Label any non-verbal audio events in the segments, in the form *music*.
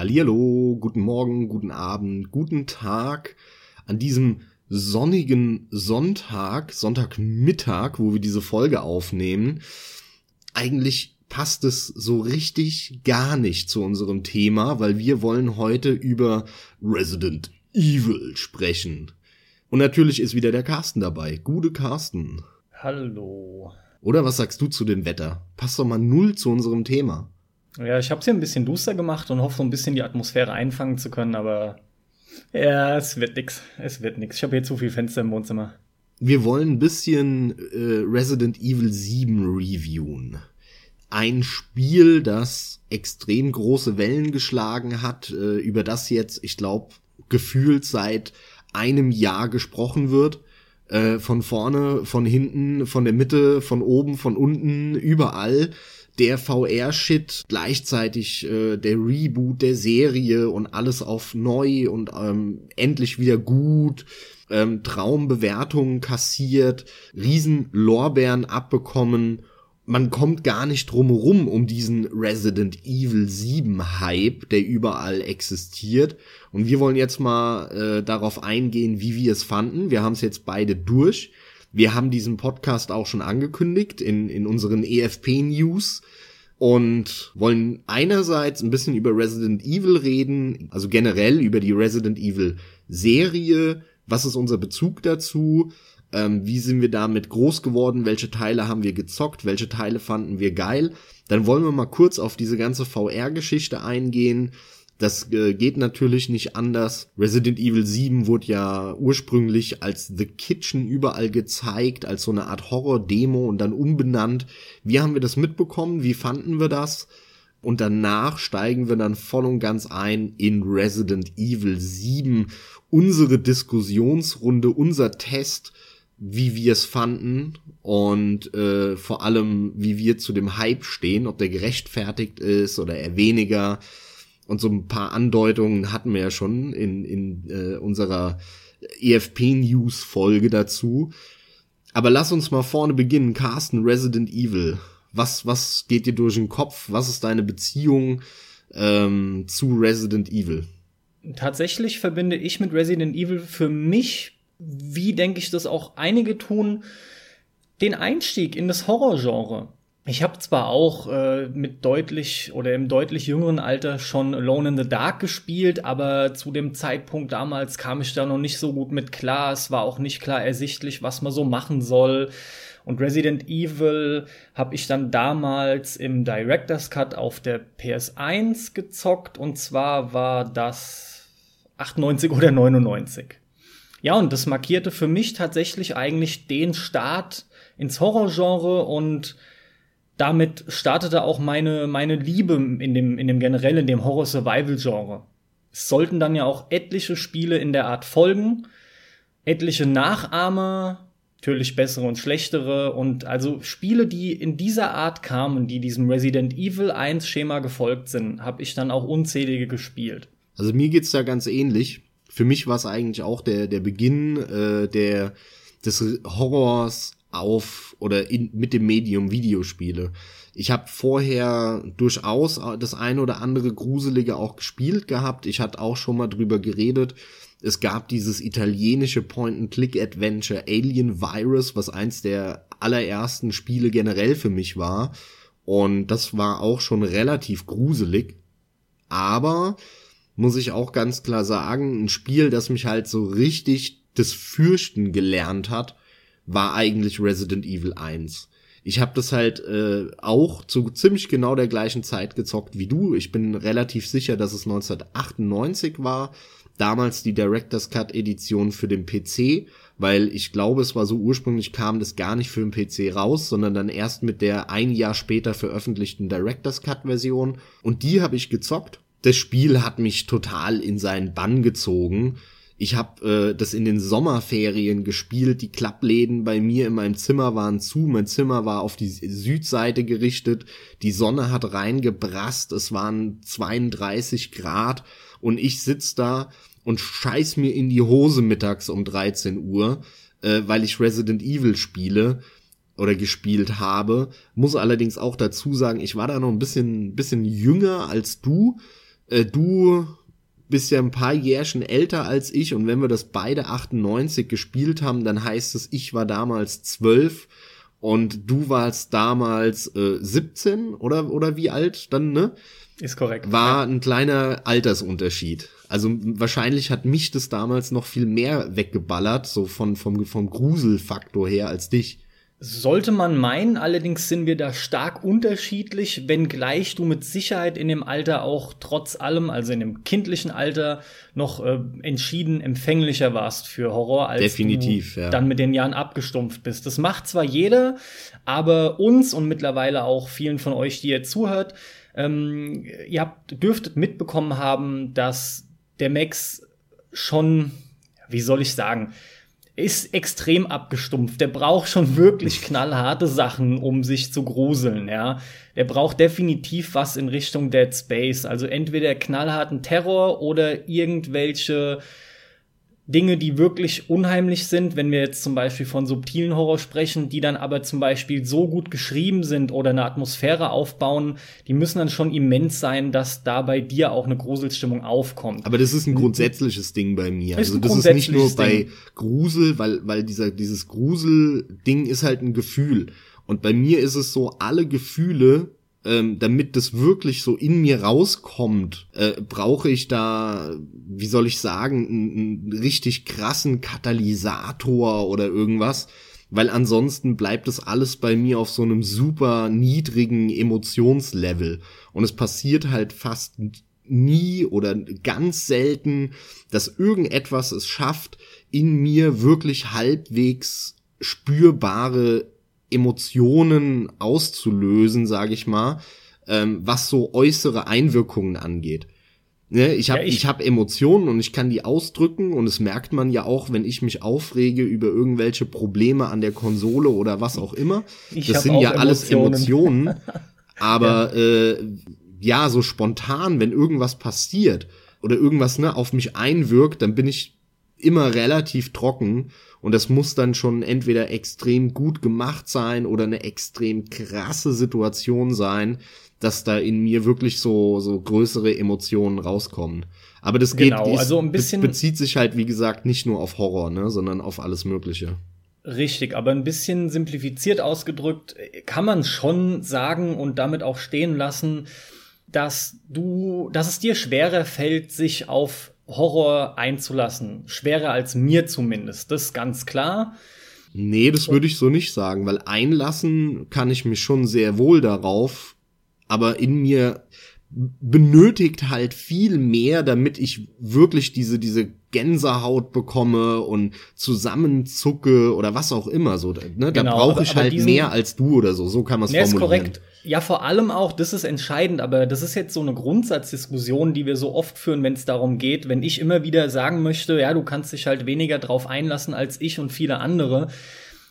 Hallihallo, guten Morgen, guten Abend, guten Tag an diesem sonnigen Sonntag, Sonntagmittag, wo wir diese Folge aufnehmen. Eigentlich passt es so richtig gar nicht zu unserem Thema, weil wir wollen heute über Resident Evil sprechen. Und natürlich ist wieder der Carsten dabei. Gute Carsten. Hallo. Oder was sagst du zu dem Wetter? Passt doch mal null zu unserem Thema. Ja, ich habe es hier ein bisschen duster gemacht und hoffe, so ein bisschen die Atmosphäre einfangen zu können, aber ja, es wird nix. Es wird nix. Ich habe hier zu viel Fenster im Wohnzimmer. Wir wollen ein bisschen äh, Resident Evil 7 reviewen. Ein Spiel, das extrem große Wellen geschlagen hat, äh, über das jetzt, ich glaube, gefühlt seit einem Jahr gesprochen wird. Äh, von vorne, von hinten, von der Mitte, von oben, von unten, überall der VR-Shit, gleichzeitig äh, der Reboot der Serie und alles auf neu und ähm, endlich wieder gut, ähm, Traumbewertungen kassiert, riesen Lorbeeren abbekommen. Man kommt gar nicht drumherum um diesen Resident Evil 7 Hype, der überall existiert. Und wir wollen jetzt mal äh, darauf eingehen, wie wir es fanden. Wir haben es jetzt beide durch. Wir haben diesen Podcast auch schon angekündigt in, in unseren EFP-News und wollen einerseits ein bisschen über Resident Evil reden, also generell über die Resident Evil Serie. Was ist unser Bezug dazu? Ähm, wie sind wir damit groß geworden? Welche Teile haben wir gezockt? Welche Teile fanden wir geil? Dann wollen wir mal kurz auf diese ganze VR-Geschichte eingehen. Das äh, geht natürlich nicht anders. Resident Evil 7 wurde ja ursprünglich als The Kitchen überall gezeigt, als so eine Art Horror-Demo und dann umbenannt. Wie haben wir das mitbekommen? Wie fanden wir das? Und danach steigen wir dann voll und ganz ein in Resident Evil 7. Unsere Diskussionsrunde, unser Test, wie wir es fanden und äh, vor allem, wie wir zu dem Hype stehen, ob der gerechtfertigt ist oder eher weniger und so ein paar Andeutungen hatten wir ja schon in, in äh, unserer EFP-News-Folge dazu. Aber lass uns mal vorne beginnen. Carsten, Resident Evil. Was, was geht dir durch den Kopf? Was ist deine Beziehung ähm, zu Resident Evil? Tatsächlich verbinde ich mit Resident Evil für mich, wie denke ich das auch einige tun, den Einstieg in das Horrorgenre. Ich habe zwar auch äh, mit deutlich oder im deutlich jüngeren Alter schon Alone in the Dark gespielt, aber zu dem Zeitpunkt damals kam ich da noch nicht so gut mit klar. Es war auch nicht klar ersichtlich, was man so machen soll. Und Resident Evil habe ich dann damals im Director's Cut auf der PS1 gezockt und zwar war das 98 oder 99. Ja, und das markierte für mich tatsächlich eigentlich den Start ins Horrorgenre und damit startete auch meine, meine Liebe in dem, in dem generell, in dem Horror-Survival-Genre. Es sollten dann ja auch etliche Spiele in der Art folgen, etliche Nachahmer, natürlich bessere und schlechtere und also Spiele, die in dieser Art kamen, die diesem Resident Evil 1 Schema gefolgt sind, habe ich dann auch unzählige gespielt. Also mir geht's da ganz ähnlich. Für mich war es eigentlich auch der der Beginn äh, der des Horrors auf oder in, mit dem Medium Videospiele. Ich habe vorher durchaus das eine oder andere Gruselige auch gespielt gehabt. Ich hatte auch schon mal drüber geredet. Es gab dieses italienische Point-and-Click-Adventure Alien Virus, was eins der allerersten Spiele generell für mich war. Und das war auch schon relativ gruselig. Aber muss ich auch ganz klar sagen, ein Spiel, das mich halt so richtig das Fürchten gelernt hat, war eigentlich Resident Evil 1. Ich habe das halt äh, auch zu ziemlich genau der gleichen Zeit gezockt wie du. Ich bin relativ sicher, dass es 1998 war. Damals die Director's Cut Edition für den PC, weil ich glaube, es war so ursprünglich kam das gar nicht für den PC raus, sondern dann erst mit der ein Jahr später veröffentlichten Director's Cut Version. Und die habe ich gezockt. Das Spiel hat mich total in seinen Bann gezogen ich habe äh, das in den Sommerferien gespielt. Die Klappläden bei mir in meinem Zimmer waren zu. Mein Zimmer war auf die Südseite gerichtet. Die Sonne hat reingebrast. Es waren 32 Grad und ich sitz da und scheiß mir in die Hose mittags um 13 Uhr, äh, weil ich Resident Evil spiele oder gespielt habe. Muss allerdings auch dazu sagen, ich war da noch ein bisschen, bisschen jünger als du äh, du bist ja ein paar Jährchen älter als ich und wenn wir das beide 98 gespielt haben, dann heißt es, ich war damals zwölf und du warst damals äh, 17 oder oder wie alt dann, ne? Ist korrekt. War ein kleiner Altersunterschied. Also wahrscheinlich hat mich das damals noch viel mehr weggeballert, so von vom vom Gruselfaktor her als dich. Sollte man meinen, allerdings sind wir da stark unterschiedlich, wenngleich du mit Sicherheit in dem Alter auch trotz allem, also in dem kindlichen Alter, noch äh, entschieden empfänglicher warst für Horror, als Definitiv, du ja. dann mit den Jahren abgestumpft bist. Das macht zwar jeder, aber uns und mittlerweile auch vielen von euch, die ihr zuhört, ähm, ihr habt, dürftet mitbekommen haben, dass der Max schon, wie soll ich sagen, ist extrem abgestumpft. Der braucht schon wirklich knallharte Sachen, um sich zu gruseln, ja. Der braucht definitiv was in Richtung Dead Space. Also entweder knallharten Terror oder irgendwelche Dinge, die wirklich unheimlich sind, wenn wir jetzt zum Beispiel von subtilen Horror sprechen, die dann aber zum Beispiel so gut geschrieben sind oder eine Atmosphäre aufbauen, die müssen dann schon immens sein, dass da bei dir auch eine Gruselstimmung aufkommt. Aber das ist ein grundsätzliches Ding bei mir. Ist Also das ist nicht nur bei. Grusel, weil, weil dieser, dieses Grusel-Ding ist halt ein Gefühl. Und bei mir ist es so, alle Gefühle, ähm, damit das wirklich so in mir rauskommt, äh, brauche ich da, wie soll ich sagen, einen, richtig krassen Katalysator oder irgendwas. Weil ansonsten bleibt es alles bei mir auf so einem super niedrigen Emotionslevel. Und es passiert halt fast nie oder ganz selten, dass irgendetwas es schafft, in mir wirklich halbwegs spürbare Emotionen auszulösen, sage ich mal, ähm, was so äußere Einwirkungen angeht. Ne, ich habe Ja, ich, ich- hab Emotionen und ich kann die ausdrücken und es merkt man ja auch, wenn ich mich aufrege über irgendwelche Probleme an der Konsole oder was auch immer. Ich das sind ja alles Emotionen. Emotionen. *laughs* Aber äh, ja, so spontan, wenn irgendwas passiert oder irgendwas ne, auf mich einwirkt, dann bin ich immer relativ trocken und das muss dann schon entweder extrem gut gemacht sein oder eine extrem krasse Situation sein, dass da in mir wirklich so so größere Emotionen rauskommen. Aber das geht Genau, also ein bisschen- be- bezieht sich halt wie gesagt nicht nur auf Horror, ne, sondern auf alles Mögliche. Richtig, aber ein bisschen simplifiziert ausgedrückt kann man schon sagen und damit auch stehen lassen, dass du, dass es dir schwerer fällt, sich auf Horror einzulassen. Schwerer als mir zumindest. Das ist ganz klar. Nee, das würde ich so nicht sagen, weil einlassen kann ich mich schon sehr wohl darauf, aber in mir benötigt halt viel mehr, damit ich wirklich diese, diese Gänsehaut bekomme und zusammenzucke oder was auch immer so. Ne? Da Genau, brauche aber- ich aber halt diesen- mehr als du oder so. So kann man es Ja, ist formulieren. korrekt. Ja, vor allem auch, das ist entscheidend, aber das ist jetzt so eine Grundsatzdiskussion, die wir so oft führen, wenn es darum geht, wenn ich immer wieder sagen möchte, ja, du kannst dich halt weniger drauf einlassen als ich und viele andere.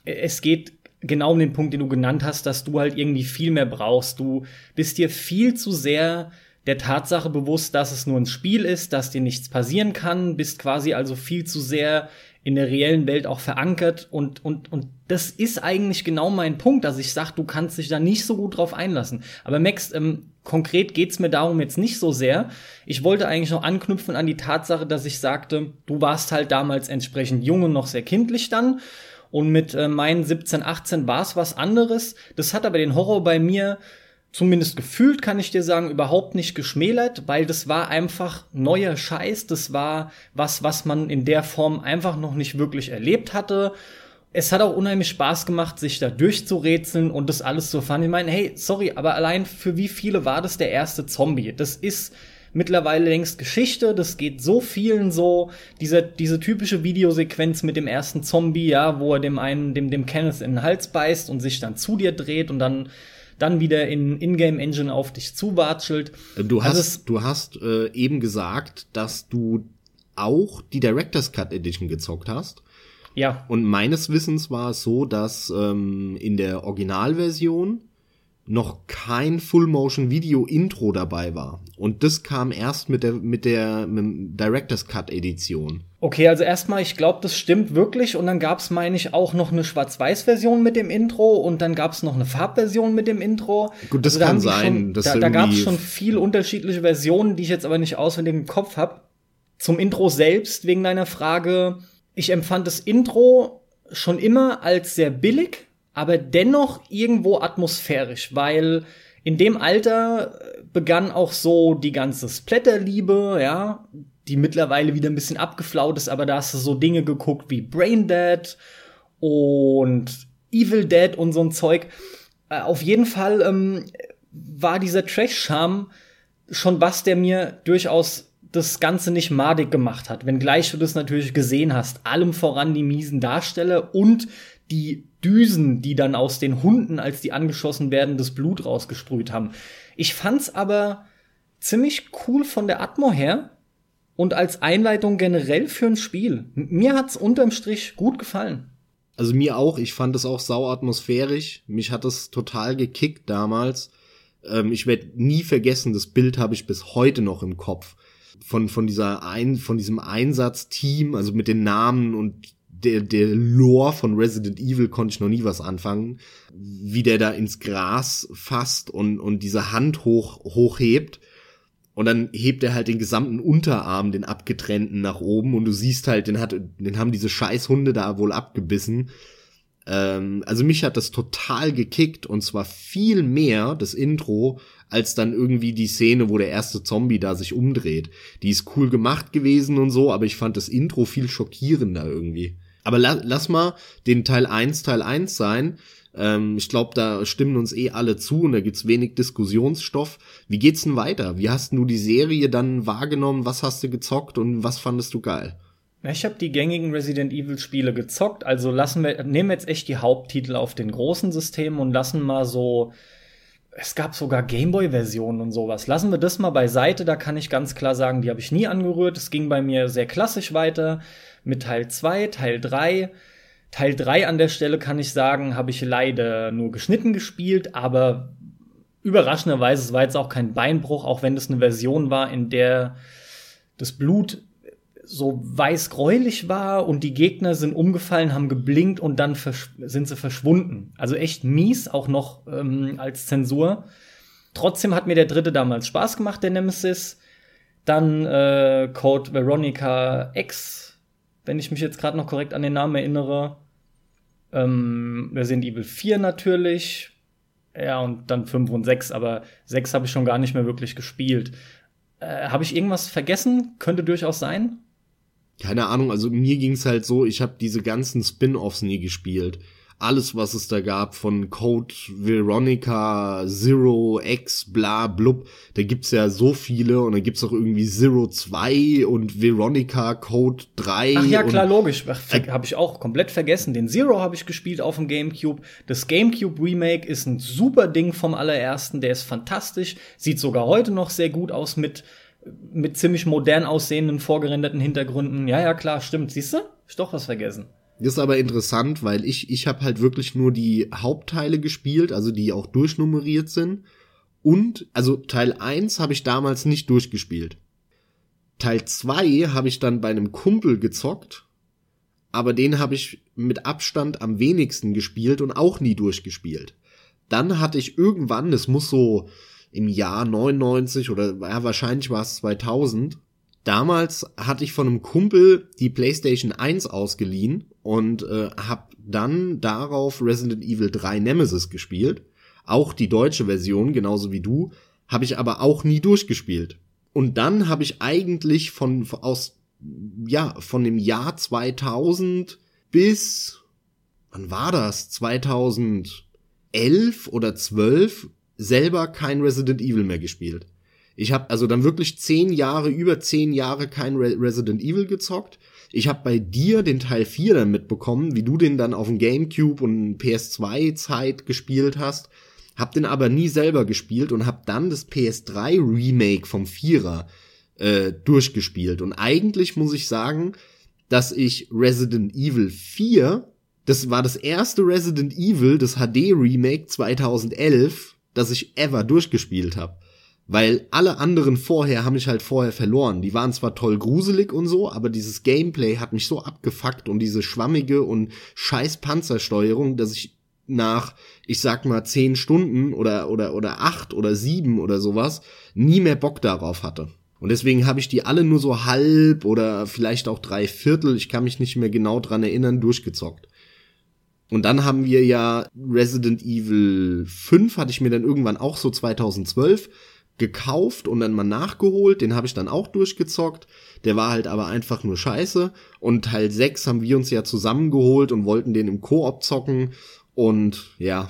Es geht genau um den Punkt, den du genannt hast, dass du halt irgendwie viel mehr brauchst. Du bist dir viel zu sehr der Tatsache bewusst, dass es nur ein Spiel ist, dass dir nichts passieren kann, bist quasi also viel zu sehr in der reellen Welt auch verankert und, und, und das ist eigentlich genau mein Punkt, dass ich sage, du kannst dich da nicht so gut drauf einlassen. Aber Max, ähm, konkret geht's mir darum jetzt nicht so sehr. Ich wollte eigentlich noch anknüpfen an die Tatsache, dass ich sagte, du warst halt damals entsprechend jung und noch sehr kindlich dann. Und mit äh, meinen 17, 18 war es was anderes. Das hat aber den Horror bei mir zumindest gefühlt, kann ich dir sagen, überhaupt nicht geschmälert, weil das war einfach neuer Scheiß. Das war was, was man in der Form einfach noch nicht wirklich erlebt hatte. Es hat auch unheimlich Spaß gemacht, sich da durchzurätseln und das alles zu erfahren. Ich meine, hey, sorry, aber allein für wie viele war das der erste Zombie? Das ist mittlerweile längst Geschichte. Das geht so vielen so. Diese, diese typische Videosequenz mit dem ersten Zombie, ja, wo er dem einen, dem, dem Kenneth in den Hals beißt und sich dann zu dir dreht und dann, dann wieder in Ingame Engine auf dich zuwatschelt. Du Also hast, es- du hast äh, eben gesagt, dass du auch die Director's Cut Edition gezockt hast. Ja, Und meines Wissens war es so, dass ähm, in der Originalversion noch kein Full-Motion-Video-Intro dabei war. Und das kam erst mit der, mit der mit Director's Cut-Edition. Okay, also erstmal, ich glaube, das stimmt wirklich. Und dann gab's, meine ich, auch noch eine Schwarz-Weiß-Version mit dem Intro und dann gab's noch eine Farbversion mit dem Intro. Gut, das also, da kann sein. Schon, dass da da gab's irgendwie- schon viel unterschiedliche Versionen, die ich jetzt aber nicht auswendig im Kopf habe. Zum Intro selbst, wegen deiner Frage. Ich empfand das Intro schon immer als sehr billig, aber dennoch irgendwo atmosphärisch, weil in dem Alter äh, begann auch so die ganze Splatterliebe, ja, die mittlerweile wieder ein bisschen abgeflaut ist, aber da hast du so Dinge geguckt wie Brain Dead und Evil Dead und so ein Zeug. Äh, auf jeden Fall ähm, war dieser Trash-Charme schon was, der mir durchaus das Ganze nicht madig gemacht hat. Wenngleich du das natürlich gesehen hast. Allem voran die miesen Darsteller und die Düsen, die dann aus den Hunden, als die angeschossen werden, das Blut rausgesprüht haben. Ich fand's aber ziemlich cool von der Atmo her und als Einleitung generell für ein Spiel. Mir hat's unterm Strich gut gefallen. Also mir auch, ich fand es auch sau atmosphärisch. Mich hat es total gekickt damals. Ähm, ich werde nie vergessen, das Bild habe ich bis heute noch im Kopf. Von, von dieser ein, von diesem Einsatzteam, also mit den Namen und der, der Lore von Resident Evil konnte ich noch nie was anfangen. Wie der da ins Gras fasst und, und diese Hand hoch, hochhebt. Und dann hebt er halt den gesamten Unterarm, den abgetrennten, nach oben und du siehst halt, den hat, den haben diese Scheißhunde da wohl abgebissen. Ähm, also mich hat das total gekickt und zwar viel mehr, das Intro, als dann irgendwie die Szene, wo der erste Zombie da sich umdreht. Die ist cool gemacht gewesen und so, aber ich fand das Intro viel schockierender irgendwie. Aber la lass mal den Teil 1 Teil 1 sein. Ähm, ich glaube, da stimmen uns eh alle zu und da gibt's wenig Diskussionsstoff. Wie geht's denn weiter? Wie hast du die Serie dann wahrgenommen? Was hast du gezockt und was fandest du geil? Ich habe die gängigen Resident Evil Spiele gezockt, also lassen wir nehmen jetzt echt die Haupttitel auf den großen Systemen und lassen mal so es gab sogar Gameboy Versionen und sowas. Lassen wir das mal beiseite, da kann ich ganz klar sagen, die habe ich nie angerührt. Es ging bei mir sehr klassisch weiter mit Teil 2, Teil 3. Teil 3 an der Stelle kann ich sagen, habe ich leider nur geschnitten gespielt, aber überraschenderweise, es war jetzt auch kein Beinbruch, auch wenn das eine Version war, in der das Blut so weiß-gräulich war und die Gegner sind umgefallen, haben geblinkt und dann sind sie verschwunden. Also echt mies, auch noch ähm, als Zensur. Trotzdem hat mir der dritte damals Spaß gemacht, der Nemesis. Dann äh, Code Veronica X, wenn ich mich jetzt gerade noch korrekt an den Namen erinnere. Ähm, Resident Evil 4 natürlich. Ja, und dann 5 und 6, aber 6 habe ich schon gar nicht mehr wirklich gespielt. Äh, habe ich irgendwas vergessen? Könnte durchaus sein. keine Ahnung, also mir ging's halt so, ich habe diese ganzen Spin-offs nie gespielt. Alles, was es da gab von Code Veronica, Zero, X, bla, blub, da gibt's ja so viele und dann gibt's auch irgendwie Zero 2 und Veronica Code 3. Ach ja, klar, logisch. Habe ich auch komplett vergessen. Den Zero habe ich gespielt auf dem GameCube. Das GameCube Remake ist ein super Ding vom allerersten. Der ist fantastisch. Sieht sogar heute noch sehr gut aus mit, mit ziemlich modern aussehenden, vorgerenderten Hintergründen. Ja, ja, klar, stimmt. Siehst du? Ich doch was vergessen. Das ist aber interessant, weil ich, ich habe halt wirklich nur die Hauptteile gespielt, also die auch durchnummeriert sind. Und, also Teil 1 habe ich damals nicht durchgespielt. Teil 2 habe ich dann bei einem Kumpel gezockt, aber den habe ich mit Abstand am wenigsten gespielt und auch nie durchgespielt. Dann hatte ich irgendwann, das muss so im Jahr 99 oder ja, wahrscheinlich war es 2000, damals hatte ich von einem Kumpel die PlayStation 1 ausgeliehen und äh, habe dann darauf Resident Evil 3 Nemesis gespielt. Auch die deutsche Version, genauso wie du, habe ich aber auch nie durchgespielt. Und dann habe ich eigentlich von aus ja, von dem Jahr 2000 bis wann war das? 2011 oder 12 selber kein Resident Evil mehr gespielt. Ich habe also dann wirklich zehn Jahre, über zehn Jahre kein Re Resident Evil gezockt. Ich habe bei dir den Teil 4 dann mitbekommen, wie du den dann auf dem GameCube und PS2-Zeit gespielt hast. Hab den aber nie selber gespielt und hab dann das PS3 Remake vom Vierer äh, durchgespielt. Und eigentlich muss ich sagen, dass ich Resident Evil 4, das war das erste Resident Evil, das HD Remake 2011, das ich ever durchgespielt habe. Weil alle anderen vorher haben mich halt vorher verloren. Die waren zwar toll gruselig und so, aber dieses Gameplay hat mich so abgefuckt und diese schwammige und scheiß Panzersteuerung, dass ich nach, ich sag mal, zehn Stunden oder, oder, oder acht oder sieben oder sowas nie mehr Bock darauf hatte. Und deswegen habe ich die alle nur so halb oder vielleicht auch drei Viertel, ich kann mich nicht mehr genau dran erinnern, durchgezockt. Und dann haben wir ja Resident Evil 5, hatte ich mir dann irgendwann auch so 2012 gekauft und dann mal nachgeholt. Den habe ich dann auch durchgezockt. Der war halt aber einfach nur scheiße. Und Teil 6 haben wir uns ja zusammengeholt und wollten den im Koop zocken. Und ja,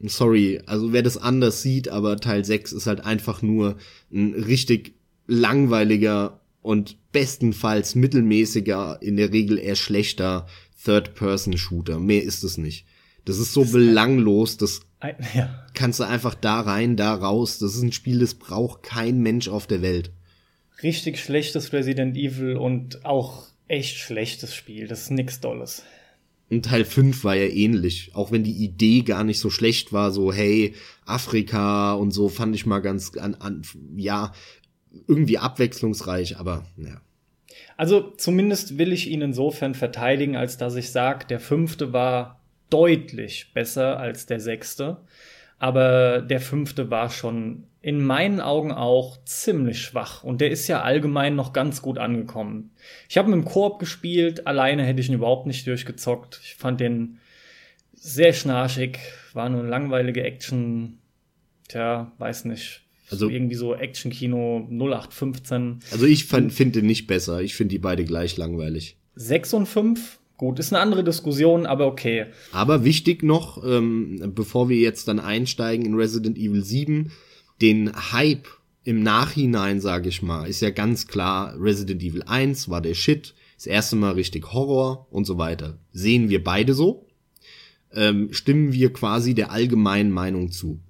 sorry, also wer das anders sieht, aber Teil 6 ist halt einfach nur ein richtig langweiliger und bestenfalls mittelmäßiger, in der Regel eher schlechter Third-Person-Shooter. Mehr ist es nicht. Das ist so belanglos, das ja. kannst du einfach da rein, da raus. Das ist ein Spiel, das braucht kein Mensch auf der Welt. Richtig schlechtes Resident Evil und auch echt schlechtes Spiel. Das ist nix Dolles. Und Teil 5 war ja ähnlich, auch wenn die Idee gar nicht so schlecht war, so hey, Afrika und so fand ich mal ganz an, an ja, irgendwie abwechslungsreich, aber ja. Also zumindest will ich ihn insofern verteidigen, als dass ich sage, der fünfte war deutlich besser als der sechste. Aber der fünfte war schon in meinen Augen auch ziemlich schwach. Und der ist ja allgemein noch ganz gut angekommen. Ich habe mit dem Koop gespielt, alleine hätte ich ihn überhaupt nicht durchgezockt. Ich fand den sehr schnarchig, war nur eine langweilige Action. Tja, weiß nicht. Also irgendwie so Action-Kino 0815. Also ich finde den nicht besser. Ich finde die beide gleich langweilig. 6 und 5 Gut, ist eine andere Diskussion, aber okay. Aber wichtig noch, ähm, bevor wir jetzt dann einsteigen in Resident Evil 7, den Hype im Nachhinein, sage ich mal, ist ja ganz klar, Resident Evil 1 war der Shit, das erste Mal richtig Horror und so weiter. Sehen wir beide so? Ähm, stimmen wir quasi der allgemeinen Meinung zu.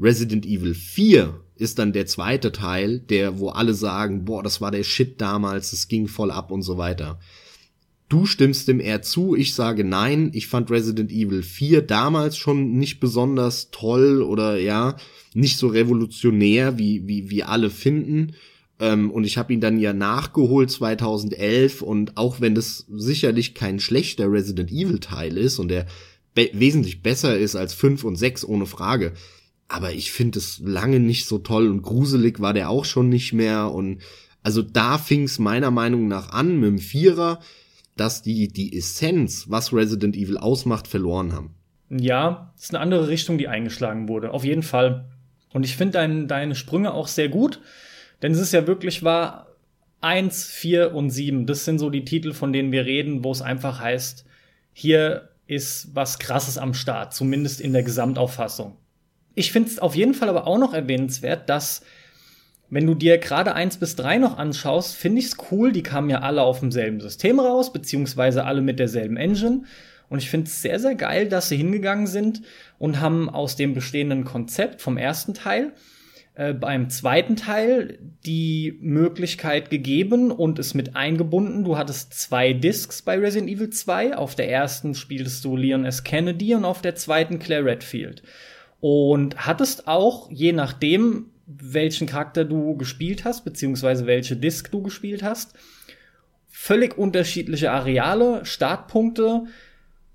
Resident Evil 4 ist dann der zweite Teil, der, wo alle sagen, boah, das war der Shit damals, es ging voll ab und so weiter. Du stimmst dem eher zu, ich sage nein. Ich fand Resident Evil 4 damals schon nicht besonders toll oder ja, nicht so revolutionär, wie, wie, wie alle finden. Ähm, und ich habe ihn dann ja nachgeholt 2011 und auch wenn das sicherlich kein schlechter Resident Evil Teil ist und der be wesentlich besser ist als 5 und 6 ohne Frage, aber ich finde es lange nicht so toll und gruselig war der auch schon nicht mehr und also da fing es meiner Meinung nach an mit dem Vierer dass die die Essenz, was Resident Evil ausmacht, verloren haben. Ja, ist eine andere Richtung, die eingeschlagen wurde. Auf jeden Fall. Und ich finde dein, deine Sprünge auch sehr gut, denn es ist ja wirklich wahr, eins, vier und sieben. Das sind so die Titel, von denen wir reden, wo es einfach heißt, hier ist was Krasses am Start, zumindest in der Gesamtauffassung. Ich finde es auf jeden Fall aber auch noch erwähnenswert, dass wenn du dir gerade eins bis drei noch anschaust, finde ich es cool. Die kamen ja alle auf demselben System raus, beziehungsweise alle mit derselben Engine. Und ich finde es sehr, sehr geil, dass sie hingegangen sind und haben aus dem bestehenden Konzept vom ersten Teil äh, beim zweiten Teil die Möglichkeit gegeben und es mit eingebunden. Du hattest zwei Discs bei Resident Evil 2. Auf der ersten spieltest du Leon S. Kennedy und auf der zweiten Claire Redfield. Und hattest auch, je nachdem, welchen Charakter du gespielt hast, beziehungsweise welche Disc du gespielt hast. Völlig unterschiedliche Areale, Startpunkte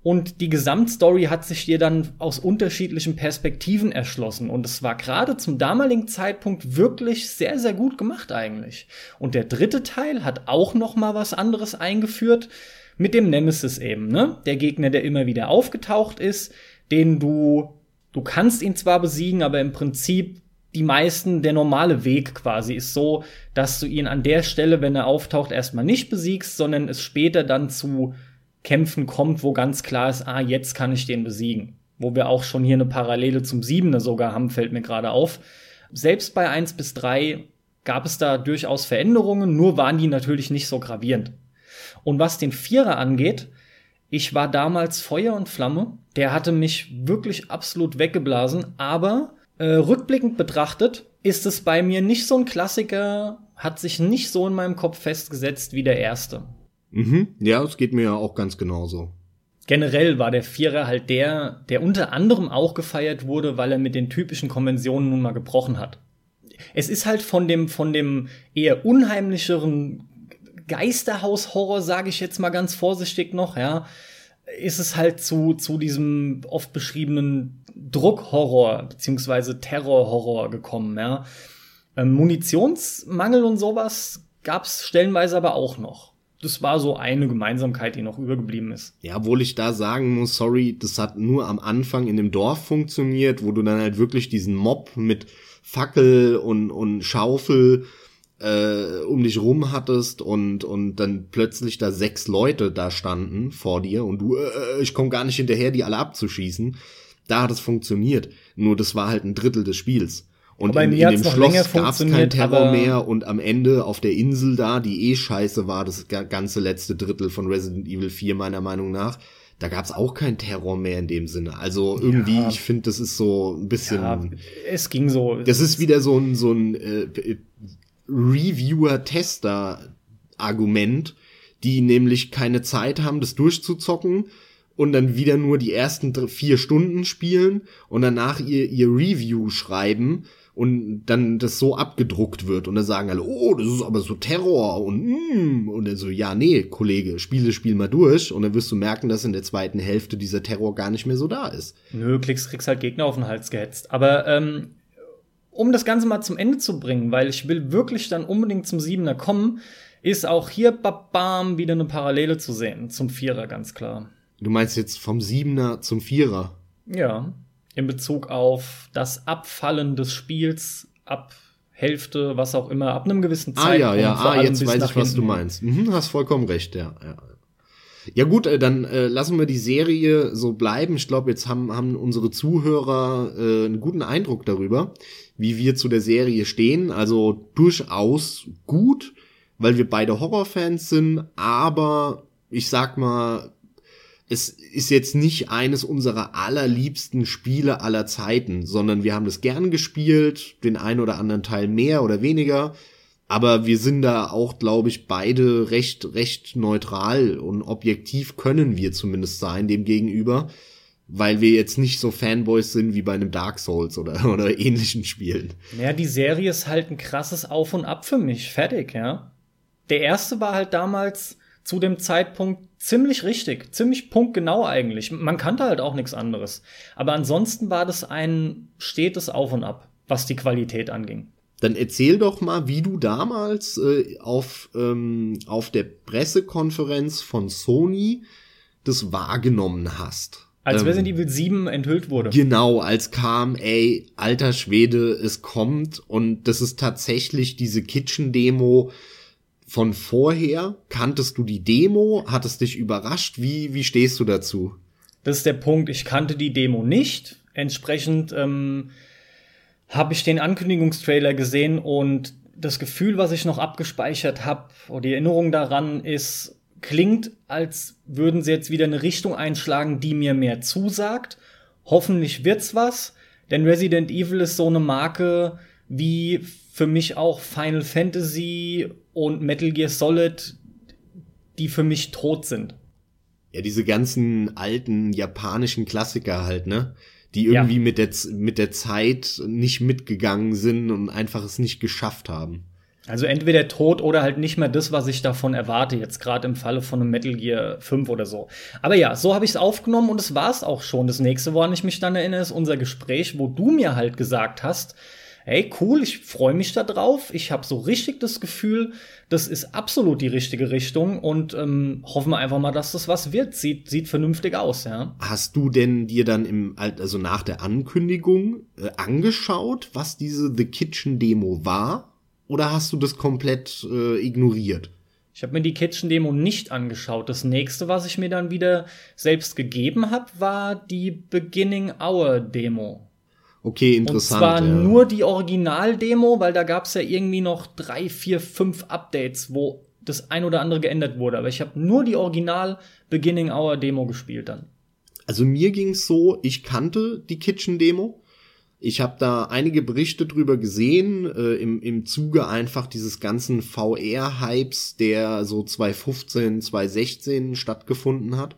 und die Gesamtstory hat sich dir dann aus unterschiedlichen Perspektiven erschlossen. Und es war gerade zum damaligen Zeitpunkt wirklich sehr, sehr gut gemacht eigentlich. Und der dritte Teil hat auch noch mal was anderes eingeführt mit dem Nemesis eben, ne? Der Gegner, der immer wieder aufgetaucht ist, den du Du kannst ihn zwar besiegen, aber im Prinzip die meisten, der normale Weg quasi ist so, dass du ihn an der Stelle, wenn er auftaucht, erstmal nicht besiegst, sondern es später dann zu Kämpfen kommt, wo ganz klar ist, ah, jetzt kann ich den besiegen. Wo wir auch schon hier eine Parallele zum Siebener sogar haben, fällt mir gerade auf. Selbst bei eins bis drei gab es da durchaus Veränderungen, nur waren die natürlich nicht so gravierend. Und was den Vierer angeht, ich war damals Feuer und Flamme. Der hatte mich wirklich absolut weggeblasen, aber äh, rückblickend betrachtet ist es bei mir nicht so ein Klassiker, hat sich nicht so in meinem Kopf festgesetzt wie der erste. Mhm. Ja, es geht mir ja auch ganz genauso. generell war der Vierer halt der, der unter anderem auch gefeiert wurde, weil er mit den typischen Konventionen nun mal gebrochen hat. Es ist halt von dem, von dem eher unheimlicheren Geisterhaus-Horror, sage ich jetzt mal ganz vorsichtig noch, ja, ist es halt zu, zu diesem oft beschriebenen Druckhorror beziehungsweise Terrorhorror gekommen, ja. Ähm, Munitionsmangel und sowas gab's stellenweise aber auch noch. Das war so eine Gemeinsamkeit, die noch übergeblieben ist. Ja, obwohl ich da sagen muss, sorry, das hat nur am Anfang in dem Dorf funktioniert, wo du dann halt wirklich diesen Mob mit Fackel und, und Schaufel äh, um dich rum hattest und, und dann plötzlich da sechs Leute da standen vor dir und du, äh, ich komme gar nicht hinterher, die alle abzuschießen. Da hat es funktioniert. Nur das war halt ein Drittel des Spiels. Und in, in dem Schloss gab's kein Terror mehr und am Ende auf der Insel da, die eh scheiße war, das ganze letzte Drittel von Resident Evil 4 meiner Meinung nach, da gab's auch kein Terror mehr in dem Sinne. Also irgendwie, ja. ich finde, das ist so ein bisschen. Ja, es ging so. Das ist wieder so ein so ein äh, Reviewer-Tester-Argument, die nämlich keine Zeit haben, das durchzuzocken und dann wieder nur die ersten vier Stunden spielen und danach ihr, ihr Review schreiben und dann das so abgedruckt wird und dann sagen alle, oh, das ist aber so Terror und mm, und dann so, ja, nee, Kollege, spiele Spiel mal durch und dann wirst du merken, dass in der zweiten Hälfte dieser Terror gar nicht mehr so da ist. Nö, kriegst, kriegst halt Gegner auf den Hals gehetzt. Aber ähm, um das Ganze mal zum Ende zu bringen, weil ich will wirklich dann unbedingt zum Siebener kommen, ist auch hier babam wieder eine Parallele zu sehen zum Vierer, ganz klar. Du meinst jetzt vom Siebener zum Vierer? Ja, in Bezug auf das Abfallen des Spiels ab Hälfte, was auch immer, ab einem gewissen Zeitpunkt. Ah ja, ja, ah, jetzt weiß ich, was du meinst. Mhm, hast vollkommen recht, ja. ja. Ja gut, äh, dann äh, lassen wir die Serie so bleiben. Ich glaube, jetzt haben, haben unsere Zuhörer äh, einen guten Eindruck darüber, wie wir zu der Serie stehen. Also durchaus gut, weil wir beide Horrorfans sind, aber ich sag mal, es ist jetzt nicht eines unserer allerliebsten Spiele aller Zeiten, sondern wir haben das gern gespielt, den einen oder anderen Teil mehr oder weniger. Aber wir sind da auch, glaube ich, beide recht, recht neutral und objektiv können wir zumindest sein dem gegenüber weil wir jetzt nicht so Fanboys sind wie bei einem Dark Souls oder, *laughs* oder ähnlichen Spielen. Ja, die Serie ist halt ein krasses Auf und Ab für mich. Fertig, ja. Der erste war halt damals zu dem Zeitpunkt ziemlich richtig, ziemlich punktgenau eigentlich. Man kannte halt auch nichts anderes. Aber ansonsten war das ein stetes Auf und Ab, was die Qualität anging. Dann erzähl doch mal, wie du damals äh, auf, ähm, auf der Pressekonferenz von Sony das wahrgenommen hast. Als ähm, Resident Evil 7 enthüllt wurde. Genau, als kam, ey, alter Schwede, es kommt und das ist tatsächlich diese Kitchen-Demo von vorher. Kanntest du die Demo? Hat es dich überrascht? Wie, wie stehst du dazu? Das ist der Punkt. Ich kannte die Demo nicht. Entsprechend ähm, habe ich den Ankündigungstrailer gesehen und das Gefühl, was ich noch abgespeichert habe, oder die Erinnerung daran ist, klingt, als würden sie jetzt wieder eine Richtung einschlagen, die mir mehr zusagt. Hoffentlich wird's was, denn Resident Evil ist so eine Marke wie für mich auch Final Fantasy und Metal Gear Solid, die für mich tot sind. Ja, diese ganzen alten japanischen Klassiker halt, ne? Die irgendwie ja. mit, der, mit der Zeit nicht mitgegangen sind und einfach es nicht geschafft haben. Also entweder tot oder halt nicht mehr das, was ich davon erwarte, jetzt gerade im Falle von einem Metal Gear 5 oder so. Aber ja, so habe ich es aufgenommen und es war es auch schon. Das nächste, woran ich mich dann erinnere, ist unser Gespräch, wo du mir halt gesagt hast, hey, cool, ich freue mich da drauf. Ich habe so richtig das Gefühl, das ist absolut die richtige Richtung und ähm, hoffen wir einfach mal, dass das was wird. Sieht, sieht vernünftig aus, ja. Hast du denn dir dann im, also nach der Ankündigung äh, angeschaut, was diese The Kitchen Demo war? Oder hast du das komplett äh, ignoriert? Ich habe mir die Kitchen-Demo nicht angeschaut. Das nächste, was ich mir dann wieder selbst gegeben habe, war die Beginning Hour-Demo. Okay, interessant. Und zwar ja. nur die Original-Demo, weil da gab es ja irgendwie noch drei, vier, fünf Updates, wo das ein oder andere geändert wurde. Aber ich habe nur die Original Beginning Hour Demo gespielt dann. Also mir ging's so, ich kannte die Kitchen Demo. Ich habe da einige Berichte drüber gesehen, äh, im, im Zuge einfach dieses ganzen VR-Hypes, der so 2015, 2016 stattgefunden hat.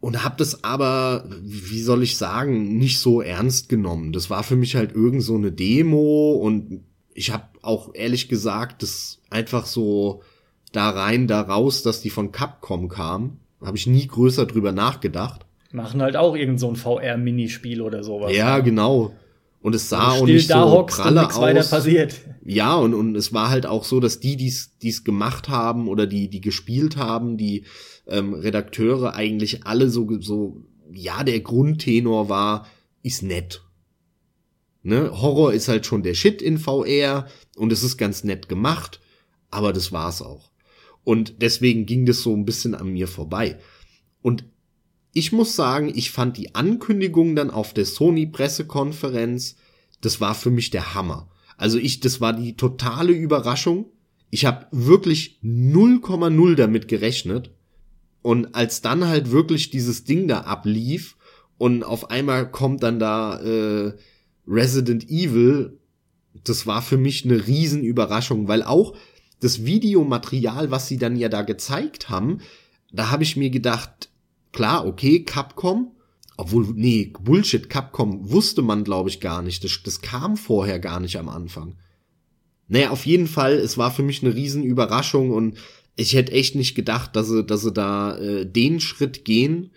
und hab das aber, wie soll ich sagen, nicht so ernst genommen. Das war für mich halt irgend so eine Demo und ich habe auch ehrlich gesagt das einfach so da rein, da raus, dass die von Capcom kam, habe ich nie größer drüber nachgedacht. Machen halt auch irgend so ein VR-Minispiel oder sowas. Ja, genau. Und es sah auch nicht so pralle aus. passiert. Ja, und, und es war halt auch so, dass die, die es gemacht haben oder die, die gespielt haben, die ähm, Redakteure eigentlich alle so, so, ja, der Grundtenor war, ist nett. Ne? Horror ist halt schon der Shit in VR und es ist ganz nett gemacht, aber das war's auch. Und deswegen ging das so ein bisschen an mir vorbei. Und ich muss sagen, ich fand die Ankündigung dann auf der Sony Pressekonferenz, das war für mich der Hammer. Also ich, das war die totale Überraschung. Ich habe wirklich 0,0 damit gerechnet. Und als dann halt wirklich dieses Ding da ablief und auf einmal kommt dann da äh, Resident Evil, das war für mich eine Riesenüberraschung, weil auch das Videomaterial, was sie dann ja da gezeigt haben, da habe ich mir gedacht, klar, okay, Capcom, obwohl, nee, Bullshit, Capcom wusste man, glaube ich, gar nicht. Das, das kam vorher gar nicht am Anfang. Naja, auf jeden Fall, es war für mich eine Riesenüberraschung und ich hätte echt nicht gedacht, dass sie, dass sie da äh, den Schritt gehen.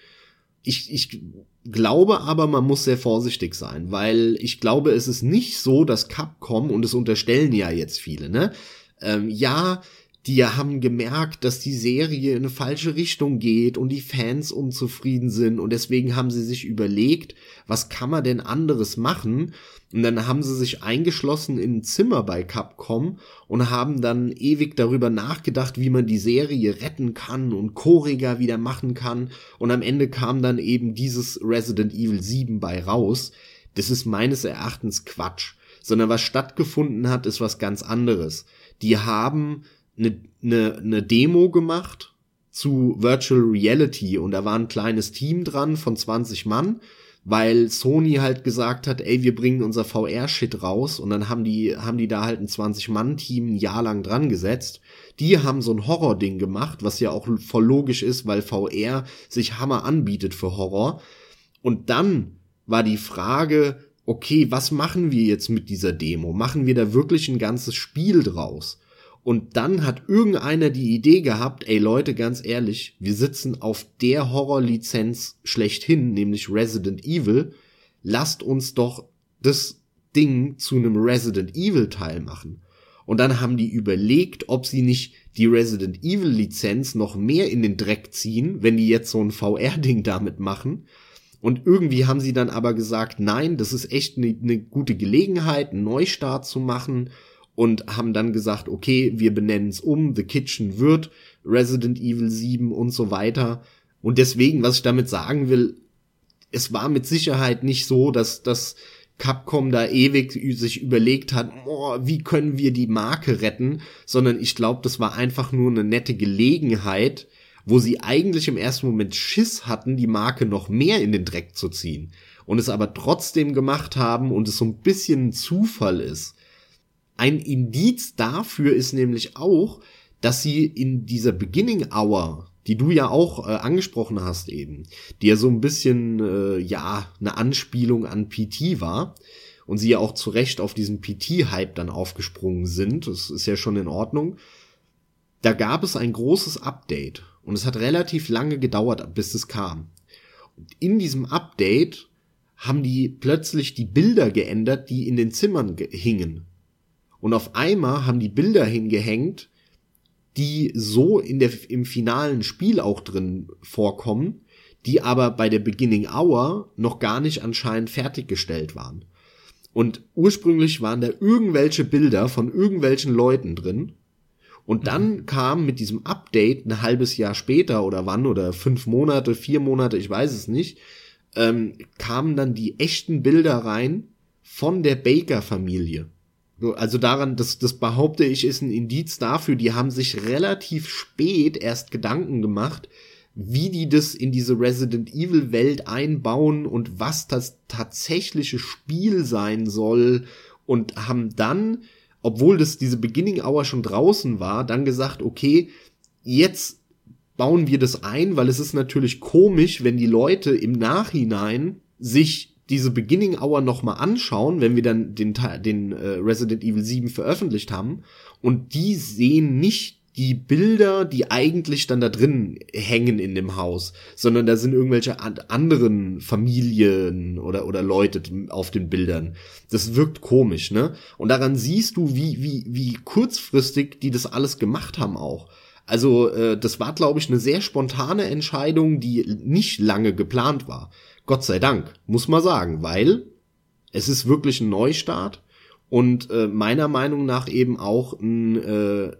Ich, ich glaube aber, man muss sehr vorsichtig sein, weil ich glaube, es ist nicht so, dass Capcom, und es unterstellen ja jetzt viele, ne, ähm, ja, die haben gemerkt, dass die Serie in eine falsche Richtung geht und die Fans unzufrieden sind und deswegen haben sie sich überlegt, was kann man denn anderes machen? Und dann haben sie sich eingeschlossen in ein Zimmer bei Capcom und haben dann ewig darüber nachgedacht, wie man die Serie retten kann und choriger wieder machen kann und am Ende kam dann eben dieses Resident Evil 7 bei raus. Das ist meines Erachtens Quatsch, sondern was stattgefunden hat, ist was ganz anderes die haben eine, eine, eine Demo gemacht zu Virtual Reality und da war ein kleines Team dran von 20 Mann, weil Sony halt gesagt hat, ey, wir bringen unser VR-Shit raus und dann haben die, haben die da halt ein 20-Mann-Team ein Jahr lang dran gesetzt. Die haben so ein Horror-Ding gemacht, was ja auch voll logisch ist, weil VR sich Hammer anbietet für Horror. Und dann war die Frage, okay, was machen wir jetzt mit dieser Demo? Machen wir da wirklich ein ganzes Spiel draus? Und dann hat irgendeiner die Idee gehabt, ey Leute, ganz ehrlich, wir sitzen auf der Horrorlizenz schlechthin, nämlich Resident Evil. Lasst uns doch das Ding zu einem Resident Evil Teil machen. Und dann haben die überlegt, ob sie nicht die Resident Evil Lizenz noch mehr in den Dreck ziehen, wenn die jetzt so ein VR-Ding damit machen. Und irgendwie haben sie dann aber gesagt, nein, das ist echt eine ne gute Gelegenheit, einen Neustart zu machen und haben dann gesagt, okay, wir benennen es um, The Kitchen wird Resident Evil 7 und so weiter. Und deswegen, was ich damit sagen will, es war mit Sicherheit nicht so, dass, dass Capcom da ewig sich überlegt hat, oh, wie können wir die Marke retten, sondern ich glaube, das war einfach nur eine nette Gelegenheit, wo sie eigentlich im ersten Moment Schiss hatten, die Marke noch mehr in den Dreck zu ziehen und es aber trotzdem gemacht haben und es so ein bisschen ein Zufall ist. Ein Indiz dafür ist nämlich auch, dass sie in dieser Beginning Hour, die du ja auch äh, angesprochen hast eben, die ja so ein bisschen äh, ja eine Anspielung an PT war und sie ja auch zu Recht auf diesen PT-Hype dann aufgesprungen sind, das ist ja schon in Ordnung. Da gab es ein großes Update und es hat relativ lange gedauert, bis es kam. Und in diesem Update haben die plötzlich die Bilder geändert, die in den Zimmern hingen. Und auf einmal haben die Bilder hingehängt, die so in der, im finalen Spiel auch drin vorkommen, die aber bei der Beginning Hour noch gar nicht anscheinend fertiggestellt waren. Und ursprünglich waren da irgendwelche Bilder von irgendwelchen Leuten drin und dann mhm. kam mit diesem Update ein halbes Jahr später oder wann oder fünf Monate, vier Monate, ich weiß es nicht, ähm, kamen dann die echten Bilder rein von der Baker-Familie. Also daran, das, das behaupte ich, ist ein Indiz dafür, die haben sich relativ spät erst Gedanken gemacht, wie die das in diese Resident Evil Welt einbauen und was das tatsächliche Spiel sein soll und haben dann obwohl das diese Beginning Hour schon draußen war, dann gesagt, okay, jetzt bauen wir das ein, weil es ist natürlich komisch, wenn die Leute im Nachhinein sich diese Beginning Hour nochmal anschauen, wenn wir dann den, den äh, Resident Evil 7 veröffentlicht haben und die sehen nicht die Bilder, die eigentlich dann da drin hängen in dem Haus, sondern da sind irgendwelche anderen Familien oder, oder Leute auf den Bildern. Das wirkt komisch, ne? Und daran siehst du, wie, wie, wie kurzfristig die das alles gemacht haben auch. Also, äh, das war, glaube ich, eine sehr spontane Entscheidung, die nicht lange geplant war. Gott sei Dank, muss man sagen, weil es ist wirklich ein Neustart und äh, meiner Meinung nach eben auch ein äh,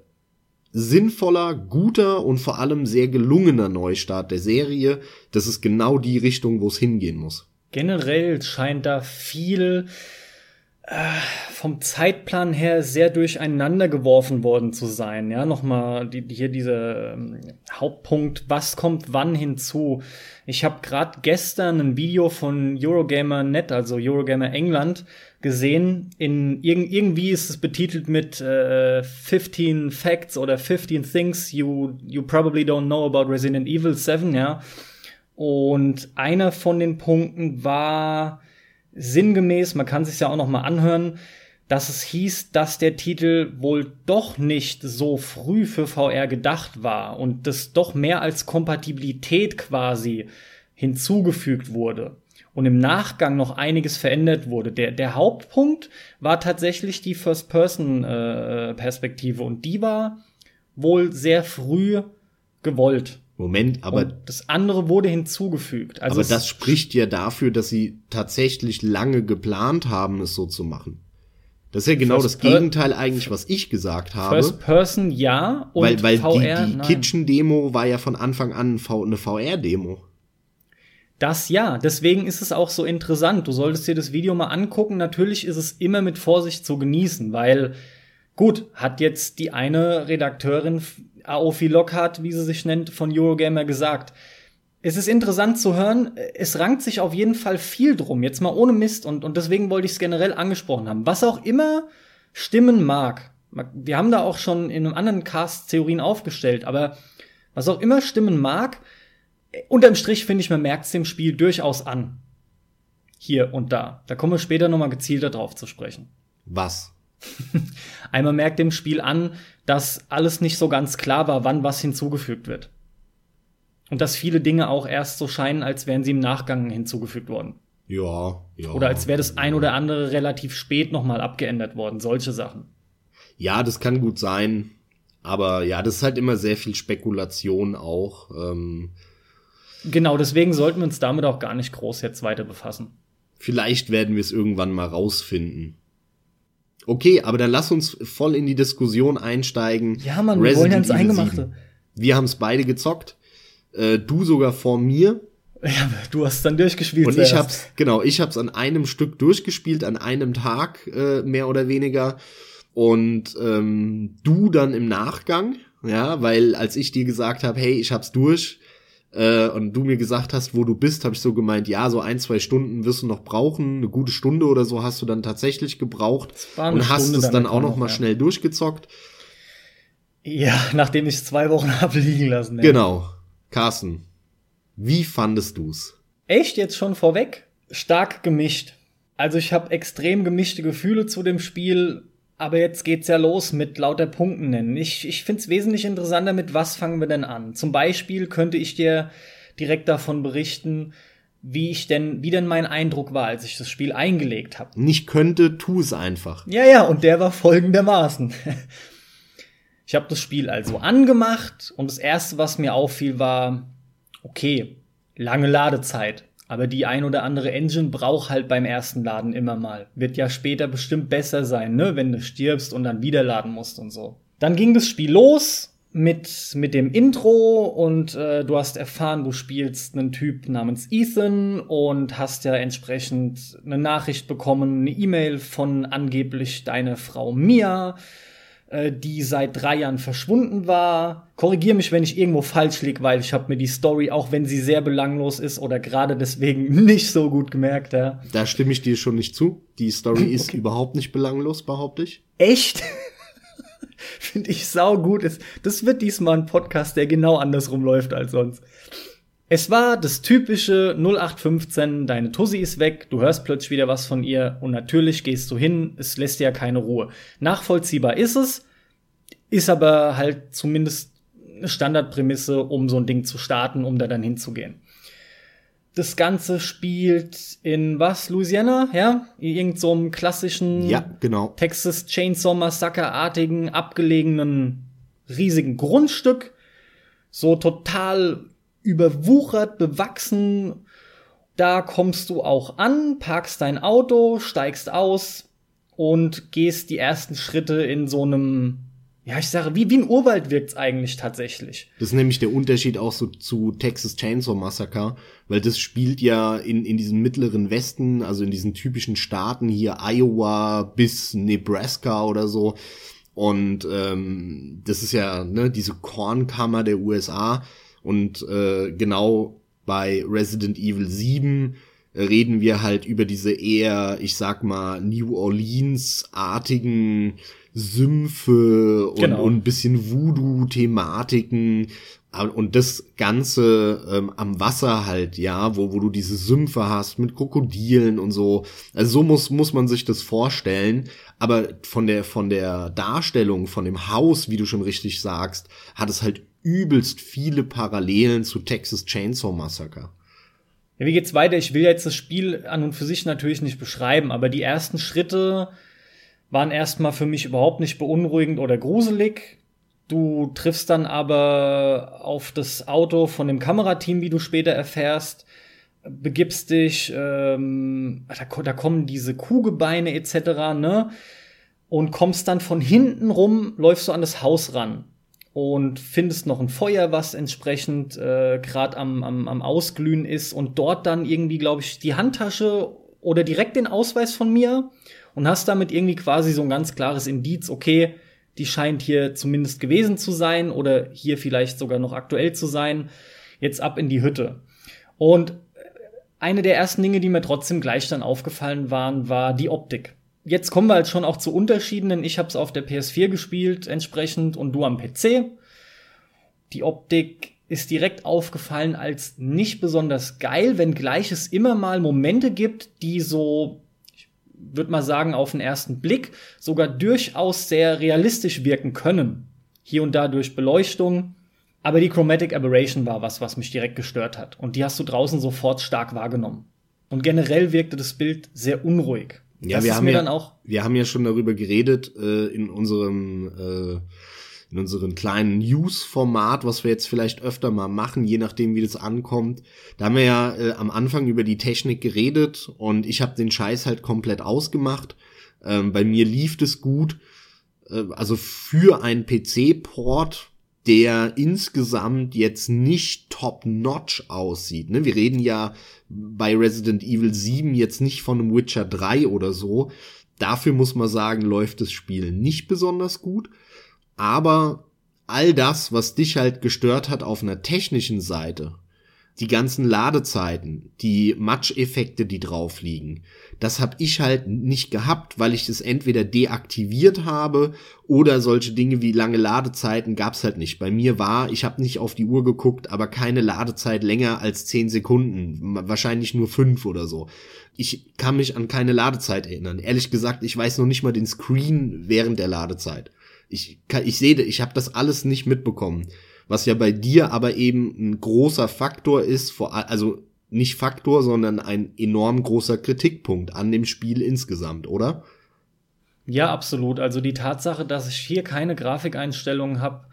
sinnvoller, guter und vor allem sehr gelungener Neustart der Serie. Das ist genau die Richtung, wo es hingehen muss. Generell scheint da viel vom Zeitplan her sehr durcheinander geworfen worden zu sein. Ja, nochmal die, hier dieser ähm, Hauptpunkt, was kommt wann hinzu. Ich habe gerade gestern ein Video von Eurogamer.net, also Eurogamer England, gesehen. In irg irgendwie ist es betitelt mit äh, 15 Facts oder 15 Things you you probably don't know about Resident Evil 7, ja. Und einer von den Punkten war sinngemäß, man kann sich ja auch noch mal anhören, dass es hieß, dass der Titel wohl doch nicht so früh für VR gedacht war und das doch mehr als Kompatibilität quasi hinzugefügt wurde und im Nachgang noch einiges verändert wurde. Der, der Hauptpunkt war tatsächlich die First-Person-Perspektive äh, und die war wohl sehr früh gewollt. Moment, aber und das andere wurde hinzugefügt. Also aber das spricht ja dafür, dass sie tatsächlich lange geplant haben, es so zu machen. Das ist ja genau First das Gegenteil eigentlich, was ich gesagt habe. First Person ja und weil, weil VR, die, die Kitchen Demo war ja von Anfang an eine VR Demo. Das ja, deswegen ist es auch so interessant. Du solltest dir das Video mal angucken. Natürlich ist es immer mit Vorsicht zu genießen, weil gut, hat jetzt die eine Redakteurin Aofi Lockhart, wie sie sich nennt, von Eurogamer gesagt. Es ist interessant zu hören, es rankt sich auf jeden Fall viel drum, jetzt mal ohne Mist und, und deswegen wollte ich es generell angesprochen haben. Was auch immer stimmen mag, wir haben da auch schon in einem anderen Cast Theorien aufgestellt, aber was auch immer stimmen mag, unterm Strich finde ich, man merkt es dem Spiel durchaus an. Hier und da. Da kommen wir später nochmal gezielter drauf zu sprechen. Was? *laughs* Einmal merkt dem Spiel an, dass alles nicht so ganz klar war, wann was hinzugefügt wird. Und dass viele Dinge auch erst so scheinen, als wären sie im Nachgang hinzugefügt worden. Ja, ja. Oder als wäre das ein oder andere relativ spät nochmal abgeändert worden, solche Sachen. Ja, das kann gut sein. Aber ja, das ist halt immer sehr viel Spekulation auch. Ähm, Genau, deswegen sollten wir uns damit auch gar nicht groß jetzt weiter befassen. Vielleicht werden wir es irgendwann mal rausfinden. Okay, aber dann lass uns voll in die Diskussion einsteigen. Ja, man, wir wollen ja ins Eingemachte. Wir haben es beide gezockt. Äh, du sogar vor mir. Ja, du hast dann durchgespielt. Und ich hab's, genau, ich hab's an einem Stück durchgespielt, an einem Tag, äh, mehr oder weniger. Und ähm, du dann im Nachgang, ja, weil als ich dir gesagt habe, hey, ich hab's durch, äh, und du mir gesagt hast, wo du bist, habe ich so gemeint, ja, so ein, zwei Stunden wirst du noch brauchen, eine gute Stunde oder so hast du dann tatsächlich gebraucht und hast Stunde es dann auch noch mal ja. schnell durchgezockt. Ja, *laughs* nachdem ich zwei Wochen *laughs* habe liegen lassen. Ja. Genau. Carsten, wie fandest du's? Echt jetzt schon vorweg? Stark gemischt. Also ich habe extrem gemischte Gefühle zu dem Spiel. Aber jetzt geht's ja los mit lauter Punkten nennen. Ich, ich find's wesentlich interessanter, mit was fangen wir denn an? Zum Beispiel könnte ich dir direkt davon berichten, wie ich denn, wie denn mein Eindruck war, als ich das Spiel eingelegt habe. Nicht könnte, tu es einfach. Ja, ja, und der war folgendermaßen. *laughs* Ich habe das Spiel also angemacht und das erste, was mir auffiel, war, okay, lange Ladezeit. Aber die ein oder andere Engine braucht halt beim ersten Laden immer mal. Wird ja später bestimmt besser sein, ne, wenn du stirbst und dann wieder laden musst und so. Dann ging das Spiel los mit, mit dem Intro und äh, du hast erfahren, du spielst einen Typ namens Ethan und hast ja entsprechend eine Nachricht bekommen, eine E-Mail von angeblich deiner Frau Mia äh, die seit drei Jahren verschwunden war. Korrigier mich, wenn ich irgendwo falsch lieg, weil ich habe mir die Story, auch wenn sie sehr belanglos ist oder gerade deswegen *laughs* nicht so gut gemerkt, ja. Da stimme ich dir schon nicht zu. Die Story *laughs* ist okay. überhaupt nicht belanglos, behaupte ich. Echt? *laughs* Finde ich sau gut. Das wird diesmal ein Podcast, der genau andersrum läuft als sonst. Es war das typische 0815, deine Tussi ist weg, du hörst plötzlich wieder was von ihr und natürlich gehst du hin, es lässt dir ja keine Ruhe. Nachvollziehbar ist es, ist aber halt zumindest eine Standardprämisse, um so ein Ding zu starten, um da dann hinzugehen. Das Ganze spielt in was? Louisiana? Ja? In irgendeinem so klassischen ja, genau. Texas Chainsaw Massacre-artigen, abgelegenen, riesigen Grundstück. So total überwuchert, bewachsen. Da kommst du auch an, parkst dein Auto, steigst aus und gehst die ersten Schritte in so einem, ja, ich sage, wie, wie ein Urwald wirkt's eigentlich tatsächlich. Das ist nämlich der Unterschied auch so zu Texas Chainsaw Massacre, weil das spielt ja in, in diesem mittleren Westen, also in diesen typischen Staaten hier, Iowa bis Nebraska oder so. Und ähm, das ist ja ne, diese Kornkammer der USA. Und äh, genau bei Resident Evil 7 reden wir halt über diese eher, ich sag mal, New Orleans-artigen Sümpfe und, genau. und ein bisschen Voodoo-Thematiken und das Ganze ähm, am Wasser halt, ja, wo, wo du diese Sümpfe hast mit Krokodilen und so. Also so muss, muss man sich das vorstellen. Aber von der, von der Darstellung, von dem Haus, wie du schon richtig sagst, hat es halt übelst viele Parallelen zu Texas Chainsaw Massacre. Ja, wie geht's weiter? Ich will jetzt das Spiel an und für sich natürlich nicht beschreiben, aber die ersten Schritte waren erstmal für mich überhaupt nicht beunruhigend oder gruselig. Du triffst dann aber auf das Auto von dem Kamerateam, wie du später erfährst, begibst dich, ähm, da, da kommen diese Kuhgebeine etc., ne? Und kommst dann von hinten rum, läufst du an das Haus ran und findest noch ein Feuer, was entsprechend äh, gerade am, am, am Ausglühen ist und dort dann irgendwie, glaube ich, die Handtasche oder direkt den Ausweis von mir und hast damit irgendwie quasi so ein ganz klares Indiz, okay, die scheint hier zumindest gewesen zu sein oder hier vielleicht sogar noch aktuell zu sein. Jetzt ab in die Hütte. Und eine der ersten Dinge, die mir trotzdem gleich dann aufgefallen waren, war die Optik jetzt kommen wir halt schon auch zu Unterschieden, denn ich habe es auf der PS4 gespielt entsprechend und du am PC. Die Optik ist direkt aufgefallen als nicht besonders geil, wenngleich es immer mal Momente gibt, die so, ich würde mal sagen, auf den ersten Blick sogar durchaus sehr realistisch wirken können. Hier und da durch Beleuchtung. Aber die Chromatic Aberration war was, was mich direkt gestört hat. Und die hast du draußen sofort stark wahrgenommen. Und generell wirkte das Bild sehr unruhig. Ja, das wir haben ja, wir haben ja schon darüber geredet äh, in unserem äh, in unserem kleinen News-Format, was wir jetzt vielleicht öfter mal machen, je nachdem, wie das ankommt. Da haben wir ja äh, am Anfang über die Technik geredet und ich habe den Scheiß halt komplett ausgemacht. Ähm, bei mir lief das gut. Äh, also für einen PC-Port der insgesamt jetzt nicht top-notch aussieht. Ne? Wir reden ja bei Resident Evil 7 jetzt nicht von einem Witcher 3 oder so. Dafür muss man sagen, läuft das Spiel nicht besonders gut. Aber all das, was dich halt gestört hat auf einer technischen Seite, die ganzen Ladezeiten, die Matscheffekte, die drauf liegen, das habe ich halt nicht gehabt, weil ich das entweder deaktiviert habe oder solche Dinge wie lange Ladezeiten gab's halt nicht. Bei mir war, ich habe nicht auf die Uhr geguckt, aber keine Ladezeit länger als zehn Sekunden, wahrscheinlich nur fünf oder so. Ich kann mich an keine Ladezeit erinnern. Ehrlich gesagt, ich weiß noch nicht mal den Screen während der Ladezeit. Ich, kann, ich sehe, ich habe das alles nicht mitbekommen was ja bei dir aber eben ein großer Faktor ist, vor, also nicht Faktor, sondern ein enorm großer Kritikpunkt an dem Spiel insgesamt, oder? Ja, absolut. Also die Tatsache, dass ich hier keine Grafikeinstellungen habe,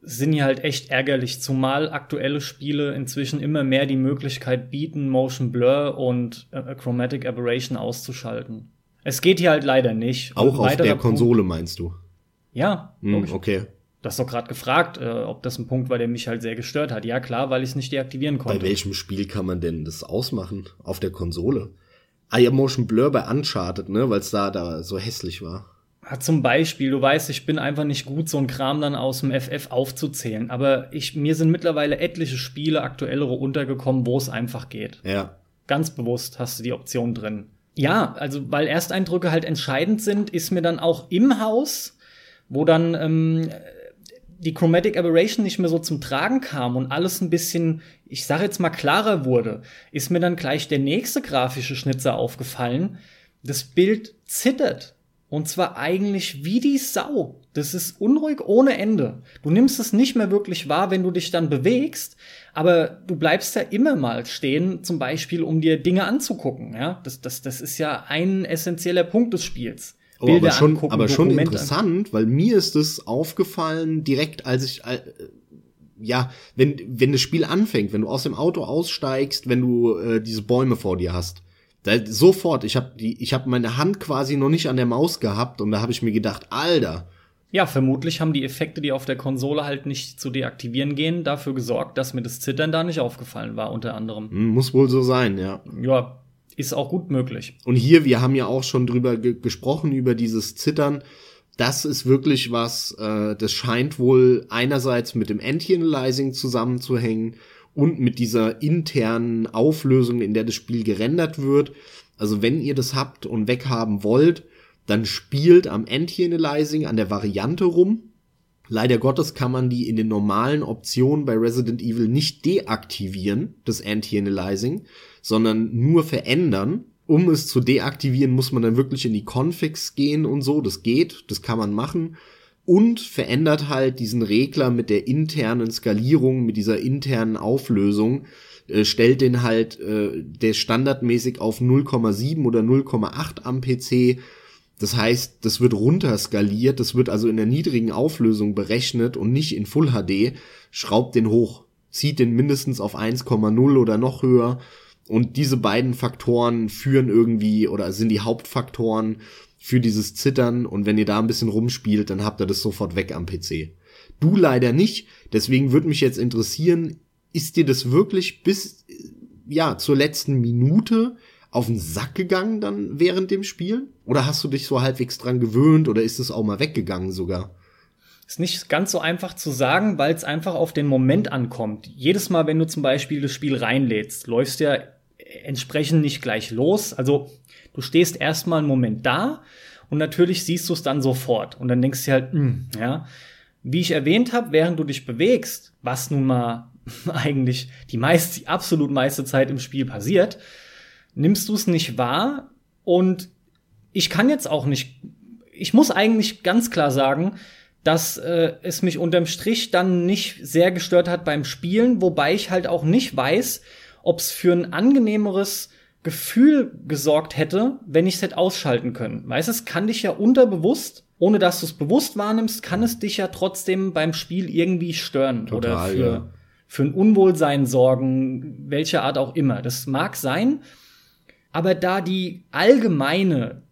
sind ja halt echt ärgerlich, zumal aktuelle Spiele inzwischen immer mehr die Möglichkeit bieten, Motion Blur und äh, Chromatic Aberration auszuschalten. Es geht hier halt leider nicht. Auch auf der Konsole Punkt, meinst du? Ja. Hm, okay. Du hast doch gerade gefragt, äh, ob das ein Punkt war, der mich halt sehr gestört hat. Ja, klar, weil ich es nicht deaktivieren konnte. Bei welchem Spiel kann man denn das ausmachen? Auf der Konsole? Ah ja, Motion Blur bei Uncharted, ne? Weil es da, da so hässlich war. Ja, zum Beispiel, du weißt, ich bin einfach nicht gut, so ein Kram dann aus dem FF aufzuzählen. Aber ich, mir sind mittlerweile etliche Spiele aktuellere untergekommen, wo es einfach geht. Ja. Ganz bewusst hast du die Option drin. Ja, also weil Ersteindrücke halt entscheidend sind, ist mir dann auch im Haus wo dann ähm, die Chromatic Aberration nicht mehr so zum Tragen kam und alles ein bisschen, ich sage jetzt mal klarer wurde, ist mir dann gleich der nächste grafische Schnitzer aufgefallen. Das Bild zittert. Und zwar eigentlich wie die Sau. Das ist unruhig ohne Ende. Du nimmst es nicht mehr wirklich wahr, wenn du dich dann bewegst, aber du bleibst ja immer mal stehen, zum Beispiel, um dir Dinge anzugucken. Ja, das, das, das ist ja ein essentieller Punkt des Spiels. Oh, Bilder aber schon, angucken, aber schon interessant, weil mir ist es aufgefallen, direkt als ich, äh, ja, wenn, wenn das Spiel anfängt, wenn du aus dem Auto aussteigst, wenn du äh, diese Bäume vor dir hast. Da, sofort, ich habe die, ich habe meine Hand quasi noch nicht an der Maus gehabt und da habe ich mir gedacht, Alter. Ja, vermutlich haben die Effekte, die auf der Konsole halt nicht zu deaktivieren gehen, dafür gesorgt, dass mir das Zittern da nicht aufgefallen war, unter anderem. Hm, muss wohl so sein, ja. Ja, ist auch gut möglich. Und hier, wir haben ja auch schon drüber ge gesprochen, über dieses Zittern. Das ist wirklich was, äh, das scheint wohl einerseits mit dem Anti-Aliasing zusammenzuhängen und mit dieser internen Auflösung, in der das Spiel gerendert wird. Also wenn ihr das habt und weghaben wollt, dann spielt am Anti-Analyzing an der Variante rum. Leider Gottes kann man die in den normalen Optionen bei Resident Evil nicht deaktivieren, das Anti-Analyzing sondern nur verändern. Um es zu deaktivieren, muss man dann wirklich in die Configs gehen und so. Das geht, das kann man machen. Und verändert halt diesen Regler mit der internen Skalierung, mit dieser internen Auflösung, äh, stellt den halt äh, der standardmäßig auf 0,7 oder 0,8 am PC. Das heißt, das wird runterskaliert, das wird also in der niedrigen Auflösung berechnet und nicht in Full HD. Schraubt den hoch, zieht den mindestens auf 1,0 oder noch höher und diese beiden Faktoren führen irgendwie oder sind die Hauptfaktoren für dieses Zittern. Und wenn ihr da ein bisschen rumspielt, dann habt ihr das sofort weg am PC. Du leider nicht. Deswegen würde mich jetzt interessieren, ist dir das wirklich bis, ja, zur letzten Minute auf den Sack gegangen dann während dem Spiel? Oder hast du dich so halbwegs dran gewöhnt oder ist es auch mal weggegangen sogar? Ist nicht ganz so einfach zu sagen, weil es einfach auf den Moment ankommt. Jedes Mal, wenn du zum Beispiel das Spiel reinlädst, läufst ja entsprechend nicht gleich los. Also du stehst erstmal einen Moment da und natürlich siehst du es dann sofort. Und dann denkst du halt, mh, hm, ja. Wie ich erwähnt habe, während du dich bewegst, was nun mal *laughs* eigentlich die meiste, die absolut meiste Zeit im Spiel passiert, nimmst du es nicht wahr und ich kann jetzt auch nicht, ich muss eigentlich ganz klar sagen, dass äh, es mich unterm Strich dann nicht sehr gestört hat beim Spielen, wobei ich halt auch nicht weiß, ob es für ein angenehmeres Gefühl gesorgt hätte, wenn ich es hätte ausschalten können. Weißt du, es kann dich ja unterbewusst, ohne dass du es bewusst wahrnimmst, kann es dich ja trotzdem beim Spiel irgendwie stören Total, oder für, ja. für ein Unwohlsein sorgen, welcher Art auch immer. Das mag sein, aber da die allgemeine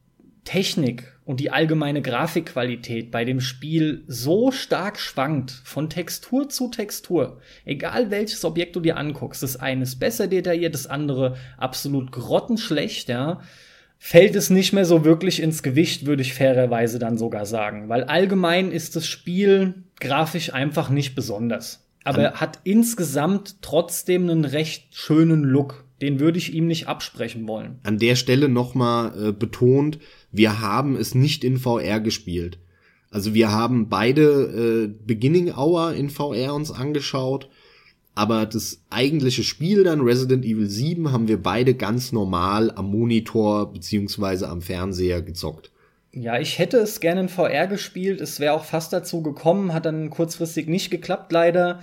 Technik und die allgemeine Grafikqualität bei dem Spiel so stark schwankt von Textur zu Textur, egal welches Objekt du dir anguckst, das eine ist besser detailliert, das andere absolut grottenschlecht, ja, fällt es nicht mehr so wirklich ins Gewicht, würde ich fairerweise dann sogar sagen, weil allgemein ist das Spiel grafisch einfach nicht besonders. Aber er hat insgesamt trotzdem einen recht schönen Look. Den würde ich ihm nicht absprechen wollen. An der Stelle nochmal äh, betont, wir haben es nicht in VR gespielt. Also wir haben beide äh, Beginning Hour in VR uns angeschaut, aber das eigentliche Spiel dann Resident Evil 7 haben wir beide ganz normal am Monitor beziehungsweise am Fernseher gezockt. Ja, ich hätte es gerne in VR gespielt. Es wäre auch fast dazu gekommen, hat dann kurzfristig nicht geklappt, leider.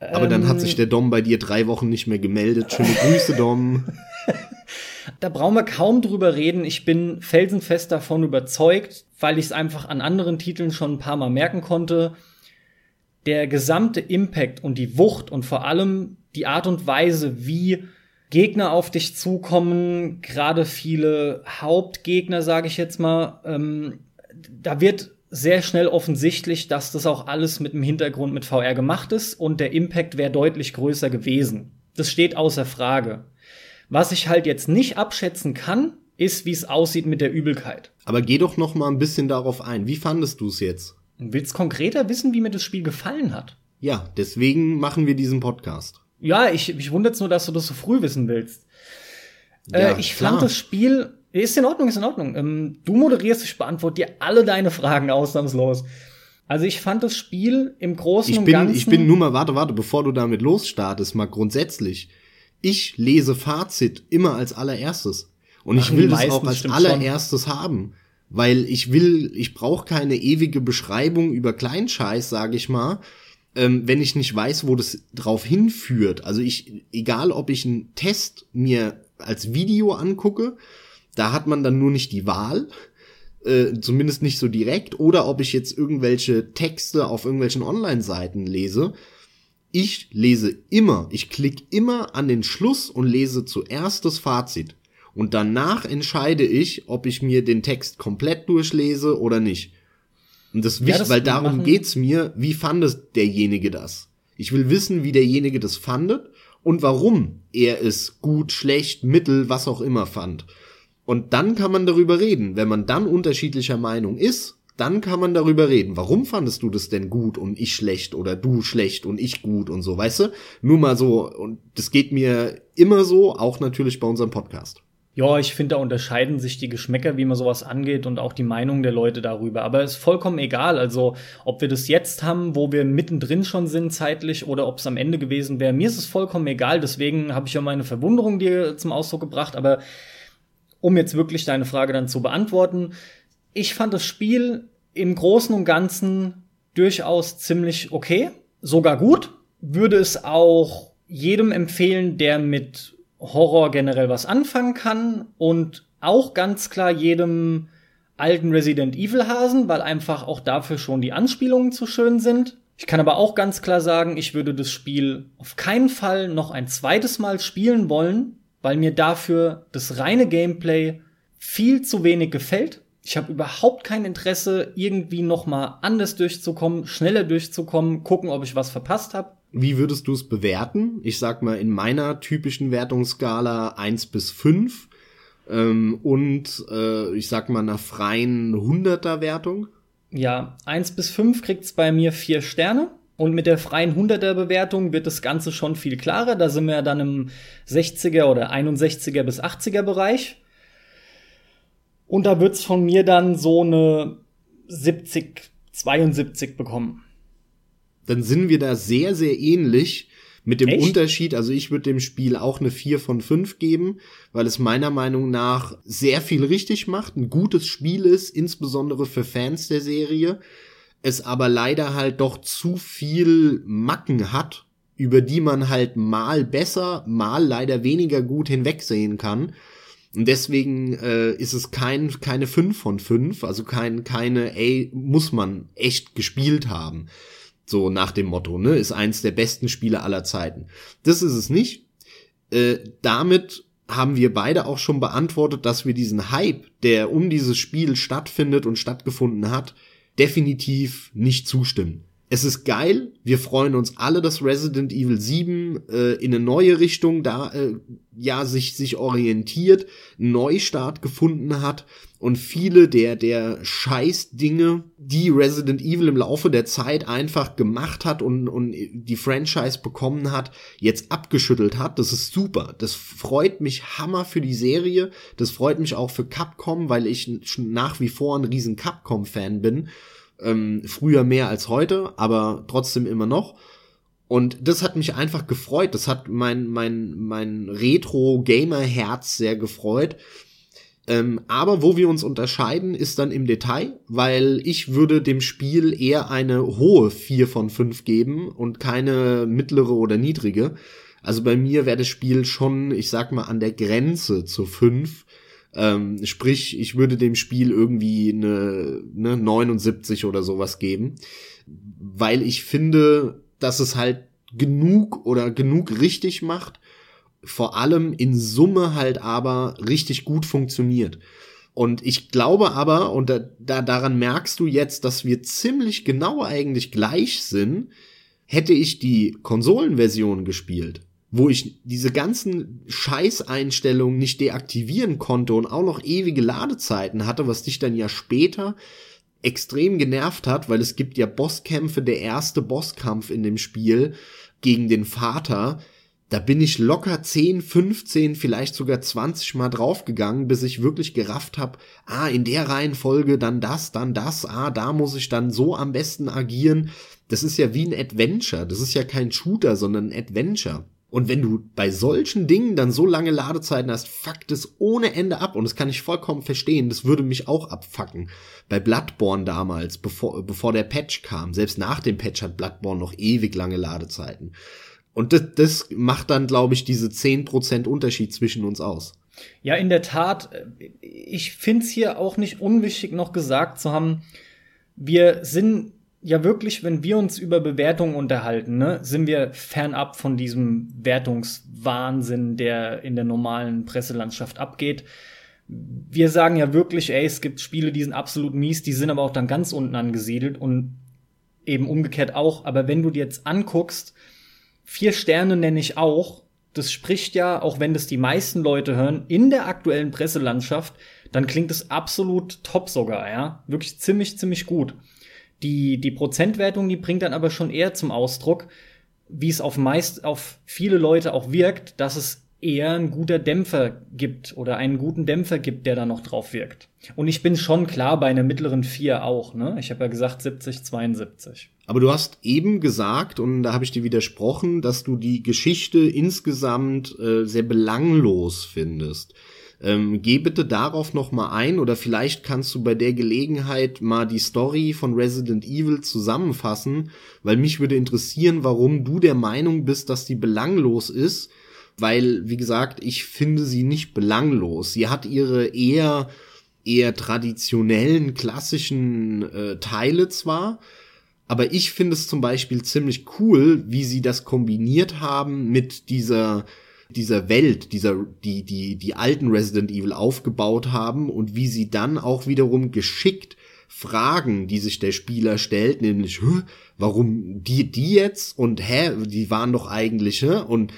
Aber ähm, dann hat sich ähm, der Dom bei dir drei Wochen nicht mehr gemeldet. Schöne Grüße, Dom. *laughs* Da brauchen wir kaum drüber reden. Ich bin felsenfest davon überzeugt, weil ich es einfach an anderen Titeln schon ein paar Mal merken konnte. Der gesamte Impact und die Wucht und vor allem die Art und Weise, wie Gegner auf dich zukommen, gerade viele Hauptgegner, sage ich jetzt mal, ähm, da wird sehr schnell offensichtlich, dass das auch alles mit dem Hintergrund mit VR gemacht ist und der Impact wäre deutlich größer gewesen. Das steht außer Frage. Was ich halt jetzt nicht abschätzen kann, ist, wie es aussieht mit der Übelkeit. Aber geh doch noch mal ein bisschen darauf ein. Wie fandest du es jetzt? Du willst konkreter wissen, wie mir das Spiel gefallen hat? Ja, deswegen machen wir diesen Podcast. Ja, ich, ich wundert nur, dass du das so früh wissen willst. Äh, ja, äh, ich klar. fand das Spiel Ist in Ordnung, ist in Ordnung. Ähm, du moderierst, ich beantworte dir alle deine Fragen ausnahmslos. Also ich fand das Spiel im Großen ich und bin, Ganzen. Ich bin nur mal, warte, warte, bevor du damit losstartest, mal grundsätzlich. Ich lese Fazit immer als allererstes. Und ich will das auch als allererstes schon. haben. Weil ich will, ich brauche keine ewige Beschreibung über Kleinscheiß, sage ich mal, ähm, wenn ich nicht weiß, wo das drauf hinführt. Also ich, egal ob ich einen Test mir als Video angucke, da hat man dann nur nicht die Wahl, äh, zumindest nicht so direkt, oder ob ich jetzt irgendwelche Texte auf irgendwelchen Online-Seiten lese. Ich lese immer, ich klicke immer an den Schluss und lese zuerst das Fazit. Und danach entscheide ich, ob ich mir den Text komplett durchlese oder nicht. Und das wichtig, ja, weil darum machen. geht's mir, wie fand es derjenige das? Ich will wissen, wie derjenige das fandet und warum er es gut, schlecht, mittel, was auch immer fand. Und dann kann man darüber reden. Wenn man dann unterschiedlicher Meinung ist, dann kann man darüber reden. Warum fandest du das denn gut und ich schlecht oder du schlecht und ich gut und so, weißt du? Nur mal so, und das geht mir immer so, auch natürlich bei unserem Podcast. Ja, ich finde, da unterscheiden sich die Geschmäcker, wie man sowas angeht und auch die Meinung der Leute darüber. Aber es ist vollkommen egal. Also, ob wir das jetzt haben, wo wir mittendrin schon sind zeitlich oder ob es am Ende gewesen wäre. Mir ist es vollkommen egal. Deswegen habe ich ja meine Verwunderung dir zum Ausdruck gebracht. Aber um jetzt wirklich deine Frage dann zu beantworten, ich fand das Spiel im Großen und Ganzen durchaus ziemlich okay, sogar gut. Würde es auch jedem empfehlen, der mit Horror generell was anfangen kann und auch ganz klar jedem alten Resident Evil Hasen, weil einfach auch dafür schon die Anspielungen zu schön sind. Ich kann aber auch ganz klar sagen, ich würde das Spiel auf keinen Fall noch ein zweites Mal spielen wollen, weil mir dafür das reine Gameplay viel zu wenig gefällt. Ich habe überhaupt kein Interesse, irgendwie noch mal anders durchzukommen, schneller durchzukommen, gucken, ob ich was verpasst habe. Wie würdest du es bewerten? Ich sag mal in meiner typischen Wertungsskala eins bis fünf ähm, und äh, ich sag mal einer freien Hunderter-Wertung. Ja, eins bis fünf kriegt's bei mir vier Sterne. Und mit der freien 100er Bewertung wird das Ganze schon viel klarer. Da sind wir ja dann im 60er oder 61er bis 80er Bereich. Und da wird's von mir dann so eine 70, 72 bekommen. Dann sind wir da sehr, sehr ähnlich. Mit dem Echt? Unterschied, also ich würde dem Spiel auch eine 4 von 5 geben, weil es meiner Meinung nach sehr viel richtig macht, ein gutes Spiel ist, insbesondere für Fans der Serie es aber leider halt doch zu viel Macken hat, über die man halt mal besser, mal leider weniger gut hinwegsehen kann. Und deswegen äh, ist es kein, keine 5 von 5, also kein, keine, ey, muss man echt gespielt haben. So nach dem Motto, ne? Ist eins der besten Spiele aller Zeiten. Das ist es nicht. Äh, damit haben wir beide auch schon beantwortet, dass wir diesen Hype, der um dieses Spiel stattfindet und stattgefunden hat, definitiv nicht zustimmen. Es ist geil, wir freuen uns alle, dass Resident Evil 7 äh, in eine neue Richtung da äh, ja sich sich orientiert, Neustart gefunden hat und viele der der Scheiß Dinge, die Resident Evil im Laufe der Zeit einfach gemacht hat und und die Franchise bekommen hat, jetzt abgeschüttelt hat. Das ist super. Das freut mich hammer für die Serie. Das freut mich auch für Capcom, weil ich nach wie vor ein riesen Capcom Fan bin ähm, früher mehr als heute, aber trotzdem immer noch. Und das hat mich einfach gefreut. Das hat mein, mein, mein Retro-Gamer-Herz sehr gefreut. Ähm, aber wo wir uns unterscheiden, ist dann im Detail, weil ich würde dem Spiel eher eine hohe 4 von 5 geben und keine mittlere oder niedrige. Also bei mir wäre das Spiel schon, ich sag mal, an der Grenze zu 5. Ähm, sprich, ich würde dem Spiel irgendwie eine, eine 79 oder sowas geben, weil ich finde, dass es halt genug oder genug richtig macht, vor allem in Summe halt aber richtig gut funktioniert. Und ich glaube aber, und da, da, daran merkst du jetzt, dass wir ziemlich genau eigentlich gleich sind, hätte ich die Konsolenversion gespielt, wo ich diese ganzen Scheißeinstellungen nicht deaktivieren konnte und auch noch ewige Ladezeiten hatte, was dich dann ja später extrem genervt hat, weil es gibt ja Bosskämpfe, der erste Bosskampf in dem Spiel gegen den Vater, da bin ich locker 10, 15, vielleicht sogar 20 Mal draufgegangen, bis ich wirklich gerafft habe, ah, in der Reihenfolge dann das, dann das, ah, da muss ich dann so am besten agieren. Das ist ja wie ein Adventure. Das ist ja kein Shooter, sondern ein Adventure. Und wenn du bei solchen Dingen dann so lange Ladezeiten hast, fuckt es ohne Ende ab. Und das kann ich vollkommen verstehen. Das würde mich auch abfacken. Bei Bloodborne damals, bevor, bevor der Patch kam. Selbst nach dem Patch hat Bloodborne noch ewig lange Ladezeiten. Und das, das macht dann, glaube ich, diese 10% Unterschied zwischen uns aus. Ja, in der Tat. Ich finde es hier auch nicht unwichtig noch gesagt zu haben, wir sind ja wirklich, wenn wir uns über Bewertungen unterhalten, ne, sind wir fernab von diesem Wertungswahnsinn, der in der normalen Presselandschaft abgeht. Wir sagen ja wirklich, ey, es gibt Spiele, die sind absolut mies, die sind aber auch dann ganz unten angesiedelt und eben umgekehrt auch. Aber wenn du dir jetzt anguckst, Vier Sterne nenne ich auch. Das spricht ja, auch wenn das die meisten Leute hören, in der aktuellen Presselandschaft, dann klingt es absolut top sogar, ja. Wirklich ziemlich, ziemlich gut. Die, die Prozentwertung, die bringt dann aber schon eher zum Ausdruck, wie es auf meist, auf viele Leute auch wirkt, dass es eher ein guter Dämpfer gibt oder einen guten Dämpfer gibt, der da noch drauf wirkt. Und ich bin schon klar bei einer mittleren 4 auch, ne? Ich habe ja gesagt 70, 72. Aber du hast eben gesagt, und da habe ich dir widersprochen, dass du die Geschichte insgesamt äh, sehr belanglos findest. Ähm, geh bitte darauf noch mal ein oder vielleicht kannst du bei der Gelegenheit mal die Story von Resident Evil zusammenfassen, weil mich würde interessieren, warum du der Meinung bist, dass die belanglos ist weil, wie gesagt, ich finde sie nicht belanglos. Sie hat ihre eher eher traditionellen, klassischen äh, Teile zwar, aber ich finde es zum Beispiel ziemlich cool, wie sie das kombiniert haben mit dieser dieser Welt, dieser die die die alten Resident Evil aufgebaut haben und wie sie dann auch wiederum geschickt Fragen, die sich der Spieler stellt, nämlich, warum die die jetzt und hä, die waren doch eigentlich, hä? und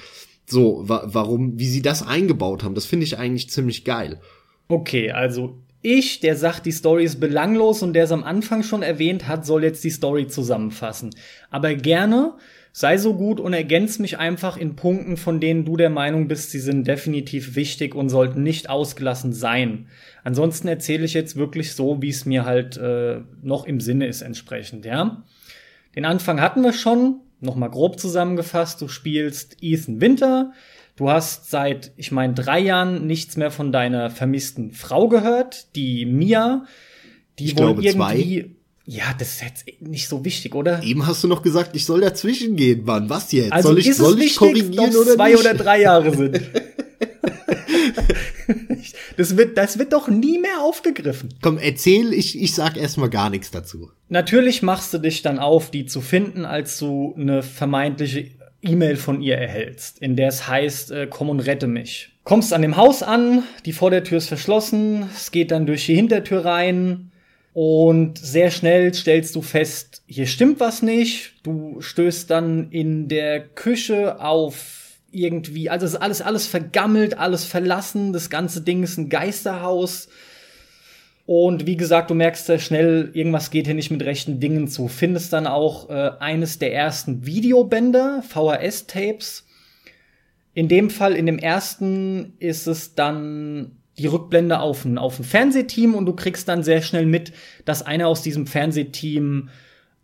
so, wa warum, wie sie das eingebaut haben, das finde ich eigentlich ziemlich geil. Okay, also ich, der sagt, die Story ist belanglos und der es am Anfang schon erwähnt hat, soll jetzt die Story zusammenfassen. Aber gerne, sei so gut und ergänz mich einfach in Punkten, von denen du der Meinung bist, sie sind definitiv wichtig und sollten nicht ausgelassen sein. Ansonsten erzähle ich jetzt wirklich so, wie es mir halt äh, noch im Sinne ist entsprechend, ja. Den Anfang hatten wir schon, nochmal grob zusammengefasst, du spielst Ethan Winter. Du hast seit, ich meine, drei Jahren nichts mehr von deiner vermissten Frau gehört, die Mia, die ich wohl glaube, irgendwie. Zwei. Ja, das ist jetzt nicht so wichtig, oder? Eben hast du noch gesagt, ich soll dazwischen gehen, Mann. Was jetzt? Also soll ich, soll ich wichtig, korrigieren oder zwei nicht? oder drei Jahre sind? *laughs* *laughs* Das wird, das wird doch nie mehr aufgegriffen. Komm, erzähl, ich, ich sag erstmal gar nichts dazu. Natürlich machst du dich dann auf, die zu finden, als du eine vermeintliche E-Mail von ihr erhältst, in der es heißt, äh, komm und rette mich. Kommst an dem Haus an, die Vordertür ist verschlossen, es geht dann durch die Hintertür rein und sehr schnell stellst du fest, hier stimmt was nicht. Du stößt dann in der Küche auf irgendwie, also ist alles, alles vergammelt, alles verlassen. Das ganze Ding ist ein Geisterhaus. Und wie gesagt, du merkst sehr schnell, irgendwas geht hier nicht mit rechten Dingen zu. Findest dann auch äh, eines der ersten Videobänder, VHS-Tapes. In dem Fall, in dem ersten, ist es dann die Rückblende auf ein, auf ein Fernsehteam und du kriegst dann sehr schnell mit, dass einer aus diesem Fernsehteam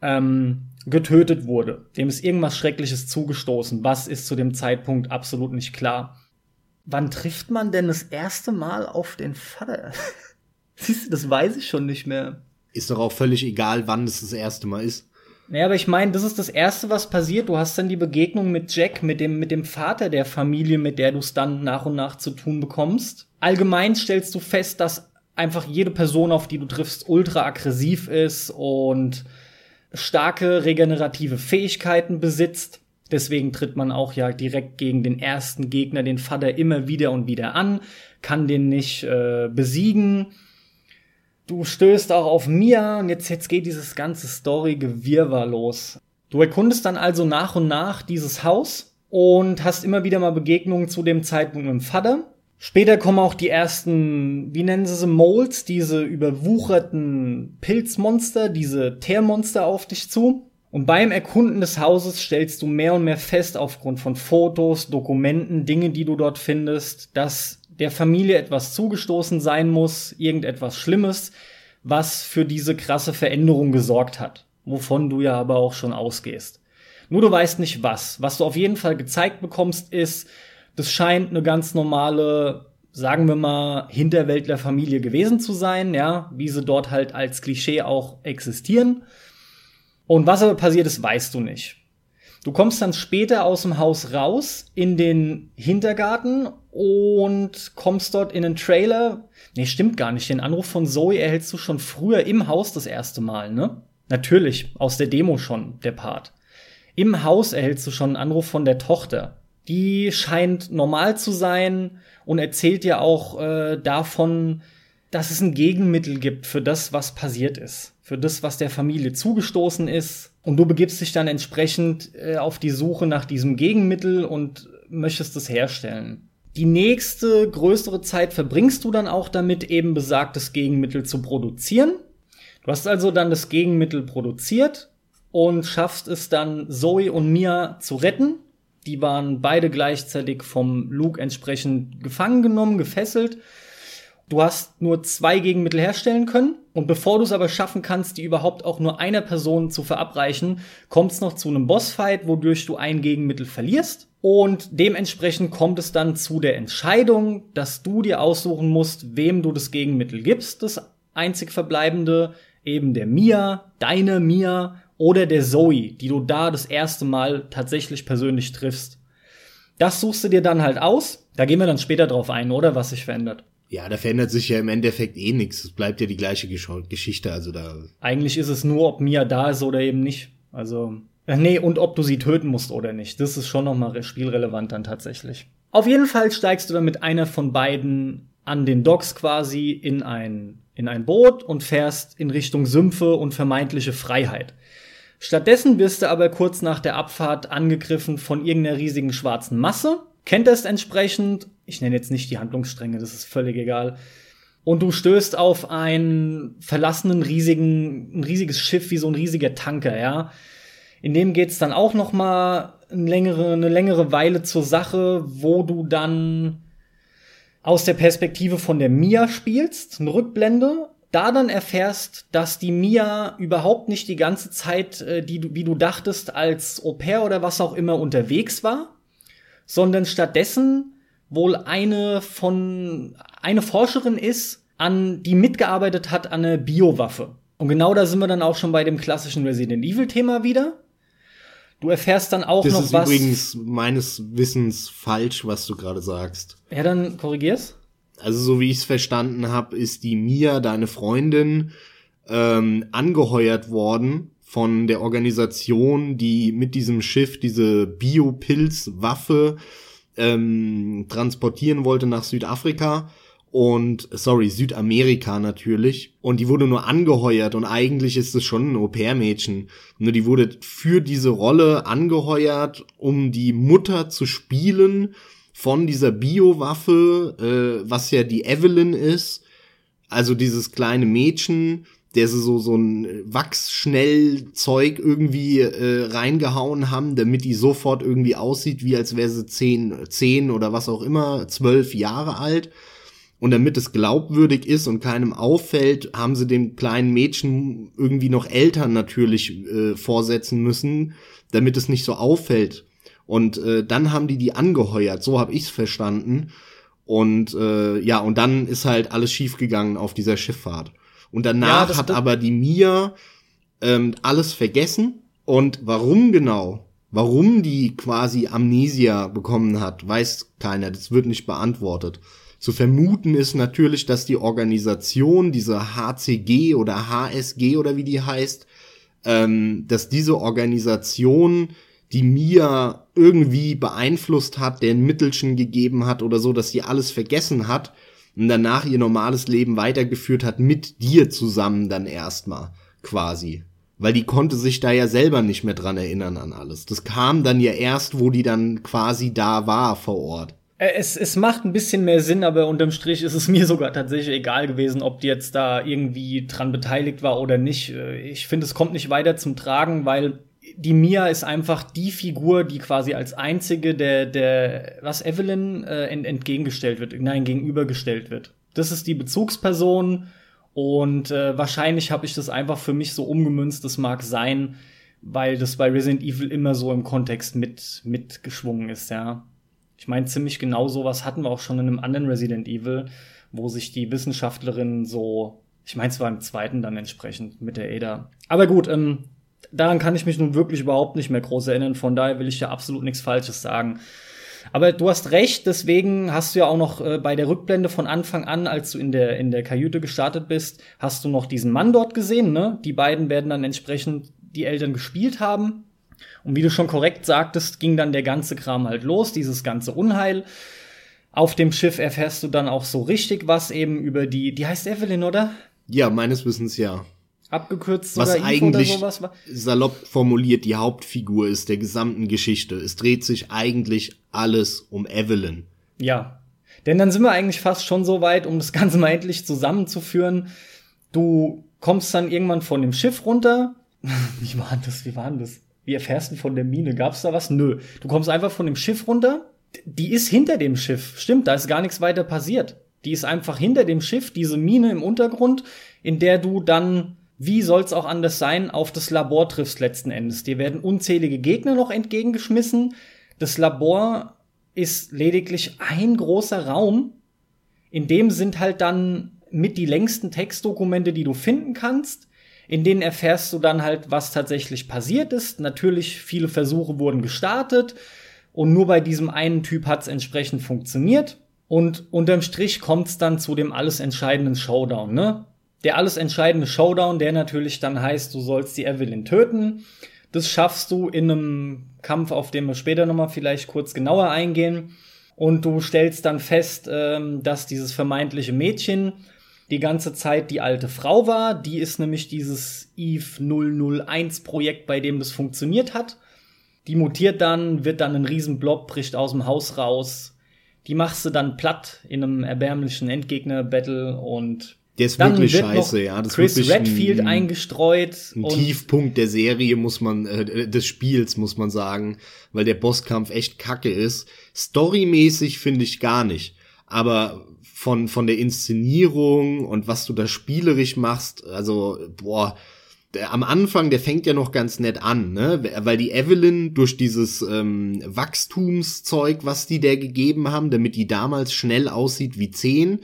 ähm, getötet wurde. Dem ist irgendwas Schreckliches zugestoßen. Was ist zu dem Zeitpunkt absolut nicht klar. Wann trifft man denn das erste Mal auf den Vater? *laughs* Siehst du, das weiß ich schon nicht mehr. Ist doch auch völlig egal, wann es das erste Mal ist. Naja, aber ich meine, das ist das Erste, was passiert. Du hast dann die Begegnung mit Jack, mit dem, mit dem Vater der Familie, mit der du es dann nach und nach zu tun bekommst. Allgemein stellst du fest, dass einfach jede Person, auf die du triffst, ultra aggressiv ist und starke regenerative Fähigkeiten besitzt. Deswegen tritt man auch ja direkt gegen den ersten Gegner, den Vater, immer wieder und wieder an, kann den nicht äh, besiegen. Du stößt auch auf Mia und jetzt, jetzt geht dieses ganze Story-Gewirrwarr los. Du erkundest dann also nach und nach dieses Haus und hast immer wieder mal Begegnungen zu dem Zeitpunkt mit dem Vater. Später kommen auch die ersten, wie nennen sie sie, Molds, diese überwucherten Pilzmonster, diese Teermonster auf dich zu. Und beim Erkunden des Hauses stellst du mehr und mehr fest, aufgrund von Fotos, Dokumenten, Dinge, die du dort findest, dass der Familie etwas zugestoßen sein muss, irgendetwas Schlimmes, was für diese krasse Veränderung gesorgt hat, wovon du ja aber auch schon ausgehst. Nur du weißt nicht was. Was du auf jeden Fall gezeigt bekommst, ist, das scheint eine ganz normale, sagen wir mal, Hinterwäldlerfamilie gewesen zu sein, ja, wie sie dort halt als Klischee auch existieren. Und was aber passiert ist, weißt du nicht. Du kommst dann später aus dem Haus raus in den Hintergarten und kommst dort in einen Trailer. Nee, stimmt gar nicht. Den Anruf von Zoe erhältst du schon früher im Haus das erste Mal, ne? Natürlich, aus der Demo schon, der Part. Im Haus erhältst du schon einen Anruf von der Tochter. Die scheint normal zu sein und erzählt dir auch äh, davon, dass es ein Gegenmittel gibt für das, was passiert ist, für das, was der Familie zugestoßen ist. Und du begibst dich dann entsprechend äh, auf die Suche nach diesem Gegenmittel und möchtest es herstellen. Die nächste größere Zeit verbringst du dann auch damit, eben besagtes Gegenmittel zu produzieren. Du hast also dann das Gegenmittel produziert und schaffst es dann, Zoe und Mia zu retten. Die waren beide gleichzeitig vom Luke entsprechend gefangen genommen, gefesselt. Du hast nur zwei Gegenmittel herstellen können. Und bevor du es aber schaffen kannst, die überhaupt auch nur einer Person zu verabreichen, kommt es noch zu einem Bossfight, wodurch du ein Gegenmittel verlierst. Und dementsprechend kommt es dann zu der Entscheidung, dass du dir aussuchen musst, wem du das Gegenmittel gibst, das einzig verbleibende, eben der Mia, deine Mia oder der Zoe, die du da das erste Mal tatsächlich persönlich triffst. Das suchst du dir dann halt aus. Da gehen wir dann später drauf ein, oder was sich verändert. Ja, da verändert sich ja im Endeffekt eh nichts. Es bleibt ja die gleiche Gesch Geschichte, also da. Eigentlich ist es nur, ob Mia da ist oder eben nicht. Also, äh, nee, und ob du sie töten musst oder nicht. Das ist schon nochmal spielrelevant dann tatsächlich. Auf jeden Fall steigst du dann mit einer von beiden an den Docks quasi in ein, in ein Boot und fährst in Richtung Sümpfe und vermeintliche Freiheit. Stattdessen wirst du aber kurz nach der Abfahrt angegriffen von irgendeiner riesigen schwarzen Masse kennt es entsprechend. Ich nenne jetzt nicht die Handlungsstränge, das ist völlig egal. Und du stößt auf einen verlassenen riesigen, ein riesiges Schiff wie so ein riesiger Tanker, ja. In dem geht's dann auch noch mal eine längere, eine längere Weile zur Sache, wo du dann aus der Perspektive von der Mia spielst, eine Rückblende, da dann erfährst, dass die Mia überhaupt nicht die ganze Zeit, äh, die du, wie du dachtest, als Au pair oder was auch immer unterwegs war, sondern stattdessen wohl eine von eine Forscherin ist, an die mitgearbeitet hat an einer Biowaffe. Und genau da sind wir dann auch schon bei dem klassischen Resident Evil Thema wieder. Du erfährst dann auch das noch was. Das ist übrigens meines Wissens falsch, was du gerade sagst. Ja, dann korrigier's. Also so wie ich es verstanden habe, ist die Mia, deine Freundin, ähm, angeheuert worden von der Organisation, die mit diesem Schiff diese Biopilz-Waffe ähm, transportieren wollte nach Südafrika und sorry, Südamerika natürlich. Und die wurde nur angeheuert und eigentlich ist es schon ein Au-pair-Mädchen. Nur die wurde für diese Rolle angeheuert, um die Mutter zu spielen von dieser Biowaffe, äh, was ja die Evelyn ist. Also dieses kleine Mädchen, der sie so, so ein Wachsschnellzeug irgendwie äh, reingehauen haben, damit die sofort irgendwie aussieht, wie als wäre sie zehn, zehn oder was auch immer, zwölf Jahre alt. Und damit es glaubwürdig ist und keinem auffällt, haben sie dem kleinen Mädchen irgendwie noch Eltern natürlich äh, vorsetzen müssen, damit es nicht so auffällt. Und äh, dann haben die die angeheuert, so habe ich's verstanden. Und äh, ja, und dann ist halt alles schiefgegangen auf dieser Schifffahrt. Und danach ja, hat aber die Mia ähm, alles vergessen. Und warum genau? Warum die quasi Amnesia bekommen hat, weiß keiner. Das wird nicht beantwortet. Zu vermuten ist natürlich, dass die Organisation, diese HCG oder HSG oder wie die heißt, ähm, dass diese Organisation die Mia irgendwie beeinflusst hat, der ein Mittelchen gegeben hat oder so, dass sie alles vergessen hat und danach ihr normales Leben weitergeführt hat mit dir zusammen dann erstmal quasi. Weil die konnte sich da ja selber nicht mehr dran erinnern an alles. Das kam dann ja erst, wo die dann quasi da war vor Ort. Äh, es, es macht ein bisschen mehr Sinn, aber unterm Strich ist es *laughs* mir sogar tatsächlich egal gewesen, ob die jetzt da irgendwie dran beteiligt war oder nicht. Äh, ich finde, es kommt nicht weiter zum Tragen, weil die Mia ist einfach die Figur, die quasi als einzige der, der was Evelyn äh, entgegengestellt wird, nein, gegenübergestellt wird. Das ist die Bezugsperson und äh, wahrscheinlich habe ich das einfach für mich so umgemünzt, das mag sein, weil das bei Resident Evil immer so im Kontext mit mitgeschwungen ist, ja. Ich meine, ziemlich genau sowas hatten wir auch schon in einem anderen Resident Evil, wo sich die Wissenschaftlerin so, ich meine, es war im zweiten dann entsprechend mit der Ada. Aber gut, ähm, daran kann ich mich nun wirklich überhaupt nicht mehr groß erinnern, von daher will ich ja absolut nichts Falsches sagen. Aber du hast recht, deswegen hast du ja auch noch äh, bei der Rückblende von Anfang an, als du in der, in der Kajüte gestartet bist, hast du noch diesen Mann dort gesehen, ne? Die beiden werden dann entsprechend die Eltern gespielt haben. Und wie du schon korrekt sagtest, ging dann der ganze Kram halt los, dieses ganze Unheil. Auf dem Schiff erfährst du dann auch so richtig was eben über die, die heißt Evelyn, oder? Ja, meines Wissens ja abgekürzt was eigentlich salopp formuliert die Hauptfigur ist der gesamten Geschichte. Es dreht sich eigentlich alles um Evelyn. Ja. Denn dann sind wir eigentlich fast schon so weit, um das Ganze mal endlich zusammenzuführen. Du kommst dann irgendwann von dem Schiff runter. *laughs* Wie war das? Wie war das? Wie erfährst du von der Mine? Gab's da was? Nö. Du kommst einfach von dem Schiff runter. Die ist hinter dem Schiff. Stimmt, da ist gar nichts weiter passiert. Die ist einfach hinter dem Schiff, diese Mine im Untergrund, in der du dann wie soll's auch anders sein, auf das Labor triffst letzten Endes. Dir werden unzählige Gegner noch entgegengeschmissen. Das Labor ist lediglich ein großer Raum. In dem sind halt dann mit die längsten Textdokumente, die du finden kannst. In denen erfährst du dann halt, was tatsächlich passiert ist. Natürlich, viele Versuche wurden gestartet. Und nur bei diesem einen Typ hat's entsprechend funktioniert. Und unterm Strich kommt's dann zu dem alles entscheidenden Showdown, ne? Der alles entscheidende Showdown, der natürlich dann heißt, du sollst die Evelyn töten. Das schaffst du in einem Kampf, auf den wir später nochmal vielleicht kurz genauer eingehen. Und du stellst dann fest, ähm, dass dieses vermeintliche Mädchen die ganze Zeit die alte Frau war. Die ist nämlich dieses Eve 001 Projekt, bei dem das funktioniert hat. Die mutiert dann, wird dann ein Riesenblob, bricht aus dem Haus raus. Die machst du dann platt in einem erbärmlichen Endgegner-Battle und der ist Dann wirklich scheiße, ja. Das Chris ist Redfield ein, eingestreut. Ein Tiefpunkt der Serie muss man, äh, des Spiels muss man sagen, weil der Bosskampf echt kacke ist. Storymäßig finde ich gar nicht. Aber von, von der Inszenierung und was du da spielerisch machst, also, boah, der, am Anfang, der fängt ja noch ganz nett an, ne? Weil die Evelyn durch dieses ähm, Wachstumszeug, was die der gegeben haben, damit die damals schnell aussieht wie zehn,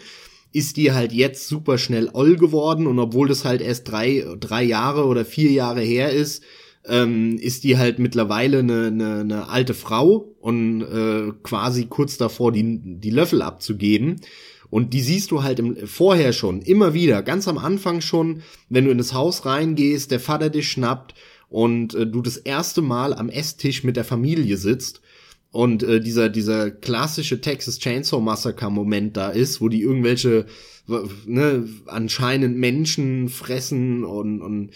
ist die halt jetzt super schnell oll geworden und obwohl das halt erst drei, drei Jahre oder vier Jahre her ist, ähm, ist die halt mittlerweile eine, eine, eine alte Frau und äh, quasi kurz davor, die, die Löffel abzugeben. Und die siehst du halt im, vorher schon, immer wieder, ganz am Anfang schon, wenn du in das Haus reingehst, der Vater dich schnappt und äh, du das erste Mal am Esstisch mit der Familie sitzt und äh, dieser dieser klassische Texas Chainsaw Massacre Moment da ist, wo die irgendwelche ne, anscheinend Menschen fressen und und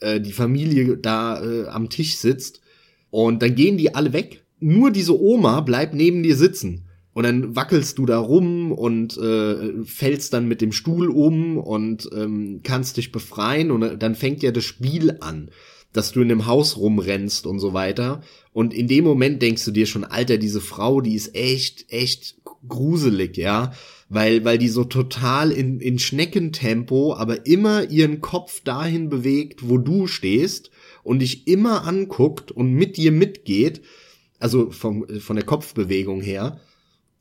äh, die Familie da äh, am Tisch sitzt und dann gehen die alle weg. Nur diese Oma bleibt neben dir sitzen. Und dann wackelst du da rum und äh, fällst dann mit dem Stuhl um und ähm, kannst dich befreien und dann fängt ja das Spiel an dass du in dem Haus rumrennst und so weiter. Und in dem Moment denkst du dir schon, Alter, diese Frau, die ist echt, echt gruselig, ja. Weil, weil die so total in, in Schneckentempo, aber immer ihren Kopf dahin bewegt, wo du stehst und dich immer anguckt und mit dir mitgeht. Also vom, von der Kopfbewegung her.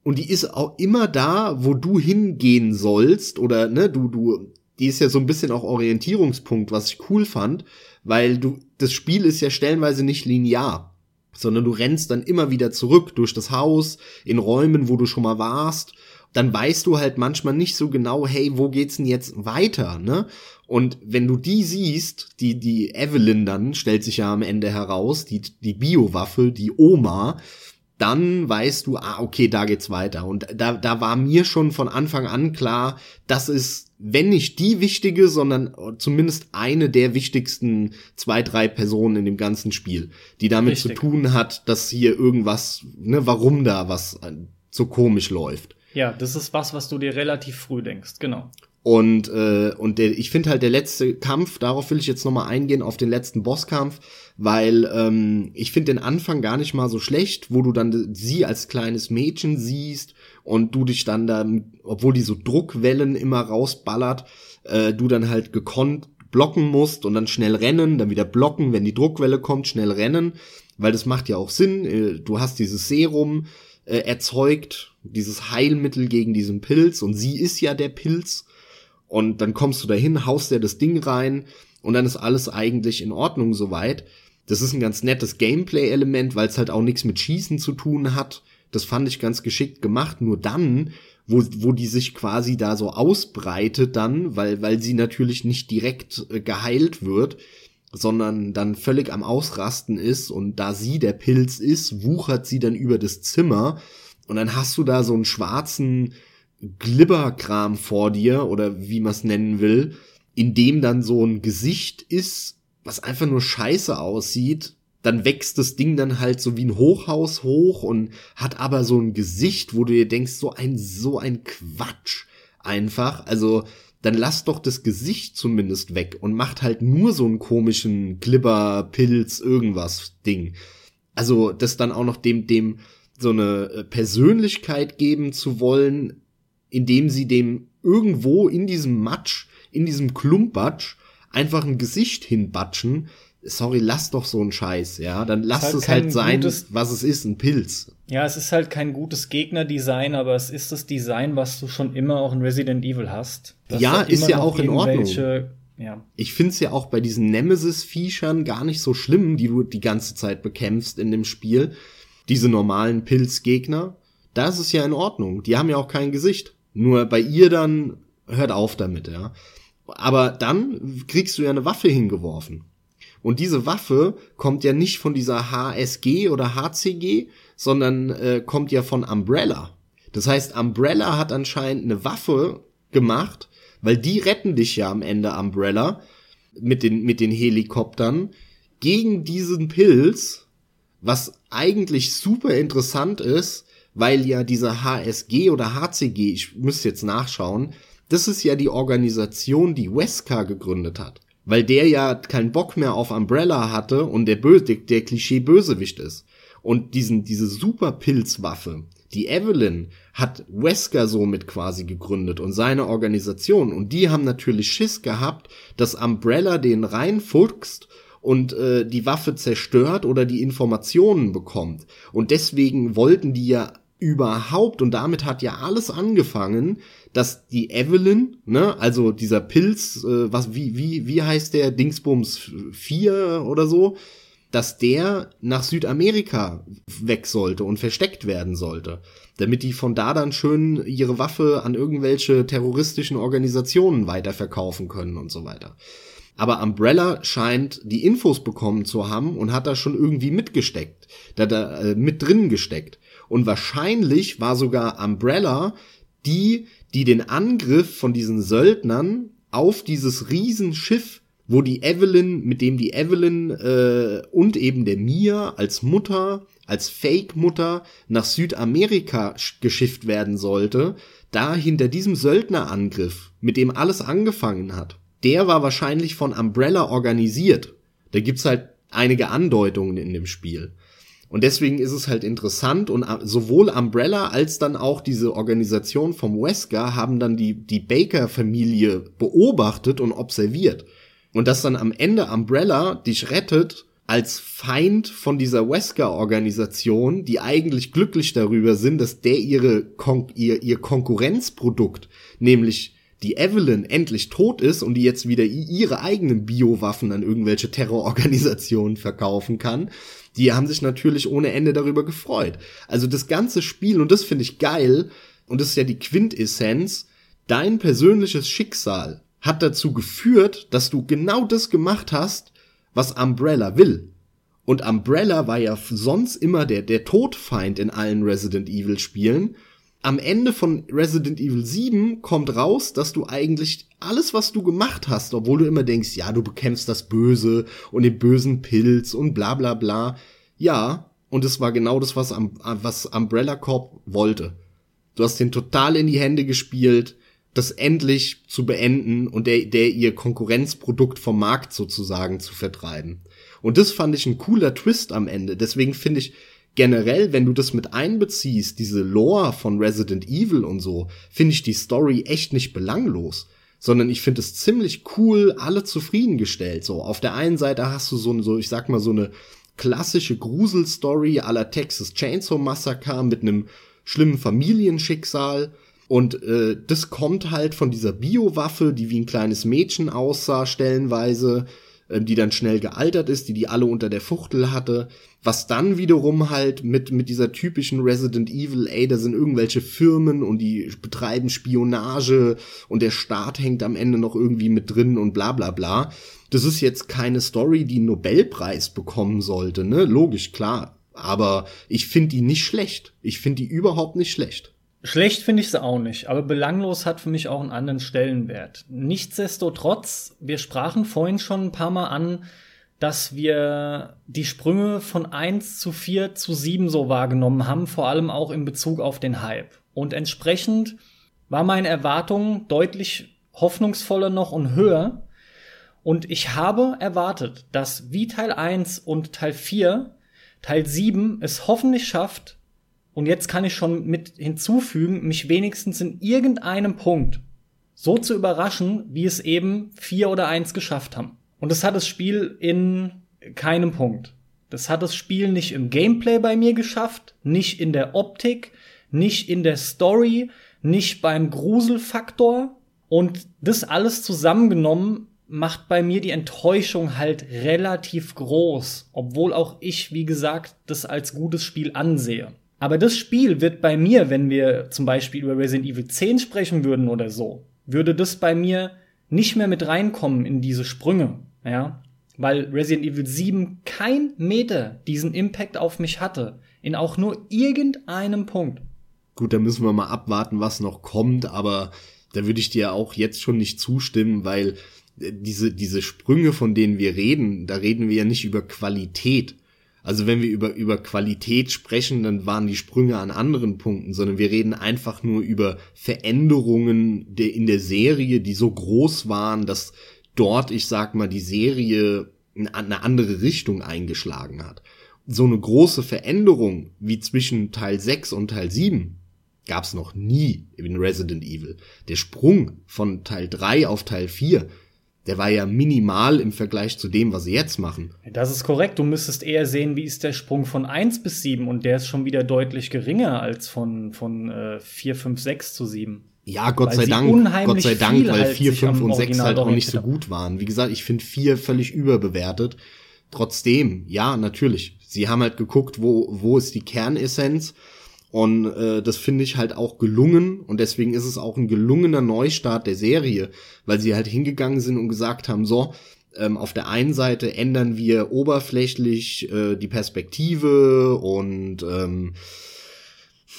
Und die ist auch immer da, wo du hingehen sollst oder, ne, du, du, die ist ja so ein bisschen auch Orientierungspunkt, was ich cool fand weil du, das Spiel ist ja stellenweise nicht linear, sondern du rennst dann immer wieder zurück durch das Haus, in Räumen, wo du schon mal warst. Dann weißt du halt manchmal nicht so genau, hey, wo geht's denn jetzt weiter, ne? Und wenn du die siehst, die, die Evelyn dann, stellt sich ja am Ende heraus, die, die Biowaffe, die Oma, dann weißt du, ah, okay, da geht's weiter. Und da, da war mir schon von Anfang an klar, das ist, wenn nicht die wichtige, sondern zumindest eine der wichtigsten zwei, drei Personen in dem ganzen Spiel, die damit Richtig. zu tun hat, dass hier irgendwas, ne, warum da was so komisch läuft. Ja, das ist was, was du dir relativ früh denkst, genau. Und, äh, und der, ich finde halt der letzte Kampf, darauf will ich jetzt nochmal eingehen, auf den letzten Bosskampf, weil ähm, ich finde den Anfang gar nicht mal so schlecht, wo du dann sie als kleines Mädchen siehst und du dich dann da, obwohl die so Druckwellen immer rausballert, äh, du dann halt gekonnt blocken musst und dann schnell rennen, dann wieder blocken, wenn die Druckwelle kommt, schnell rennen, weil das macht ja auch Sinn. Äh, du hast dieses Serum äh, erzeugt, dieses Heilmittel gegen diesen Pilz und sie ist ja der Pilz und dann kommst du dahin, haust dir das Ding rein und dann ist alles eigentlich in Ordnung soweit. Das ist ein ganz nettes Gameplay-Element, weil es halt auch nichts mit Schießen zu tun hat. Das fand ich ganz geschickt gemacht. Nur dann, wo, wo die sich quasi da so ausbreitet dann, weil, weil sie natürlich nicht direkt äh, geheilt wird, sondern dann völlig am Ausrasten ist und da sie der Pilz ist, wuchert sie dann über das Zimmer und dann hast du da so einen schwarzen Glibberkram vor dir oder wie man es nennen will, in dem dann so ein Gesicht ist, was einfach nur scheiße aussieht, dann wächst das Ding dann halt so wie ein Hochhaus hoch und hat aber so ein Gesicht, wo du dir denkst, so ein, so ein Quatsch einfach. Also, dann lass doch das Gesicht zumindest weg und macht halt nur so einen komischen Glibber, Pilz, irgendwas Ding. Also, das dann auch noch dem, dem so eine äh, Persönlichkeit geben zu wollen, indem sie dem irgendwo in diesem Matsch, in diesem Klumpatsch einfach ein Gesicht hinbatschen. Sorry, lass doch so einen Scheiß, ja. Dann lass halt es halt sein, gutes, was es ist, ein Pilz. Ja, es ist halt kein gutes Gegnerdesign, aber es ist das Design, was du schon immer auch in Resident Evil hast. ja, ist ja auch in Ordnung. Ja. Ich find's ja auch bei diesen Nemesis-Viechern gar nicht so schlimm, die du die ganze Zeit bekämpfst in dem Spiel. Diese normalen Pilzgegner. Da ist es ja in Ordnung. Die haben ja auch kein Gesicht. Nur bei ihr dann hört auf damit, ja. Aber dann kriegst du ja eine Waffe hingeworfen. Und diese Waffe kommt ja nicht von dieser HSG oder HCG, sondern äh, kommt ja von Umbrella. Das heißt, Umbrella hat anscheinend eine Waffe gemacht, weil die retten dich ja am Ende Umbrella mit den, mit den Helikoptern gegen diesen Pilz, was eigentlich super interessant ist, weil ja dieser HSG oder HCG, ich müsste jetzt nachschauen, das ist ja die Organisation, die Wesker gegründet hat. Weil der ja keinen Bock mehr auf Umbrella hatte und der, Bö der, der Klischee-Bösewicht ist. Und diesen, diese Superpilzwaffe, die Evelyn, hat Wesker somit quasi gegründet und seine Organisation. Und die haben natürlich Schiss gehabt, dass Umbrella den reinfuchst und äh, die Waffe zerstört oder die Informationen bekommt. Und deswegen wollten die ja überhaupt, und damit hat ja alles angefangen, dass die Evelyn, ne, also dieser Pilz, äh, was, wie, wie, wie heißt der, Dingsbums 4 oder so, dass der nach Südamerika weg sollte und versteckt werden sollte, damit die von da dann schön ihre Waffe an irgendwelche terroristischen Organisationen weiterverkaufen können und so weiter. Aber Umbrella scheint die Infos bekommen zu haben und hat da schon irgendwie mitgesteckt, da da äh, mit drin gesteckt. Und wahrscheinlich war sogar Umbrella die, die den Angriff von diesen Söldnern auf dieses Riesenschiff, wo die Evelyn, mit dem die Evelyn äh, und eben der Mia als Mutter, als Fake-Mutter nach Südamerika geschifft werden sollte, da hinter diesem Söldnerangriff, mit dem alles angefangen hat, der war wahrscheinlich von Umbrella organisiert. Da gibt's halt einige Andeutungen in dem Spiel. Und deswegen ist es halt interessant und äh, sowohl Umbrella als dann auch diese Organisation vom Wesker haben dann die, die Baker-Familie beobachtet und observiert. Und dass dann am Ende Umbrella dich rettet als Feind von dieser Wesker-Organisation, die eigentlich glücklich darüber sind, dass der ihre Kon ihr, ihr Konkurrenzprodukt, nämlich die Evelyn endlich tot ist und die jetzt wieder ihre eigenen Biowaffen an irgendwelche Terrororganisationen verkaufen kann, die haben sich natürlich ohne Ende darüber gefreut. Also das ganze Spiel, und das finde ich geil, und das ist ja die Quintessenz, dein persönliches Schicksal hat dazu geführt, dass du genau das gemacht hast, was Umbrella will. Und Umbrella war ja sonst immer der, der Todfeind in allen Resident Evil Spielen am Ende von Resident Evil 7 kommt raus, dass du eigentlich alles, was du gemacht hast, obwohl du immer denkst, ja, du bekämpfst das Böse und den bösen Pilz und bla bla bla. Ja, und es war genau das, was, was Umbrella Corp wollte. Du hast den total in die Hände gespielt, das endlich zu beenden und der, der ihr Konkurrenzprodukt vom Markt sozusagen zu vertreiben. Und das fand ich ein cooler Twist am Ende. Deswegen finde ich generell, wenn du das mit einbeziehst, diese Lore von Resident Evil und so, finde ich die Story echt nicht belanglos sondern ich finde es ziemlich cool, alle zufriedengestellt. So, auf der einen Seite hast du so, so ich sag mal, so eine klassische Gruselstory aller Texas Chainsaw Massacre mit einem schlimmen Familienschicksal. Und äh, das kommt halt von dieser Biowaffe, die wie ein kleines Mädchen aussah, stellenweise, die dann schnell gealtert ist, die die alle unter der Fuchtel hatte. Was dann wiederum halt mit, mit dieser typischen Resident Evil, ey, da sind irgendwelche Firmen und die betreiben Spionage und der Staat hängt am Ende noch irgendwie mit drin und bla bla bla. Das ist jetzt keine Story, die einen Nobelpreis bekommen sollte, ne? Logisch, klar. Aber ich finde die nicht schlecht. Ich finde die überhaupt nicht schlecht. Schlecht finde ich sie auch nicht, aber belanglos hat für mich auch einen anderen Stellenwert. Nichtsdestotrotz, wir sprachen vorhin schon ein paar Mal an, dass wir die Sprünge von 1 zu 4 zu 7 so wahrgenommen haben, vor allem auch in Bezug auf den Hype. Und entsprechend war meine Erwartung deutlich hoffnungsvoller noch und höher. Und ich habe erwartet, dass wie Teil 1 und Teil 4 Teil 7 es hoffentlich schafft, und jetzt kann ich schon mit hinzufügen, mich wenigstens in irgendeinem Punkt so zu überraschen, wie es eben 4 oder 1 geschafft haben. Und das hat das Spiel in keinem Punkt. Das hat das Spiel nicht im Gameplay bei mir geschafft, nicht in der Optik, nicht in der Story, nicht beim Gruselfaktor. Und das alles zusammengenommen macht bei mir die Enttäuschung halt relativ groß, obwohl auch ich, wie gesagt, das als gutes Spiel ansehe. Aber das Spiel wird bei mir, wenn wir zum Beispiel über Resident Evil 10 sprechen würden oder so, würde das bei mir nicht mehr mit reinkommen in diese Sprünge ja, weil Resident Evil 7 kein Meter diesen Impact auf mich hatte, in auch nur irgendeinem Punkt. Gut, da müssen wir mal abwarten, was noch kommt, aber da würde ich dir auch jetzt schon nicht zustimmen, weil äh, diese, diese Sprünge, von denen wir reden, da reden wir ja nicht über Qualität. Also wenn wir über, über Qualität sprechen, dann waren die Sprünge an anderen Punkten, sondern wir reden einfach nur über Veränderungen der, in der Serie, die so groß waren, dass dort, ich sag mal, die Serie eine andere Richtung eingeschlagen hat. So eine große Veränderung wie zwischen Teil 6 und Teil 7 gab's noch nie in Resident Evil. Der Sprung von Teil 3 auf Teil 4, der war ja minimal im Vergleich zu dem, was sie jetzt machen. Das ist korrekt. Du müsstest eher sehen, wie ist der Sprung von 1 bis 7 und der ist schon wieder deutlich geringer als von, von äh, 4, 5, 6 zu 7. Ja, Gott sei Dank, Gott sei Dank, weil halt 4, 5 und 6 halt auch nicht so gut waren. Wie gesagt, ich finde 4 völlig überbewertet. Trotzdem, ja, natürlich. Sie haben halt geguckt, wo, wo ist die Kernessenz. Und äh, das finde ich halt auch gelungen. Und deswegen ist es auch ein gelungener Neustart der Serie, weil sie halt hingegangen sind und gesagt haben, so, ähm, auf der einen Seite ändern wir oberflächlich äh, die Perspektive und ähm,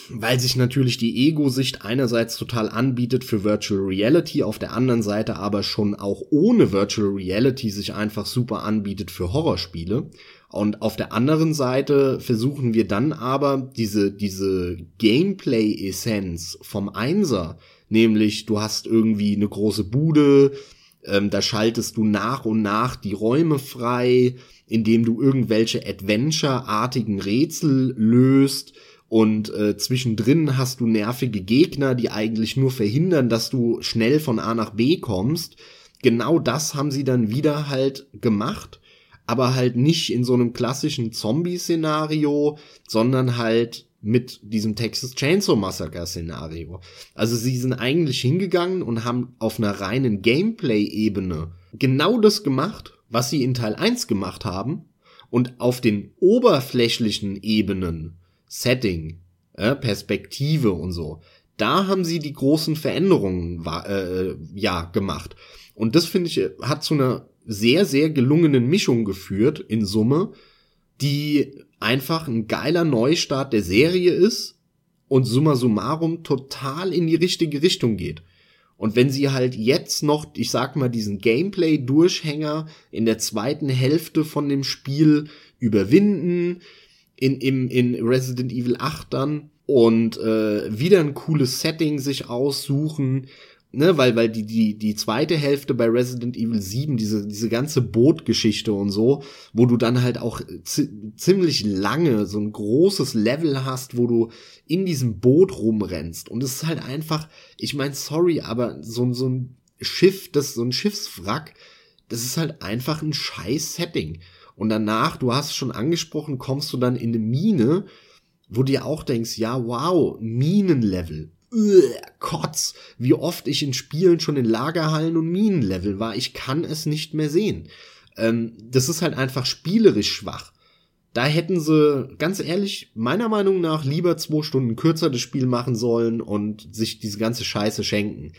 weil sich natürlich die Ego-Sicht einerseits total anbietet für Virtual Reality, auf der anderen Seite aber schon auch ohne Virtual Reality sich einfach super anbietet für Horrorspiele. Und auf der anderen Seite versuchen wir dann aber diese, diese Gameplay-Essenz vom Einser, nämlich du hast irgendwie eine große Bude, ähm, da schaltest du nach und nach die Räume frei, indem du irgendwelche Adventure-artigen Rätsel löst, und äh, zwischendrin hast du nervige Gegner, die eigentlich nur verhindern, dass du schnell von A nach B kommst. Genau das haben sie dann wieder halt gemacht, aber halt nicht in so einem klassischen Zombie-Szenario, sondern halt mit diesem Texas Chainsaw Massacre Szenario. Also sie sind eigentlich hingegangen und haben auf einer reinen Gameplay-Ebene genau das gemacht, was sie in Teil 1 gemacht haben und auf den oberflächlichen Ebenen Setting, äh, Perspektive und so. Da haben sie die großen Veränderungen äh, ja gemacht. Und das finde ich hat zu einer sehr sehr gelungenen Mischung geführt in Summe, die einfach ein geiler Neustart der Serie ist und summa summarum total in die richtige Richtung geht. Und wenn sie halt jetzt noch, ich sag mal, diesen Gameplay-Durchhänger in der zweiten Hälfte von dem Spiel überwinden, in, im, in Resident Evil 8 dann und äh, wieder ein cooles Setting sich aussuchen ne, weil, weil die, die, die zweite Hälfte bei Resident Evil 7, diese, diese ganze Bootgeschichte und so, wo du dann halt auch ziemlich lange so ein großes Level hast, wo du in diesem Boot rumrennst. Und es ist halt einfach, ich mein, sorry, aber so, so ein Schiff, das, so ein Schiffswrack, das ist halt einfach ein scheiß Setting. Und danach, du hast es schon angesprochen, kommst du dann in eine Mine, wo du dir auch denkst, ja, wow, Minenlevel. Kotz, wie oft ich in Spielen schon in Lagerhallen und Minenlevel war. Ich kann es nicht mehr sehen. Ähm, das ist halt einfach spielerisch schwach. Da hätten sie, ganz ehrlich, meiner Meinung nach lieber zwei Stunden kürzer das Spiel machen sollen und sich diese ganze Scheiße schenken.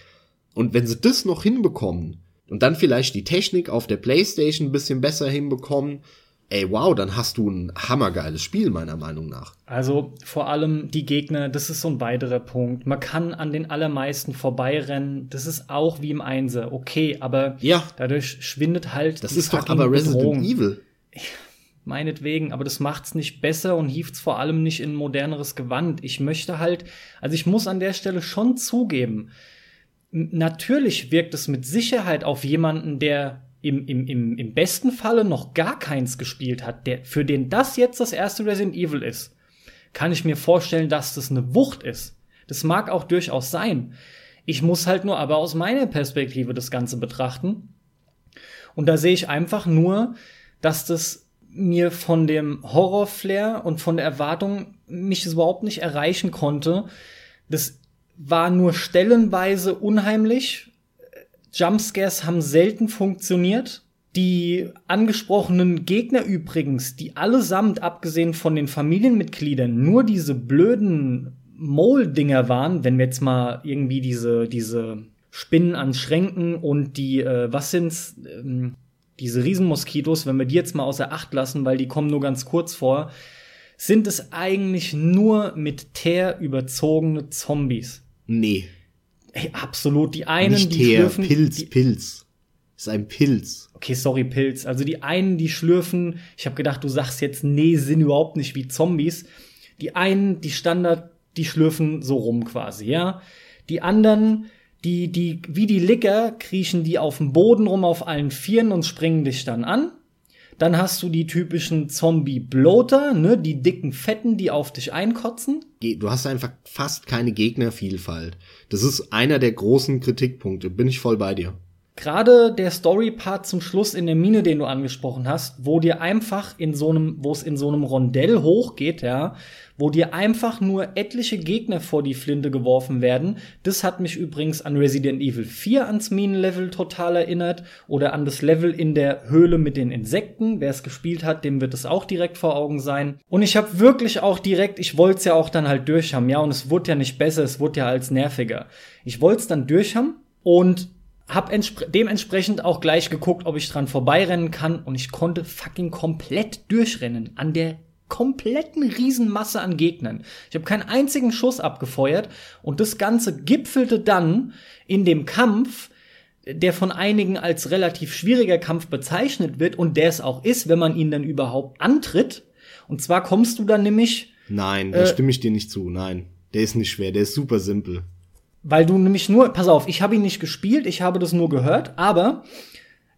Und wenn sie das noch hinbekommen und dann vielleicht die Technik auf der Playstation ein bisschen besser hinbekommen, ey, wow, dann hast du ein hammergeiles Spiel, meiner Meinung nach. Also vor allem die Gegner, das ist so ein weiterer Punkt. Man kann an den allermeisten vorbeirennen. Das ist auch wie im Einser. Okay, aber ja. dadurch schwindet halt. Das ist doch aber Resident Bedrohung. Evil. *laughs* Meinetwegen, aber das macht's nicht besser und hievt's vor allem nicht in moderneres Gewand. Ich möchte halt, also ich muss an der Stelle schon zugeben, natürlich wirkt es mit Sicherheit auf jemanden, der im, im, im, im besten Falle noch gar keins gespielt hat, der, für den das jetzt das erste Resident Evil ist, kann ich mir vorstellen, dass das eine Wucht ist. Das mag auch durchaus sein. Ich muss halt nur aber aus meiner Perspektive das Ganze betrachten. Und da sehe ich einfach nur, dass das mir von dem Horrorflair und von der Erwartung mich überhaupt nicht erreichen konnte. Das war nur stellenweise unheimlich, Jumpscares haben selten funktioniert. Die angesprochenen Gegner übrigens, die allesamt, abgesehen von den Familienmitgliedern, nur diese blöden Mole-Dinger waren, wenn wir jetzt mal irgendwie diese, diese Spinnen an Schränken und die, äh, was sind's, ähm, diese Riesenmoskitos, wenn wir die jetzt mal außer Acht lassen, weil die kommen nur ganz kurz vor, sind es eigentlich nur mit Teer überzogene Zombies. Nee. Ey, absolut. Die einen, Nicht die Teer, schlürfen. Pilz, die, Pilz. Ist ein Pilz. Okay, sorry, Pilz. Also die einen, die schlürfen. Ich habe gedacht, du sagst jetzt, nee, sind überhaupt nicht wie Zombies. Die einen, die Standard, die schlürfen so rum quasi, ja. Die anderen, die, die, wie die Licker, kriechen die auf dem Boden rum auf allen Vieren und springen dich dann an. Dann hast du die typischen Zombie-Bloater, ne, die dicken Fetten, die auf dich einkotzen. Du hast einfach fast keine Gegnervielfalt. Das ist einer der großen Kritikpunkte. Bin ich voll bei dir. Gerade der Story-Part zum Schluss in der Mine, den du angesprochen hast, wo dir einfach in so einem, wo es in so einem Rondell hochgeht, ja, wo dir einfach nur etliche Gegner vor die Flinte geworfen werden. Das hat mich übrigens an Resident Evil 4 ans Minenlevel total erinnert oder an das Level in der Höhle mit den Insekten. Wer es gespielt hat, dem wird es auch direkt vor Augen sein. Und ich habe wirklich auch direkt, ich wollte es ja auch dann halt durchhaben, ja, und es wurde ja nicht besser, es wurde ja als nerviger. Ich wollte es dann durchhaben und hab dementsprechend auch gleich geguckt, ob ich dran vorbeirennen kann und ich konnte fucking komplett durchrennen an der kompletten Riesenmasse an Gegnern. Ich habe keinen einzigen Schuss abgefeuert und das Ganze gipfelte dann in dem Kampf, der von einigen als relativ schwieriger Kampf bezeichnet wird und der es auch ist, wenn man ihn dann überhaupt antritt. Und zwar kommst du dann nämlich. Nein, da äh, stimme ich dir nicht zu. Nein, der ist nicht schwer, der ist super simpel. Weil du nämlich nur, pass auf, ich habe ihn nicht gespielt, ich habe das nur gehört, aber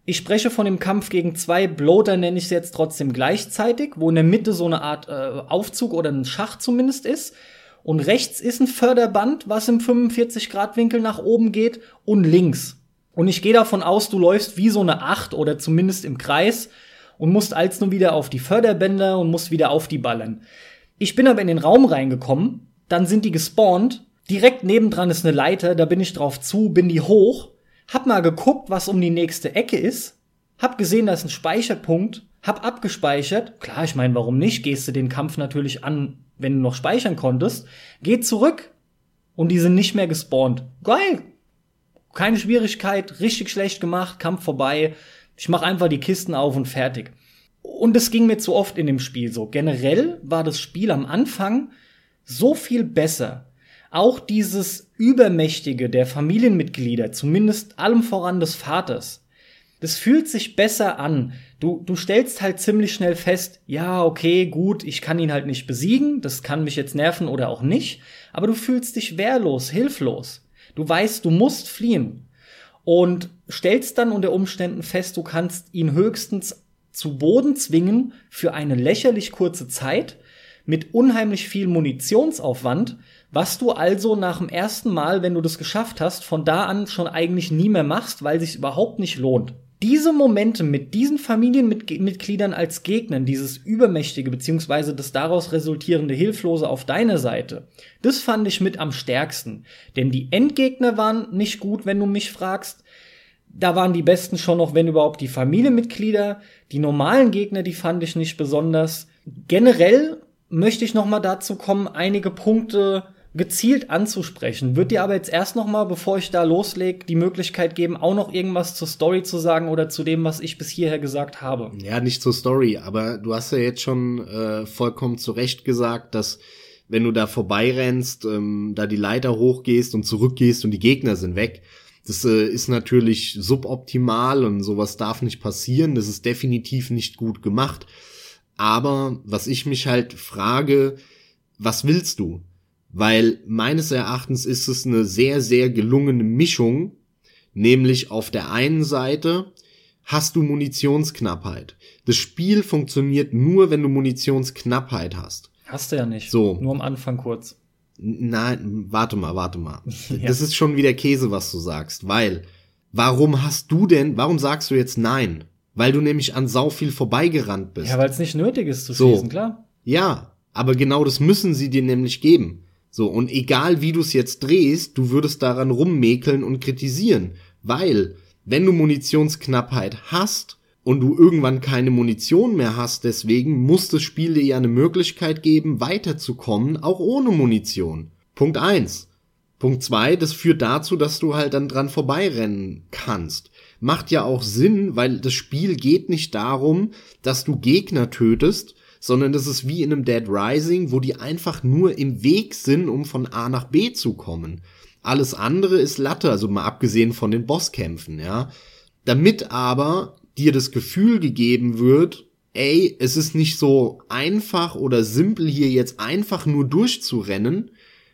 ich spreche von dem Kampf gegen zwei Bloater, nenne ich es jetzt trotzdem gleichzeitig, wo in der Mitte so eine Art äh, Aufzug oder ein Schacht zumindest ist. Und rechts ist ein Förderband, was im 45-Grad-Winkel nach oben geht, und links. Und ich gehe davon aus, du läufst wie so eine Acht oder zumindest im Kreis und musst als nur wieder auf die Förderbänder und musst wieder auf die ballern. Ich bin aber in den Raum reingekommen, dann sind die gespawnt, direkt nebendran ist eine Leiter, da bin ich drauf zu, bin die hoch hab mal geguckt, was um die nächste Ecke ist, hab gesehen, da ist ein Speicherpunkt, hab abgespeichert. Klar, ich meine, warum nicht? Gehst du den Kampf natürlich an, wenn du noch speichern konntest. Geh zurück und die sind nicht mehr gespawnt. Geil. Keine Schwierigkeit, richtig schlecht gemacht, Kampf vorbei. Ich mach einfach die Kisten auf und fertig. Und es ging mir zu oft in dem Spiel so. Generell war das Spiel am Anfang so viel besser auch dieses Übermächtige der Familienmitglieder, zumindest allem voran des Vaters, das fühlt sich besser an. Du, du stellst halt ziemlich schnell fest, ja, okay, gut, ich kann ihn halt nicht besiegen, das kann mich jetzt nerven oder auch nicht, aber du fühlst dich wehrlos, hilflos. Du weißt, du musst fliehen. Und stellst dann unter Umständen fest, du kannst ihn höchstens zu Boden zwingen für eine lächerlich kurze Zeit mit unheimlich viel Munitionsaufwand, was du also nach dem ersten Mal, wenn du das geschafft hast, von da an schon eigentlich nie mehr machst, weil sich überhaupt nicht lohnt. Diese Momente mit diesen Familienmitgliedern als Gegnern, dieses Übermächtige beziehungsweise das daraus resultierende Hilflose auf deiner Seite, das fand ich mit am stärksten. Denn die Endgegner waren nicht gut, wenn du mich fragst. Da waren die besten schon noch, wenn überhaupt, die Familienmitglieder. Die normalen Gegner, die fand ich nicht besonders. Generell möchte ich noch mal dazu kommen, einige Punkte gezielt anzusprechen. Wird dir aber jetzt erst noch mal, bevor ich da loslege, die Möglichkeit geben, auch noch irgendwas zur Story zu sagen oder zu dem, was ich bis hierher gesagt habe. Ja, nicht zur Story, aber du hast ja jetzt schon äh, vollkommen zu Recht gesagt, dass wenn du da vorbeirennst, ähm, da die Leiter hochgehst und zurückgehst und die Gegner sind weg, das äh, ist natürlich suboptimal und sowas darf nicht passieren. Das ist definitiv nicht gut gemacht. Aber was ich mich halt frage, was willst du? Weil meines Erachtens ist es eine sehr, sehr gelungene Mischung, nämlich auf der einen Seite hast du Munitionsknappheit. Das Spiel funktioniert nur, wenn du Munitionsknappheit hast. Hast du ja nicht. So. Nur am Anfang kurz. Nein, warte mal, warte mal. *laughs* ja. Das ist schon wieder Käse, was du sagst, weil warum hast du denn, warum sagst du jetzt nein? Weil du nämlich an sau viel vorbeigerannt bist. Ja, weil es nicht nötig ist zu schießen, so. klar. Ja, aber genau das müssen sie dir nämlich geben. So, und egal wie du es jetzt drehst, du würdest daran rummäkeln und kritisieren. Weil, wenn du Munitionsknappheit hast und du irgendwann keine Munition mehr hast, deswegen muss das Spiel dir ja eine Möglichkeit geben, weiterzukommen, auch ohne Munition. Punkt eins. Punkt zwei, das führt dazu, dass du halt dann dran vorbeirennen kannst. Macht ja auch Sinn, weil das Spiel geht nicht darum, dass du Gegner tötest, sondern das ist wie in einem Dead Rising, wo die einfach nur im Weg sind, um von A nach B zu kommen. Alles andere ist Latte, also mal abgesehen von den Bosskämpfen, ja. Damit aber dir das Gefühl gegeben wird, ey, es ist nicht so einfach oder simpel hier jetzt einfach nur durchzurennen,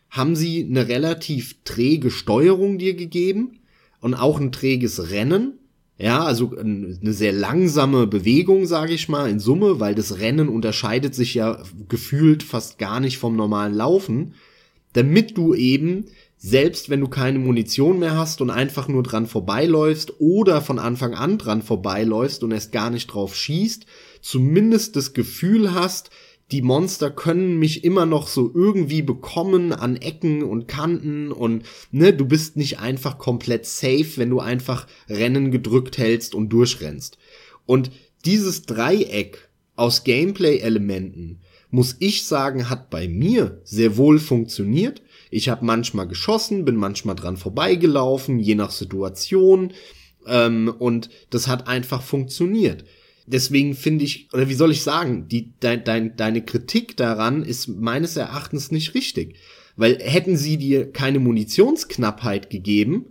haben sie eine relativ träge Steuerung dir gegeben und auch ein träges Rennen ja, also eine sehr langsame Bewegung, sage ich mal, in Summe, weil das Rennen unterscheidet sich ja gefühlt fast gar nicht vom normalen Laufen, damit du eben, selbst wenn du keine Munition mehr hast und einfach nur dran vorbeiläufst oder von Anfang an dran vorbeiläufst und erst gar nicht drauf schießt, zumindest das Gefühl hast, die Monster können mich immer noch so irgendwie bekommen an Ecken und Kanten und ne, du bist nicht einfach komplett safe, wenn du einfach Rennen gedrückt hältst und durchrennst. Und dieses Dreieck aus Gameplay-Elementen, muss ich sagen, hat bei mir sehr wohl funktioniert. Ich habe manchmal geschossen, bin manchmal dran vorbeigelaufen, je nach Situation. Ähm, und das hat einfach funktioniert deswegen finde ich, oder wie soll ich sagen, die, dein, dein, deine Kritik daran ist meines Erachtens nicht richtig. Weil hätten sie dir keine Munitionsknappheit gegeben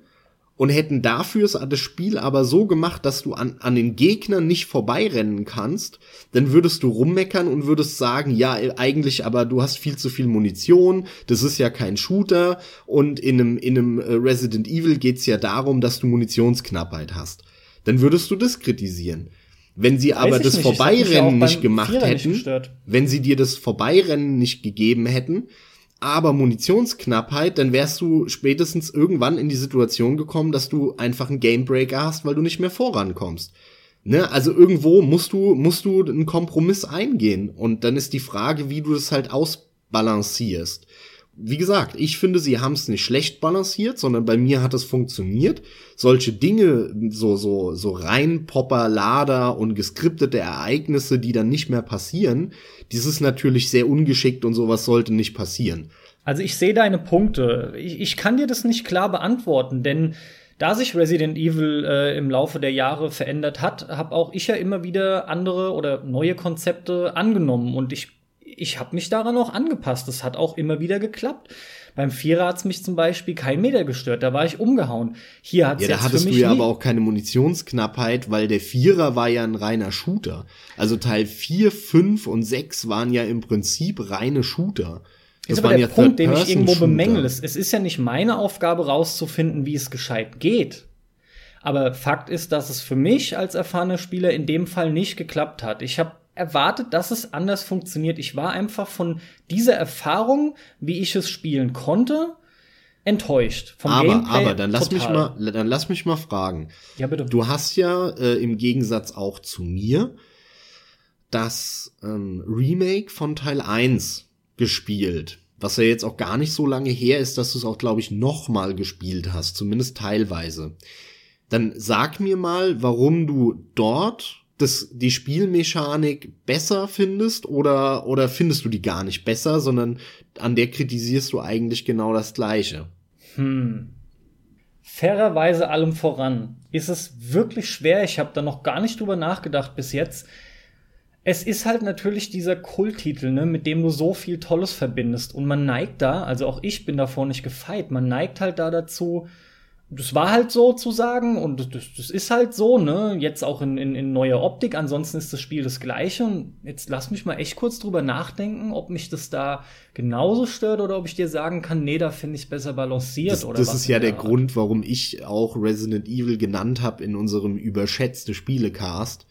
und hätten dafür das Spiel aber so gemacht, dass du an, an den Gegnern nicht vorbeirennen kannst, dann würdest du rummeckern und würdest sagen, ja, eigentlich, aber du hast viel zu viel Munition, das ist ja kein Shooter und in einem, in einem äh, Resident Evil geht's ja darum, dass du Munitionsknappheit hast. Dann würdest du das kritisieren. Wenn sie aber das nicht. Vorbeirennen nicht gemacht Vierer hätten, nicht wenn sie dir das Vorbeirennen nicht gegeben hätten, aber Munitionsknappheit, dann wärst du spätestens irgendwann in die Situation gekommen, dass du einfach einen Gamebreaker hast, weil du nicht mehr vorankommst. Ne? Also irgendwo musst du, musst du einen Kompromiss eingehen. Und dann ist die Frage, wie du das halt ausbalancierst wie gesagt, ich finde, sie haben es nicht schlecht balanciert, sondern bei mir hat es funktioniert. Solche Dinge, so, so, so rein Popper, Lader und geskriptete Ereignisse, die dann nicht mehr passieren, dieses natürlich sehr ungeschickt und sowas sollte nicht passieren. Also ich sehe deine Punkte. Ich, ich kann dir das nicht klar beantworten, denn da sich Resident Evil äh, im Laufe der Jahre verändert hat, habe auch ich ja immer wieder andere oder neue Konzepte angenommen und ich ich habe mich daran auch angepasst. Das hat auch immer wieder geklappt. Beim Vierer hat's mich zum Beispiel kein Meter gestört. Da war ich umgehauen. Hier hat's ja, da hattest du ja aber auch keine Munitionsknappheit, weil der Vierer war ja ein reiner Shooter. Also Teil 4, 5 und 6 waren ja im Prinzip reine Shooter. Das ist aber der Punkt, den ich irgendwo bemängel. Es ist ja nicht meine Aufgabe, rauszufinden, wie es gescheit geht. Aber Fakt ist, dass es für mich als erfahrener Spieler in dem Fall nicht geklappt hat. Ich habe erwartet, dass es anders funktioniert. Ich war einfach von dieser Erfahrung, wie ich es spielen konnte, enttäuscht. Vom aber, Gameplay aber dann lass mich mal, dann lass mich mal fragen. Ja bitte. Du hast ja äh, im Gegensatz auch zu mir das ähm, Remake von Teil 1 gespielt, was ja jetzt auch gar nicht so lange her ist, dass du es auch glaube ich noch mal gespielt hast, zumindest teilweise. Dann sag mir mal, warum du dort das, die Spielmechanik besser findest oder, oder findest du die gar nicht besser, sondern an der kritisierst du eigentlich genau das Gleiche? Hm. Fairerweise allem voran ist es wirklich schwer. Ich habe da noch gar nicht drüber nachgedacht bis jetzt. Es ist halt natürlich dieser Kulttitel, ne, mit dem du so viel Tolles verbindest. Und man neigt da, also auch ich bin davor nicht gefeit, man neigt halt da dazu, das war halt so zu sagen und das, das ist halt so, ne? Jetzt auch in, in, in neuer Optik. Ansonsten ist das Spiel das gleiche. Und jetzt lass mich mal echt kurz drüber nachdenken, ob mich das da genauso stört oder ob ich dir sagen kann, nee, da finde ich besser balanciert das, oder Das ist ja der Art. Grund, warum ich auch Resident Evil genannt habe in unserem überschätzte Spielecast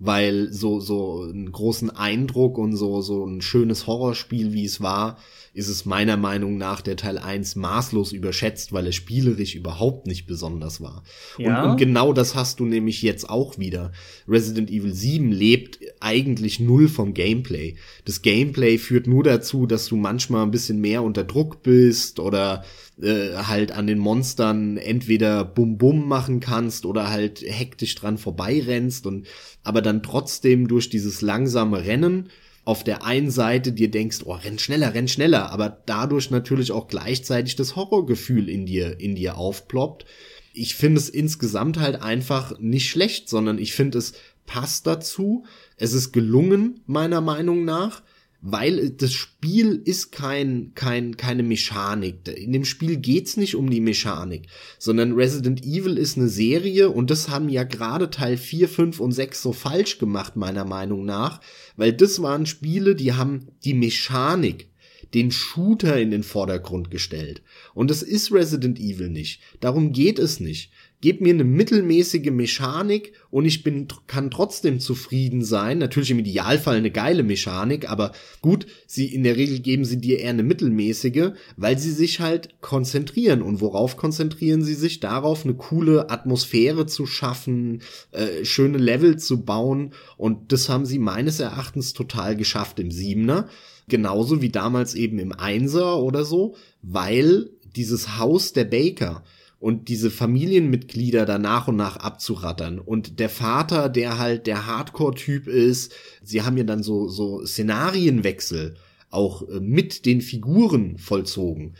weil so so einen großen Eindruck und so so ein schönes Horrorspiel wie es war, ist es meiner Meinung nach der Teil 1 maßlos überschätzt, weil er spielerisch überhaupt nicht besonders war. Ja. Und, und genau das hast du nämlich jetzt auch wieder. Resident Evil 7 lebt eigentlich null vom Gameplay. Das Gameplay führt nur dazu, dass du manchmal ein bisschen mehr unter Druck bist oder äh, halt an den Monstern entweder Bum Bum machen kannst oder halt hektisch dran vorbeirennst und aber dann trotzdem durch dieses langsame Rennen auf der einen Seite dir denkst, oh, renn schneller, renn schneller, aber dadurch natürlich auch gleichzeitig das Horrorgefühl in dir, in dir aufploppt. Ich finde es insgesamt halt einfach nicht schlecht, sondern ich finde es passt dazu. Es ist gelungen, meiner Meinung nach weil das Spiel ist kein, kein, keine Mechanik. In dem Spiel geht's nicht um die Mechanik, sondern Resident Evil ist eine Serie und das haben ja gerade Teil 4, 5 und 6 so falsch gemacht, meiner Meinung nach, weil das waren Spiele, die haben die Mechanik, den Shooter in den Vordergrund gestellt. Und das ist Resident Evil nicht. Darum geht es nicht. Gib mir eine mittelmäßige Mechanik und ich bin, kann trotzdem zufrieden sein. Natürlich im Idealfall eine geile Mechanik, aber gut, sie, in der Regel geben sie dir eher eine mittelmäßige, weil sie sich halt konzentrieren. Und worauf konzentrieren sie sich? Darauf, eine coole Atmosphäre zu schaffen, äh, schöne Level zu bauen. Und das haben sie meines Erachtens total geschafft im Siebener. Genauso wie damals eben im Einser oder so, weil dieses Haus der Baker, und diese Familienmitglieder da nach und nach abzurattern. Und der Vater, der halt der Hardcore-Typ ist, sie haben ja dann so, so Szenarienwechsel auch äh, mit den Figuren vollzogen.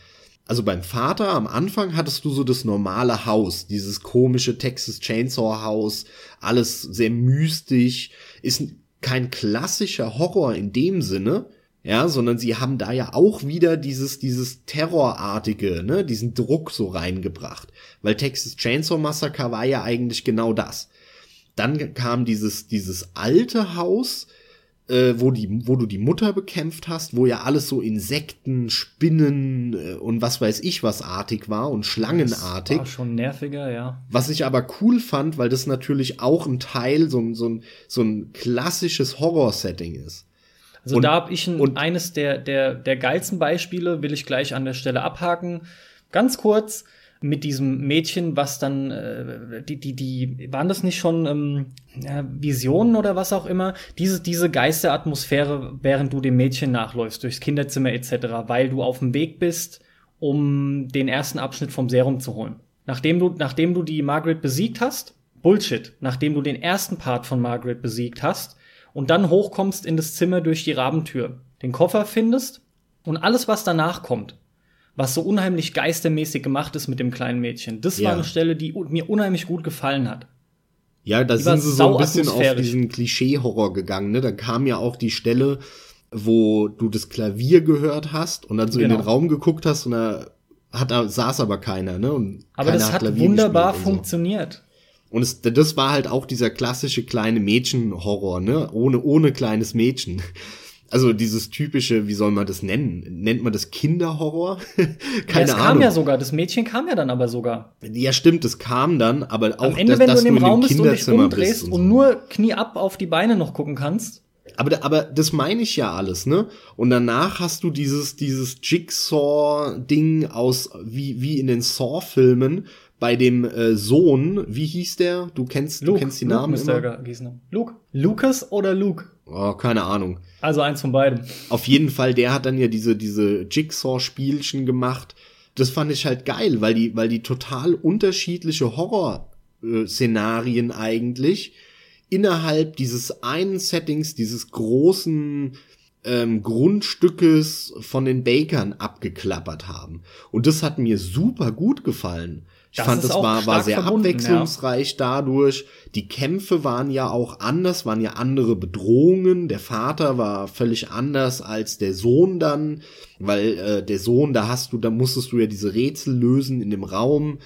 Also beim Vater am Anfang hattest du so das normale Haus, dieses komische Texas Chainsaw Haus, alles sehr mystisch, ist kein klassischer Horror in dem Sinne, ja, sondern sie haben da ja auch wieder dieses, dieses Terrorartige, ne, diesen Druck so reingebracht. Weil Texas Chainsaw Massacre war ja eigentlich genau das. Dann kam dieses, dieses alte Haus, äh, wo, die, wo du die Mutter bekämpft hast, wo ja alles so Insekten, Spinnen äh, und was weiß ich was artig war und schlangenartig. Das war schon nerviger, ja. Was ich aber cool fand, weil das natürlich auch ein Teil, so, so, ein, so ein klassisches Horror-Setting ist. Also und, da habe ich ein, und, eines der, der, der geilsten Beispiele, will ich gleich an der Stelle abhaken. Ganz kurz mit diesem Mädchen, was dann, äh, die, die, die, waren das nicht schon ähm, Visionen oder was auch immer? Diese, diese Geisteratmosphäre, während du dem Mädchen nachläufst, durchs Kinderzimmer etc., weil du auf dem Weg bist, um den ersten Abschnitt vom Serum zu holen. Nachdem du, nachdem du die Margaret besiegt hast, Bullshit, nachdem du den ersten Part von Margaret besiegt hast, und dann hochkommst in das Zimmer durch die Rabentür, den Koffer findest und alles, was danach kommt, was so unheimlich geistermäßig gemacht ist mit dem kleinen Mädchen, das ja. war eine Stelle, die mir unheimlich gut gefallen hat. Ja, da die sind sie so ein bisschen auf diesen Klischee-Horror gegangen, ne? Da kam ja auch die Stelle, wo du das Klavier gehört hast und dann so genau. in den Raum geguckt hast und da hat saß aber keiner, ne? Und aber das hat, hat wunderbar funktioniert. Und es, das war halt auch dieser klassische kleine Mädchen-Horror, ne? Ohne, ohne kleines Mädchen. Also dieses typische, wie soll man das nennen? Nennt man das Kinderhorror? *laughs* Keine ja, das kam ja sogar, das Mädchen kam ja dann aber sogar. Ja, stimmt, das kam dann, aber auch Am Ende, dass, wenn dass du in dem Raum bist und dich Kinderzimmer umdrehst und, und, so. nur Knie ab auf die Beine noch gucken kannst. Aber, aber das meine ich ja alles, ne? Und danach hast du dieses, dieses Jigsaw-Ding aus, wie, wie in den Saw-Filmen, bei dem äh, Sohn, wie hieß der? Du kennst, du kennst die Namen müsste immer? er. Luke. Lucas oder Luke? Oh, keine Ahnung. Also eins von beiden. Auf jeden Fall, der hat dann ja diese, diese Jigsaw-Spielchen gemacht. Das fand ich halt geil, weil die, weil die total unterschiedliche Horror-Szenarien eigentlich innerhalb dieses einen Settings, dieses großen ähm, Grundstückes von den Bakern abgeklappert haben. Und das hat mir super gut gefallen. Ich Das fand, das war, war sehr abwechslungsreich dadurch. Die Kämpfe waren ja auch anders, waren ja andere Bedrohungen. Der Vater war völlig anders als der Sohn dann, weil äh, der Sohn, da hast du, da musstest du ja diese Rätsel lösen in dem Raum.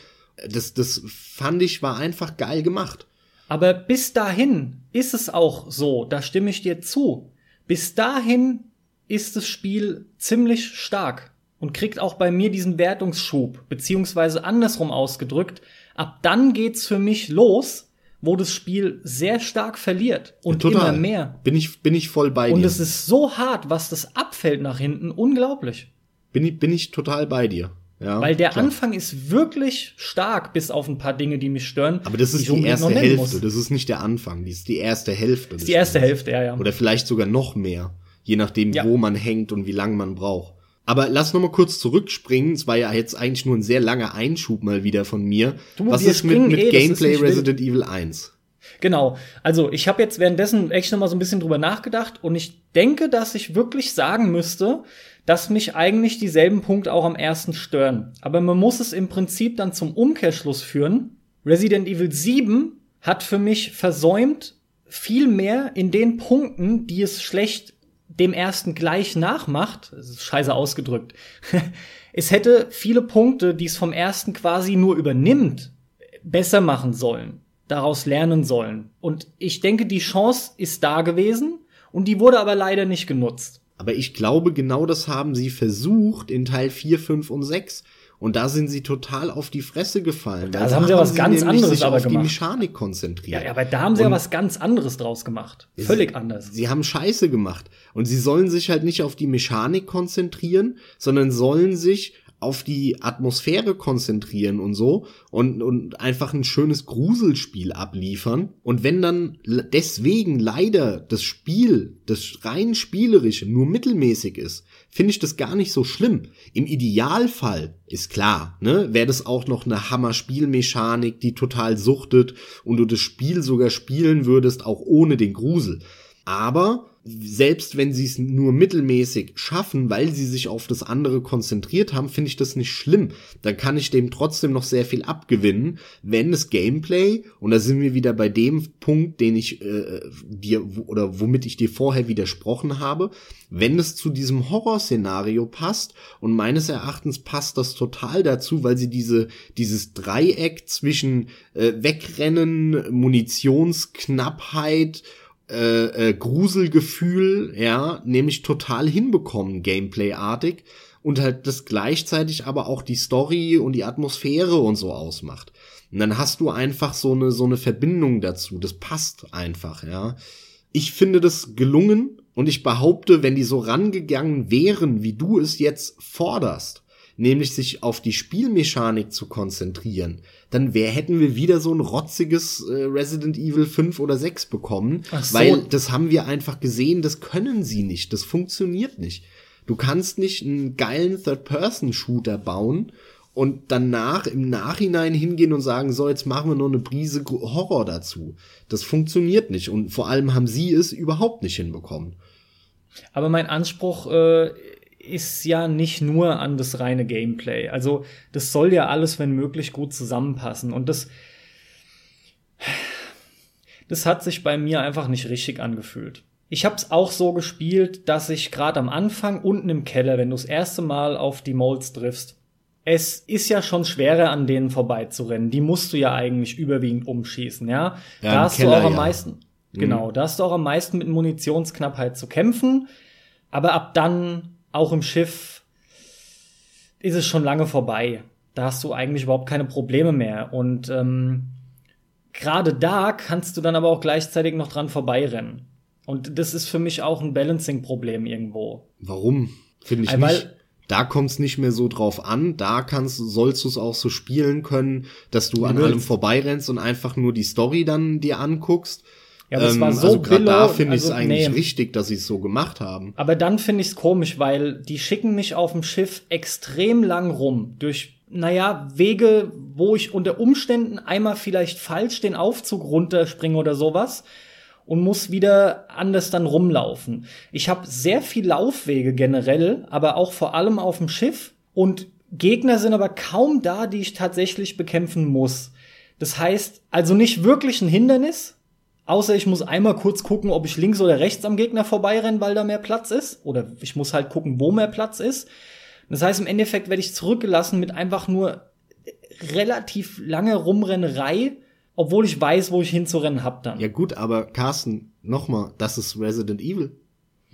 Das, das fand ich war einfach geil gemacht. Aber bis dahin ist es auch so, da stimme ich dir zu. Bis dahin ist das Spiel ziemlich stark und kriegt auch bei mir diesen Wertungsschub, beziehungsweise andersrum ausgedrückt. Ab dann geht's für mich los, wo das Spiel sehr stark verliert und immer mehr. Bin ich, bin ich voll bei Und dir. es ist so hart, was das abfällt nach hinten, unglaublich. bin ich, bin ich total bei dir. Ja, Weil der klar. Anfang ist wirklich stark, bis auf ein paar Dinge, die mich stören. Aber das die ist die unbedingt erste Hälfte. muss. Das ist nicht der Anfang. Das ist die erste Hälfte. Das ist die erste Hälfte, ja, ja. Oder vielleicht sogar noch mehr. Je nachdem, Ja. wo man hängt und wie lange man braucht. Aber lass noch mal kurz zurückspringen. Es war ja jetzt eigentlich nur ein sehr langer Einschub mal wieder von mir. Du, Was ist mit, mit eh, Gameplay. Resident Evil 1? Genau. Also ich habe jetzt währenddessen echt noch mal so ein bisschen drüber nachgedacht und ich denke, dass ich wirklich sagen müsste, dass mich eigentlich dieselben Punkte auch am ersten stören. Aber man muss es im Prinzip dann zum Umkehrschluss führen. Resident Evil 7 hat für mich versäumt, viel mehr in den Punkten, die es schlecht dem ersten gleich nachmacht, scheiße ausgedrückt. *laughs* es hätte viele Punkte, die es vom ersten quasi nur übernimmt, besser machen sollen, daraus lernen sollen. Und ich denke, die Chance ist da gewesen und die wurde aber leider nicht genutzt. Aber ich glaube, genau das haben sie versucht in Teil 4, 5 und 6. Und da sind sie total auf die Fresse gefallen. Da weil haben sie was ganz anderes sich aber auf die gemacht. Mechanik konzentriert. Ja, ja aber da haben sie ja Und- was ganz anderes draus gemacht. Völlig anders. Sie haben Scheiße gemacht. Und sie sollen sich halt nicht auf die Mechanik konzentrieren, sondern sollen sich auf die Atmosphäre konzentrieren und so und, und einfach ein schönes Gruselspiel abliefern. Und wenn dann deswegen leider das Spiel, das rein spielerische, nur mittelmäßig ist, finde ich das gar nicht so schlimm. Im Idealfall ist klar, ne, wäre das auch noch eine Hammer-Spielmechanik, die total suchtet und du das Spiel sogar spielen würdest, auch ohne den Grusel. Aber selbst wenn sie es nur mittelmäßig schaffen, weil sie sich auf das andere konzentriert haben, finde ich das nicht schlimm. Dann kann ich dem trotzdem noch sehr viel abgewinnen, wenn das Gameplay, und da sind wir wieder bei dem Punkt, den ich äh, dir oder womit ich dir vorher widersprochen habe, wenn es zu diesem Horrorszenario passt, und meines Erachtens passt das total dazu, weil sie diese, dieses Dreieck zwischen äh, Wegrennen, Munitionsknappheit äh, äh, Gruselgefühl, ja, nämlich total hinbekommen, Gameplay-artig und halt das gleichzeitig aber auch die Story und die Atmosphäre und so ausmacht. Und dann hast du einfach so eine so eine Verbindung dazu. Das passt einfach, ja. Ich finde das gelungen und ich behaupte, wenn die so rangegangen wären, wie du es jetzt forderst, nämlich sich auf die Spielmechanik zu konzentrieren, dann wär, hätten wir wieder so ein rotziges äh, Resident Evil 5 oder 6 bekommen, so. weil das haben wir einfach gesehen, das können sie nicht, das funktioniert nicht. Du kannst nicht einen geilen Third-Person-Shooter bauen und danach im Nachhinein hingehen und sagen, so, jetzt machen wir noch eine Prise Gro- Horror dazu. Das funktioniert nicht und vor allem haben sie es überhaupt nicht hinbekommen. Aber mein Anspruch äh, ist ja nicht nur an das reine Gameplay. Also das soll ja alles, wenn möglich, gut zusammenpassen. Und das, das hat sich bei mir einfach nicht richtig angefühlt. Ich habe es auch so gespielt, dass ich gerade am Anfang unten im Keller, wenn du das erste Mal auf die Molds triffst, es ist ja schon schwerer, an denen vorbeizurennen. Die musst du ja eigentlich überwiegend umschießen, ja. Ja, da hast Keller, du auch am ja. meisten, genau, da hast du auch am meisten mit Munitionsknappheit zu kämpfen. Aber ab dann, auch im Schiff, ist es schon lange vorbei. Da hast du eigentlich überhaupt keine Probleme mehr. Und ähm, gerade da kannst du dann aber auch gleichzeitig noch dran vorbeirennen. Und das ist für mich auch ein Balancing-Problem irgendwo. Warum? Finde ich Weil- nicht. Da kommt es nicht mehr so drauf an. Da kannst, sollst du es auch so spielen können, dass du an willst. allem vorbeirennst und einfach nur die Story dann dir anguckst. Ja, aber es war so also gerade da finde ich es also, eigentlich nee. richtig, dass sie es so gemacht haben. Aber dann finde ich es komisch, weil die schicken mich auf dem Schiff extrem lang rum durch, naja, Wege, wo ich unter Umständen einmal vielleicht falsch den Aufzug runterspringe oder sowas und muss wieder anders dann rumlaufen. Ich habe sehr viel Laufwege generell, aber auch vor allem auf dem Schiff und Gegner sind aber kaum da, die ich tatsächlich bekämpfen muss. Das heißt, also nicht wirklich ein Hindernis, Außer ich muss einmal kurz gucken, ob ich links oder rechts am Gegner vorbeirenne, weil da mehr Platz ist. Oder ich muss halt gucken, wo mehr Platz ist. Das heißt, im Endeffekt werde ich zurückgelassen mit einfach nur relativ lange Rumrennerei, obwohl ich weiß, wo ich hinzurennen hab dann. Ja gut, aber Carsten, nochmal, das ist Resident Evil.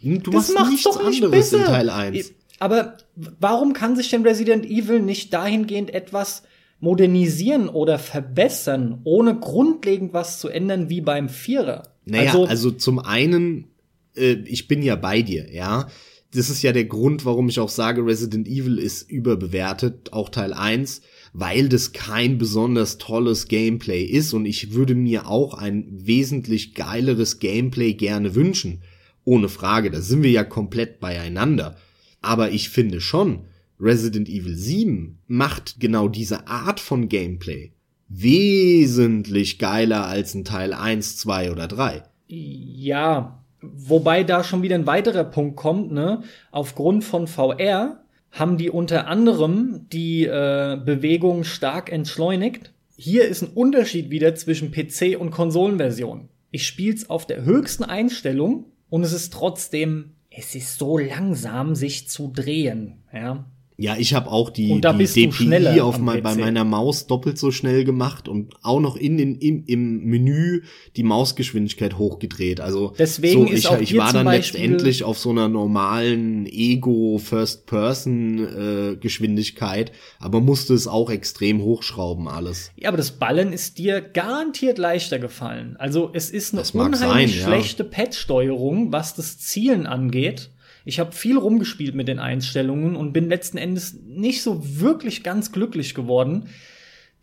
Du Das machst nichts doch nicht anderes in besser. Teil 1. Aber warum kann sich denn Resident Evil nicht dahingehend etwas modernisieren oder verbessern, ohne grundlegend was zu ändern wie beim Vierer? Naja, also, also zum einen, äh, ich bin ja bei dir, ja. Das ist ja der Grund, warum ich auch sage, Resident Evil ist überbewertet, auch Teil 1, weil das kein besonders tolles Gameplay ist und ich würde mir auch ein wesentlich geileres Gameplay gerne wünschen. Ohne Frage, da sind wir ja komplett beieinander. Aber ich finde schon, Resident Evil 7 macht genau diese Art von Gameplay wesentlich geiler als ein Teil 1, 2 oder 3. Ja, wobei da schon wieder ein weiterer Punkt kommt, ne? Aufgrund von VR haben die unter anderem die äh, Bewegung stark entschleunigt. Hier ist ein Unterschied wieder zwischen PC und Konsolenversion. Ich spiel's auf der höchsten Einstellung und es ist trotzdem, es ist so langsam, sich zu drehen, ja. Ja, ich habe auch die, die DPI auf mein, bei meiner Maus doppelt so schnell gemacht und auch noch in den, im, im Menü die Mausgeschwindigkeit hochgedreht. Also Deswegen so, ich, ich war dann Beispiel- letztendlich auf so einer normalen Ego First Person äh, Geschwindigkeit, aber musste es auch extrem hochschrauben alles. Ja, aber das Ballen ist dir garantiert leichter gefallen. Also es ist eine unheimlich sein, ja. schlechte Patch-Steuerung, was das Zielen angeht. Ich habe viel rumgespielt mit den Einstellungen und bin letzten Endes nicht so wirklich ganz glücklich geworden.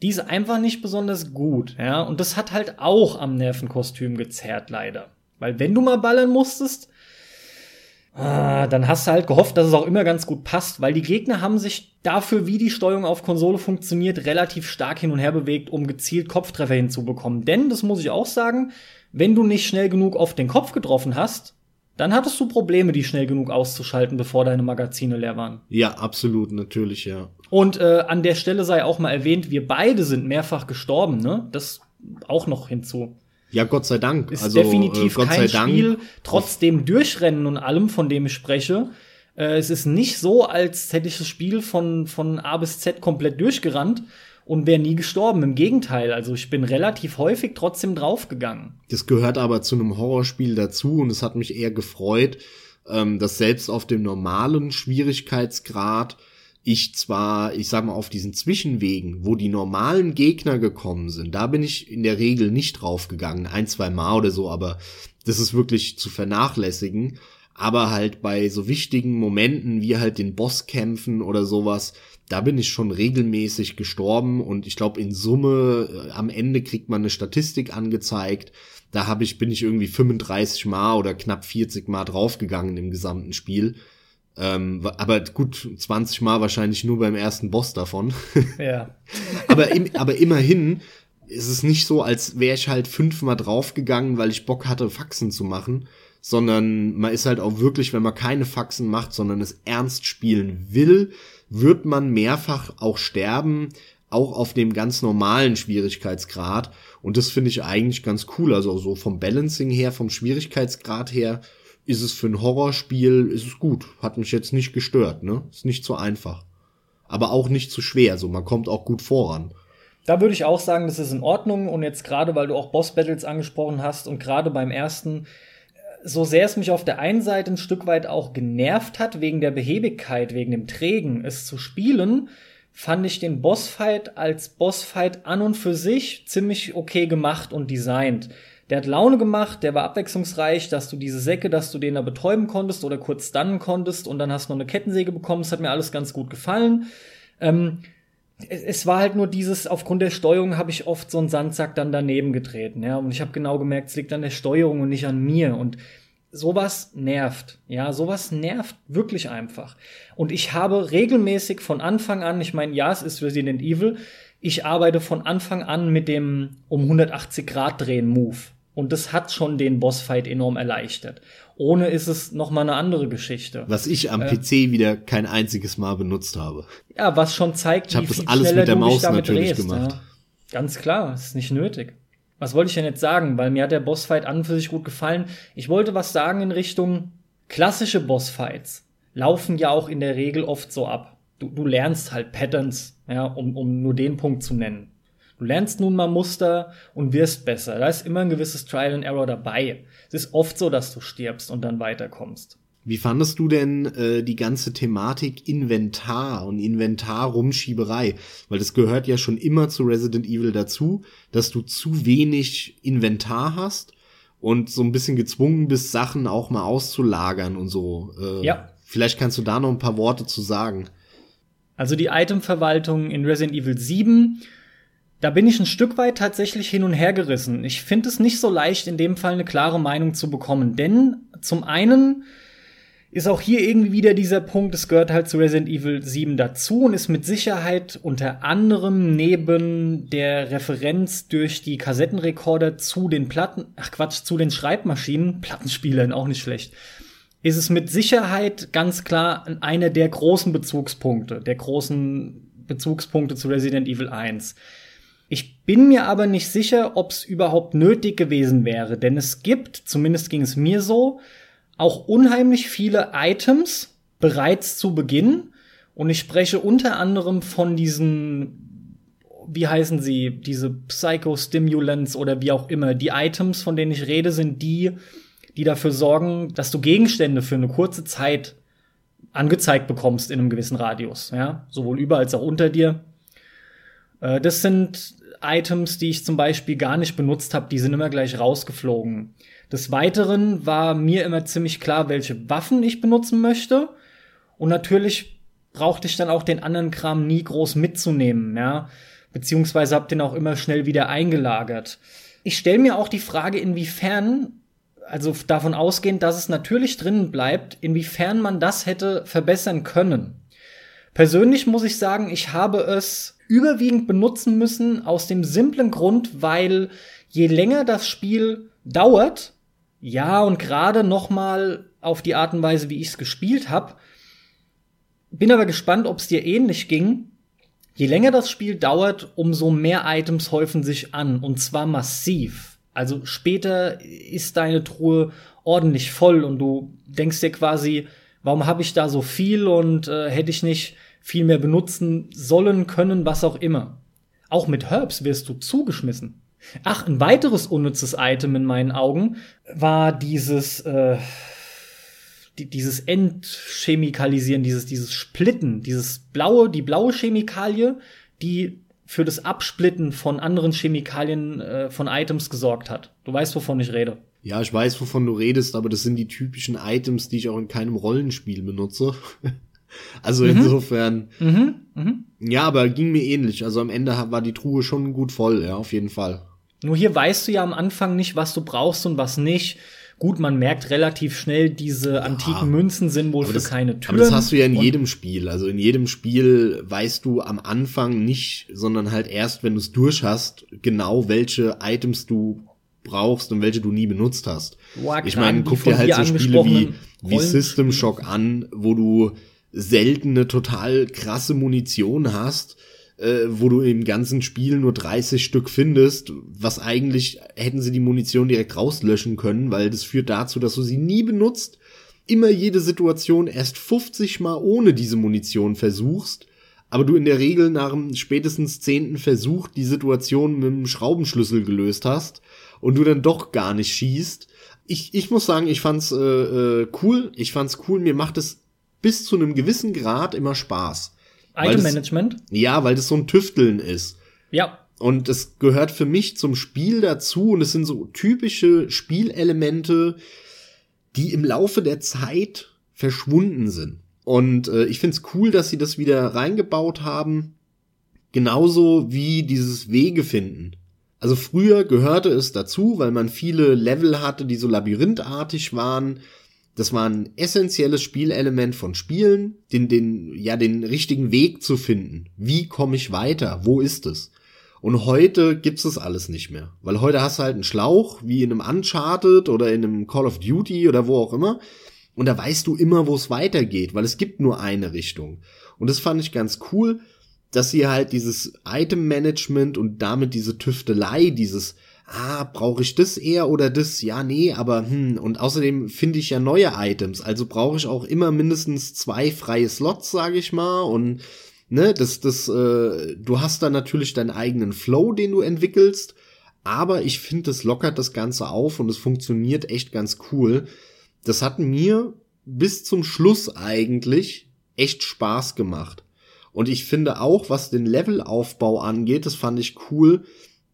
Die ist einfach nicht besonders gut, ja. Und das hat halt auch am Nervenkostüm gezerrt, leider. Weil wenn du mal ballern musstest, Ah, dann hast du halt gehofft, dass es auch immer ganz gut passt, weil die Gegner haben sich dafür, wie die Steuerung auf Konsole funktioniert, relativ stark hin und her bewegt, um gezielt Kopftreffer hinzubekommen. Denn, das muss ich auch sagen, wenn du nicht schnell genug auf den Kopf getroffen hast, dann hattest du Probleme, die schnell genug auszuschalten, bevor deine Magazine leer waren. Ja, absolut, natürlich, ja. Und äh, an der Stelle sei auch mal erwähnt, wir beide sind mehrfach gestorben, ne? Das auch noch hinzu. Ja, Gott sei Dank. Ist also, definitiv äh, Gott kein sei Dank. Spiel, trotzdem Durchrennen und allem, von dem ich spreche. Äh, es ist nicht so, als hätte ich das Spiel von, von A bis Z komplett durchgerannt und wäre nie gestorben. Im Gegenteil, also ich bin relativ häufig trotzdem draufgegangen. Das gehört aber zu einem Horrorspiel dazu und es hat mich eher gefreut, ähm, dass selbst auf dem normalen Schwierigkeitsgrad ich zwar, ich sag mal, auf diesen Zwischenwegen, wo die normalen Gegner gekommen sind, da bin ich in der Regel nicht draufgegangen, ein, zwei Mal oder so, aber das ist wirklich zu vernachlässigen. Aber halt bei so wichtigen Momenten wie halt den Bosskämpfen oder sowas, da bin ich schon regelmäßig gestorben und ich glaube in Summe äh, am Ende kriegt man eine Statistik angezeigt. Da habe ich bin ich irgendwie 35 Mal oder knapp 40 Mal draufgegangen im gesamten Spiel. Ähm, aber gut, 20 Mal wahrscheinlich nur beim ersten Boss davon. *laughs* Ja. aber, im, aber immerhin ist es nicht so, als wäre ich halt fünfmal draufgegangen, weil ich Bock hatte, Faxen zu machen, sondern man ist halt auch wirklich, wenn man keine Faxen macht, sondern es ernst spielen will, wird man mehrfach auch sterben, auch auf dem ganz normalen Schwierigkeitsgrad. Und das finde ich eigentlich ganz cool. Also so vom Balancing her, vom Schwierigkeitsgrad her, ist es für ein Horrorspiel, ist es gut. Hat mich jetzt nicht gestört, ne? Ist nicht so einfach. Aber auch nicht zu schwer, so man kommt auch gut voran. Da würde ich auch sagen, das ist in Ordnung. Und jetzt gerade, weil du auch Boss-Battles angesprochen hast und gerade beim ersten, so sehr es mich auf der einen Seite ein Stück weit auch genervt hat, wegen der Behebigkeit, wegen dem Trägen, es zu spielen, fand ich den Bossfight als Bossfight an und für sich ziemlich okay gemacht und designt. Der hat Laune gemacht, der war abwechslungsreich, dass du diese Säcke, dass du den da betäuben konntest oder kurz stunnen konntest und dann hast du noch eine Kettensäge bekommen. Das hat mir alles ganz gut gefallen. Ähm, es, war halt nur dieses, aufgrund der Steuerung habe ich oft so einen Sandsack dann daneben getreten, ja. Und ich habe genau gemerkt, es liegt an der Steuerung und nicht an mir. Und sowas nervt. Ja, sowas nervt wirklich einfach. Und ich habe regelmäßig von Anfang an, ich meine, ja, es ist Resident Evil, ich arbeite von Anfang an mit dem um 180 Grad drehen Move. Und das hat schon den Bossfight enorm erleichtert. Ohne ist es noch mal eine andere Geschichte. Was ich am äh, PC wieder kein einziges Mal benutzt habe. Ja, was schon zeigt, ich wie viel das alles mit der Maus natürlich drehst, gemacht. Ja. Ganz klar, ist nicht nötig. Was wollte ich denn jetzt sagen? Weil mir hat der Bossfight an und für sich gut gefallen. Ich wollte was sagen in Richtung klassische Bossfights laufen ja auch in der Regel oft so ab. Du, du lernst halt Patterns, ja, um, um nur den Punkt zu nennen. Du lernst nun mal Muster und wirst besser. Da ist immer ein gewisses Trial and Error dabei. Es ist oft so, dass du stirbst und dann weiterkommst. Wie fandest du denn äh, die ganze Thematik Inventar und Inventar-Rumschieberei? Weil das gehört ja schon immer zu Resident Evil dazu, dass du zu wenig Inventar hast und so ein bisschen gezwungen bist, Sachen auch mal auszulagern und so. Äh, ja. Vielleicht kannst du da noch ein paar Worte zu sagen. Also die Itemverwaltung in Resident Evil 7 da bin ich ein Stück weit tatsächlich hin und her gerissen. Ich finde es nicht so leicht, in dem Fall eine klare Meinung zu bekommen. Denn zum einen ist auch hier irgendwie wieder dieser Punkt, es gehört halt zu Resident Evil 7 dazu und ist mit Sicherheit unter anderem neben der Referenz durch die Kassettenrekorder zu den Platten, ach Quatsch, zu den Schreibmaschinen, *laughs* Plattenspielern auch nicht schlecht, ist es mit Sicherheit ganz klar einer der großen Bezugspunkte, der großen Bezugspunkte zu Resident Evil 1. Ich bin mir aber nicht sicher, ob es überhaupt nötig gewesen wäre, denn es gibt, zumindest ging es mir so, auch unheimlich viele Items bereits zu Beginn. Und ich spreche unter anderem von diesen, wie heißen sie, diese Psychostimulants oder wie auch immer. Die Items, von denen ich rede, sind die, die dafür sorgen, dass du Gegenstände für eine kurze Zeit angezeigt bekommst in einem gewissen Radius. Ja, sowohl über als auch unter dir. Äh, das sind Items, die ich zum Beispiel gar nicht benutzt habe, die sind immer gleich rausgeflogen. Des Weiteren war mir immer ziemlich klar, welche Waffen ich benutzen möchte. Und natürlich brauchte ich dann auch den anderen Kram nie groß mitzunehmen, ja. Beziehungsweise hab den auch immer schnell wieder eingelagert. Ich stelle mir auch die Frage, inwiefern, also davon ausgehend, dass es natürlich drinnen bleibt, inwiefern man das hätte verbessern können. Persönlich muss ich sagen, ich habe es überwiegend benutzen müssen aus dem simplen Grund, weil je länger das Spiel dauert, ja und gerade noch mal auf die Art und Weise, wie ich es gespielt habe, bin aber gespannt, ob es dir ähnlich ging. Je länger das Spiel dauert, umso mehr Items häufen sich an und zwar massiv. Also später ist deine Truhe ordentlich voll und du denkst dir quasi, warum habe ich da so viel und äh, hätte ich nicht viel mehr benutzen sollen, können, was auch immer. Auch mit Herbs wirst du zugeschmissen. Ach, ein weiteres unnützes Item in meinen Augen war dieses, äh, die, dieses Entchemikalisieren, dieses, dieses Splitten, dieses blaue, die blaue Chemikalie, die für das Absplitten von anderen Chemikalien äh, von Items gesorgt hat. Du weißt, wovon ich rede. Ja, ich weiß, wovon du redest, aber das sind die typischen Items, die ich auch in keinem Rollenspiel benutze. *laughs* Also mhm. insofern. Mhm. Mhm. Ja, aber ging mir ähnlich. Also am Ende war die Truhe schon gut voll, ja, auf jeden Fall. Nur hier weißt du ja am Anfang nicht, was du brauchst und was nicht. Gut, man merkt relativ schnell, diese antiken ja, Münzen sind wohl für das, keine Türen. Aber das hast du ja in jedem Spiel. Also in jedem Spiel weißt du am Anfang nicht, sondern halt erst, wenn du es durch hast, genau welche Items du brauchst und welche du nie benutzt hast. Boah, ich meine, guck dir halt so Spiele wie, wie System Shock an, wo du seltene, total krasse Munition hast, äh, wo du im ganzen Spiel nur 30 Stück findest, was eigentlich hätten sie die Munition direkt rauslöschen können, weil das führt dazu, dass du sie nie benutzt, immer jede Situation erst 50 mal ohne diese Munition versuchst, aber du in der Regel nach dem spätestens zehnten Versuch die Situation mit dem Schraubenschlüssel gelöst hast und du dann doch gar nicht schießt Ich, ich muss sagen, ich fand's äh, äh, cool. Ich fand's cool. Mir macht es bis zu einem gewissen Grad immer Spaß. Item-Management? Ja, weil das so ein Tüfteln ist. Ja. Und es gehört für mich zum Spiel dazu und es sind so typische Spielelemente, die im Laufe der Zeit verschwunden sind. Und äh, ich find's cool, dass sie das wieder reingebaut haben. Genauso wie dieses Wege finden. Also früher gehörte es dazu, weil man viele Level hatte, die so labyrinthartig waren. Das war ein essentielles Spielelement von Spielen, den, den, ja, den richtigen Weg zu finden. Wie komme ich weiter? Wo ist es? Und heute gibt's das alles nicht mehr. Weil heute hast du halt einen Schlauch, wie in einem Uncharted oder in einem Call of Duty oder wo auch immer. Und da weißt du immer, wo es weitergeht, weil es gibt nur eine Richtung. Und das fand ich ganz cool, dass sie halt dieses Item-Management und damit diese Tüftelei, dieses, ah, brauche ich das eher oder das? Ja, nee, aber hm, und außerdem finde ich ja neue Items, also brauche ich auch immer mindestens zwei freie Slots, sage ich mal, und ne, das, das, äh, du hast da natürlich deinen eigenen Flow, den du entwickelst, aber ich finde, das lockert das Ganze auf und es funktioniert echt ganz cool. Das hat mir bis zum Schluss eigentlich echt Spaß gemacht. Und ich finde auch, was den Levelaufbau angeht, das fand ich cool,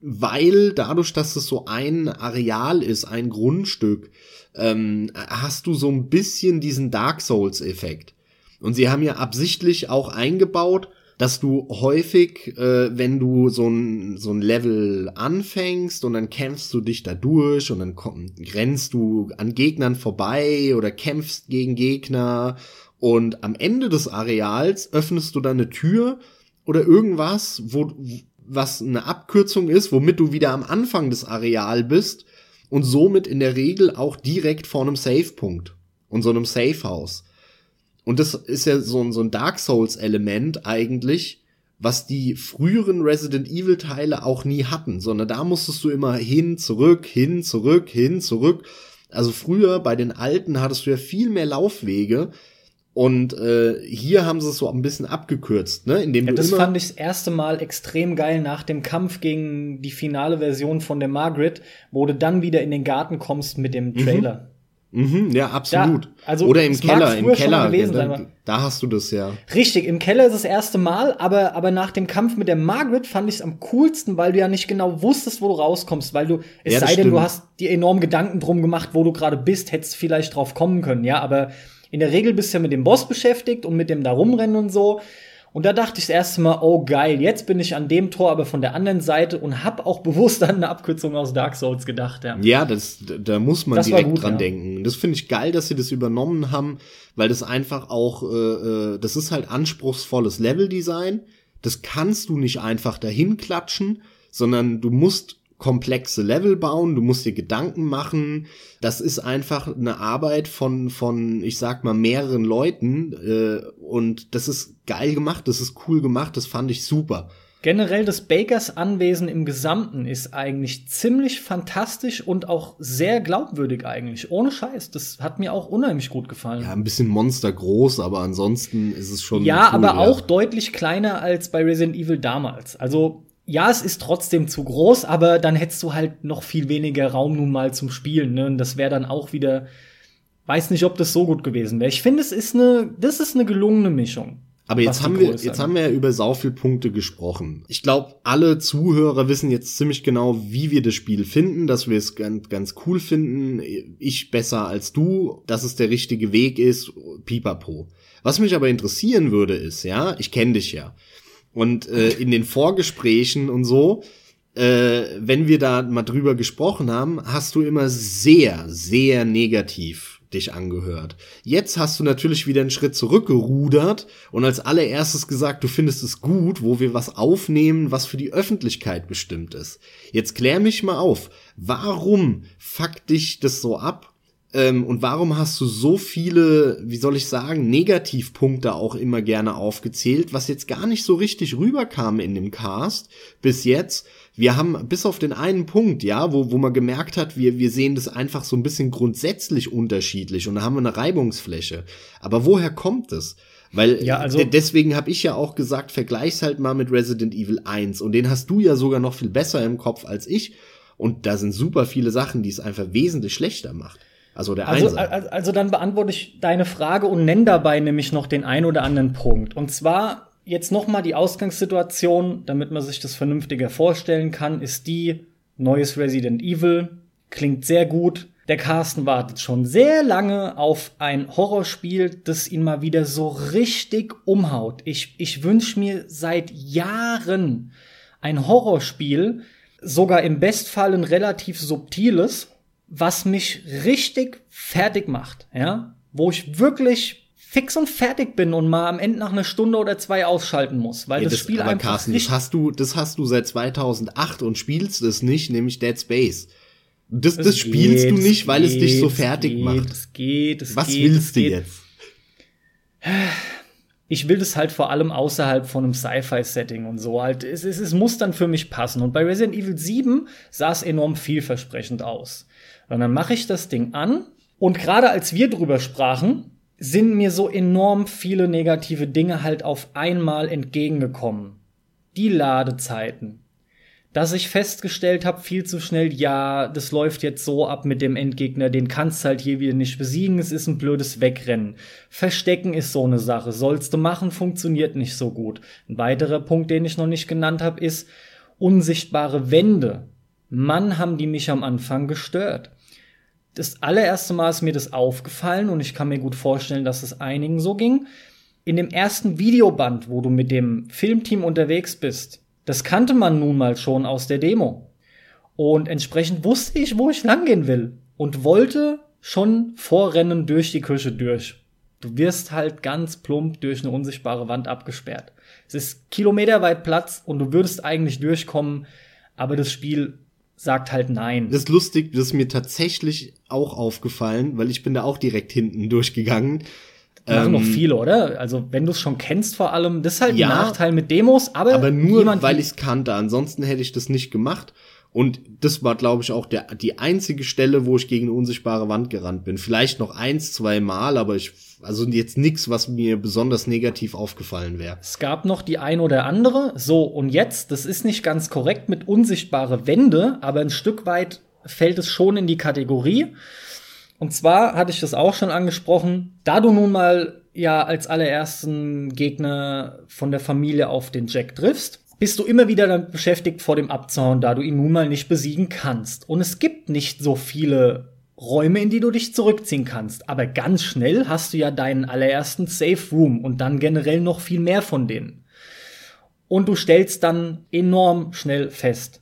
weil dadurch, dass es so ein Areal ist, ein Grundstück, ähm, hast du so ein bisschen diesen Dark Souls-Effekt. Und sie haben ja absichtlich auch eingebaut, dass du häufig, äh, wenn du so ein, so ein Level anfängst und dann kämpfst du dich da durch und dann komm, rennst du an Gegnern vorbei oder kämpfst gegen Gegner und am Ende des Areals öffnest du dann eine Tür oder irgendwas, wo, was eine Abkürzung ist, womit du wieder am Anfang des Areal bist und somit in der Regel auch direkt vor einem Save-Punkt und so einem Safe-House. Und das ist ja so ein, so ein Dark Souls-Element eigentlich, was die früheren Resident Evil-Teile auch nie hatten, sondern da musstest du immer hin, zurück, hin, zurück, hin, zurück. Also früher bei den alten hattest du ja viel mehr Laufwege. Und äh, hier haben sie es so ein bisschen abgekürzt, ne? Indem ja, du das fand ich das erste Mal extrem geil nach dem Kampf gegen die finale Version von der Margaret, wo du dann wieder in den Garten kommst mit dem Trailer. Mhm, ja, absolut. Da, also Oder im Keller, im Keller. gewesen ja, da, da hast du das ja. Richtig, im Keller ist das erste Mal, aber, aber nach dem Kampf mit der Margaret fand ich es am coolsten, weil du ja nicht genau wusstest, wo du rauskommst, weil du, es Ja, sei denn, du stimmt. hast dir enorm Gedanken drum gemacht, wo du gerade bist, hättest vielleicht drauf kommen können, ja, aber in der Regel bist du ja mit dem Boss beschäftigt und mit dem da rumrennen und so. Und da dachte ich das erste Mal, oh geil, jetzt bin ich an dem Tor, aber von der anderen Seite und hab auch bewusst an eine Abkürzung aus Dark Souls gedacht, ja. Ja, das, da muss man Das direkt gut, dran ja. denken. Das finde ich geil, dass sie das übernommen haben, weil das einfach auch, äh, äh, das ist halt anspruchsvolles Leveldesign. Das kannst du nicht einfach dahin klatschen, sondern du musst komplexe Level bauen, du musst dir Gedanken machen. Das ist einfach eine Arbeit von, von, ich sag mal, mehreren Leuten. Äh, und das ist geil gemacht, das ist cool gemacht, das fand ich super. Generell das Bakers Anwesen im Gesamten ist eigentlich ziemlich fantastisch und auch sehr glaubwürdig eigentlich. Ohne Scheiß. Das hat mir auch unheimlich gut gefallen. Ja, ein bisschen monstergroß, aber ansonsten ist es schon. Ja, cool, aber auch deutlich kleiner als bei Resident Evil damals. Also, ja, es ist trotzdem zu groß, aber dann hättest du halt noch viel weniger Raum nun mal zum Spielen, ne? Und das wäre dann auch wieder, weiß nicht, ob das so gut gewesen wäre. Ich finde, es ist eine, das ist eine gelungene Mischung. Aber jetzt haben wir, jetzt haben wir ja über sau viel Punkte gesprochen. Ich glaube, alle Zuhörer wissen jetzt ziemlich genau, wie wir das Spiel finden, dass wir es ganz, ganz cool finden. Ich besser als du, dass es der richtige Weg ist, pipapo. Was mich aber interessieren würde, ist, ja, ich kenne dich ja. Und äh, in den Vorgesprächen und so, äh, wenn wir da mal drüber gesprochen haben, hast du immer sehr, sehr negativ dich angehört. Jetzt hast du natürlich wieder einen Schritt zurückgerudert und als allererstes gesagt, du findest es gut, wo wir was aufnehmen, was für die Öffentlichkeit bestimmt ist. Jetzt klär mich mal auf, warum fuckt dich das so ab? Ähm, und warum hast du so viele, wie soll ich sagen, Negativpunkte auch immer gerne aufgezählt, was jetzt gar nicht so richtig rüberkam in dem Cast bis jetzt? Wir haben bis auf den einen Punkt, ja, wo, wo man gemerkt hat, wir, wir sehen das einfach so ein bisschen grundsätzlich unterschiedlich und da haben wir eine Reibungsfläche. Aber woher kommt es? Weil Ja, also- de- deswegen habe ich ja auch gesagt, vergleich's halt mal mit Resident Evil 1 und den hast du ja sogar noch viel besser im Kopf als ich. Und da sind super viele Sachen, die es einfach wesentlich schlechter macht. Also der Also, Einser. also, dann beantworte ich deine Frage und nenne dabei nämlich noch den ein oder anderen Punkt. Und zwar jetzt noch mal die Ausgangssituation, damit man sich das vernünftiger vorstellen kann, ist die neues Resident Evil klingt sehr gut. Der Carsten wartet schon sehr lange auf ein Horrorspiel, das ihn mal wieder so richtig umhaut. Ich, ich wünsche mir seit Jahren ein Horrorspiel, sogar im Bestfall ein relativ subtiles, was mich richtig fertig macht, ja, wo ich wirklich fix und fertig bin und mal am Ende nach einer Stunde oder zwei ausschalten muss, weil Ja, das, Spiel aber einfach Carsten, das hast du, das hast du seit 2008 und spielst es nicht, nämlich Dead Space. Das, das spielst geht, du nicht, weil es dich so geht, fertig geht, macht. Es geht, es Was geht, willst du geht. jetzt? Ich will das halt vor allem außerhalb von einem Sci-Fi-Setting und so halt. Es, es, es muss dann für mich passen. Und bei Resident Evil 7 sah es enorm vielversprechend aus. Dann mache ich das Ding an und gerade als wir drüber sprachen, sind mir so enorm viele negative Dinge halt auf einmal entgegengekommen. Die Ladezeiten, dass ich festgestellt habe, viel zu schnell, ja, das läuft jetzt so ab mit dem Endgegner, den kannst halt hier wieder nicht besiegen, es ist ein blödes Wegrennen. Verstecken ist so eine Sache, sollst du machen, funktioniert nicht so gut. Ein weiterer Punkt, den ich noch nicht genannt habe, ist unsichtbare Wände. Mann, haben die mich am Anfang gestört. Das allererste Mal ist mir das aufgefallen und ich kann mir gut vorstellen, dass es einigen so ging. In dem ersten Videoband, wo du mit dem Filmteam unterwegs bist, das kannte man nun mal schon aus der Demo. Und entsprechend wusste ich, wo ich langgehen will. Und wollte schon vorrennen durch die Küche durch. Du wirst halt ganz plump durch eine unsichtbare Wand abgesperrt. Es ist kilometerweit Platz und du würdest eigentlich durchkommen, aber das Spiel sagt halt nein. Das ist lustig, das ist mir tatsächlich auch aufgefallen, weil ich bin da auch direkt hinten durchgegangen. Machen noch Ähm, viele, oder? Also, wenn du es schon kennst, vor allem, das ist halt Ja, ein Nachteil mit Demos, aber, Aber nur, weil ich es kannte. Ansonsten hätte ich das nicht gemacht. Und das war, glaube ich, auch der, die einzige Stelle, wo ich gegen eine unsichtbare Wand gerannt bin. Vielleicht noch eins, zwei Mal, aber ich, also jetzt nix, was mir besonders negativ aufgefallen wäre. Es gab noch die ein oder andere. So, und jetzt, das ist nicht ganz korrekt mit unsichtbare Wände, aber ein Stück weit fällt es schon in die Kategorie. Und zwar hatte ich das auch schon angesprochen, da du nun mal ja als allerersten Gegner von der Familie auf den Jack triffst, bist du immer wieder damit beschäftigt, vor dem abzuhauen, da du ihn nun mal nicht besiegen kannst. Und es gibt nicht so viele Räume, in die du dich zurückziehen kannst. Aber ganz schnell hast du ja deinen allerersten Safe Room und dann generell noch viel mehr von denen. Und du stellst dann enorm schnell fest,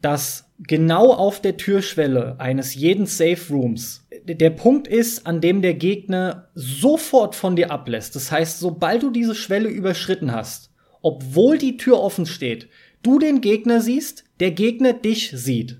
dass genau auf der Türschwelle eines jeden Safe Rooms der Punkt ist, an dem der Gegner sofort von dir ablässt. Das heißt, sobald du diese Schwelle überschritten hast, obwohl die Tür offen steht, du den Gegner siehst, der Gegner dich sieht.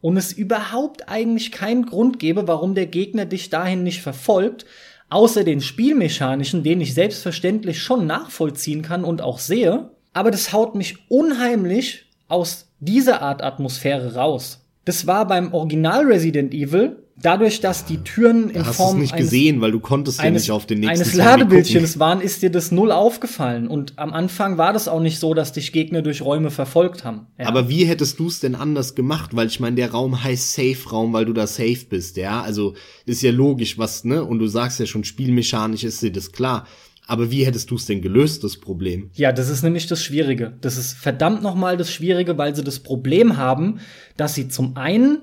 Und es überhaupt eigentlich keinen Grund gäbe, warum der Gegner dich dahin nicht verfolgt, außer den Spielmechanischen, den ich selbstverständlich schon nachvollziehen kann und auch sehe. Aber das haut mich unheimlich aus dieser Art Atmosphäre raus. Das war beim Original Resident Evil, dadurch, dass die Türen in hast Form nicht eines, gesehen, weil du konntest ja eines, nicht auf den nächsten eines gucken. waren, ist dir das null aufgefallen. Und am Anfang war das auch nicht so, dass dich Gegner durch Räume verfolgt haben. Ja. Aber wie hättest du es denn anders gemacht? Weil ich meine, der Raum heißt Safe-Raum, weil du da safe bist, ja. Also ist ja logisch, was, ne? Und du sagst ja schon, spielmechanisch ist dir das klar. Aber wie hättest du es denn gelöst, das Problem? Ja, das ist nämlich das Schwierige. Das ist verdammt nochmal das Schwierige, weil sie das Problem haben, dass sie zum einen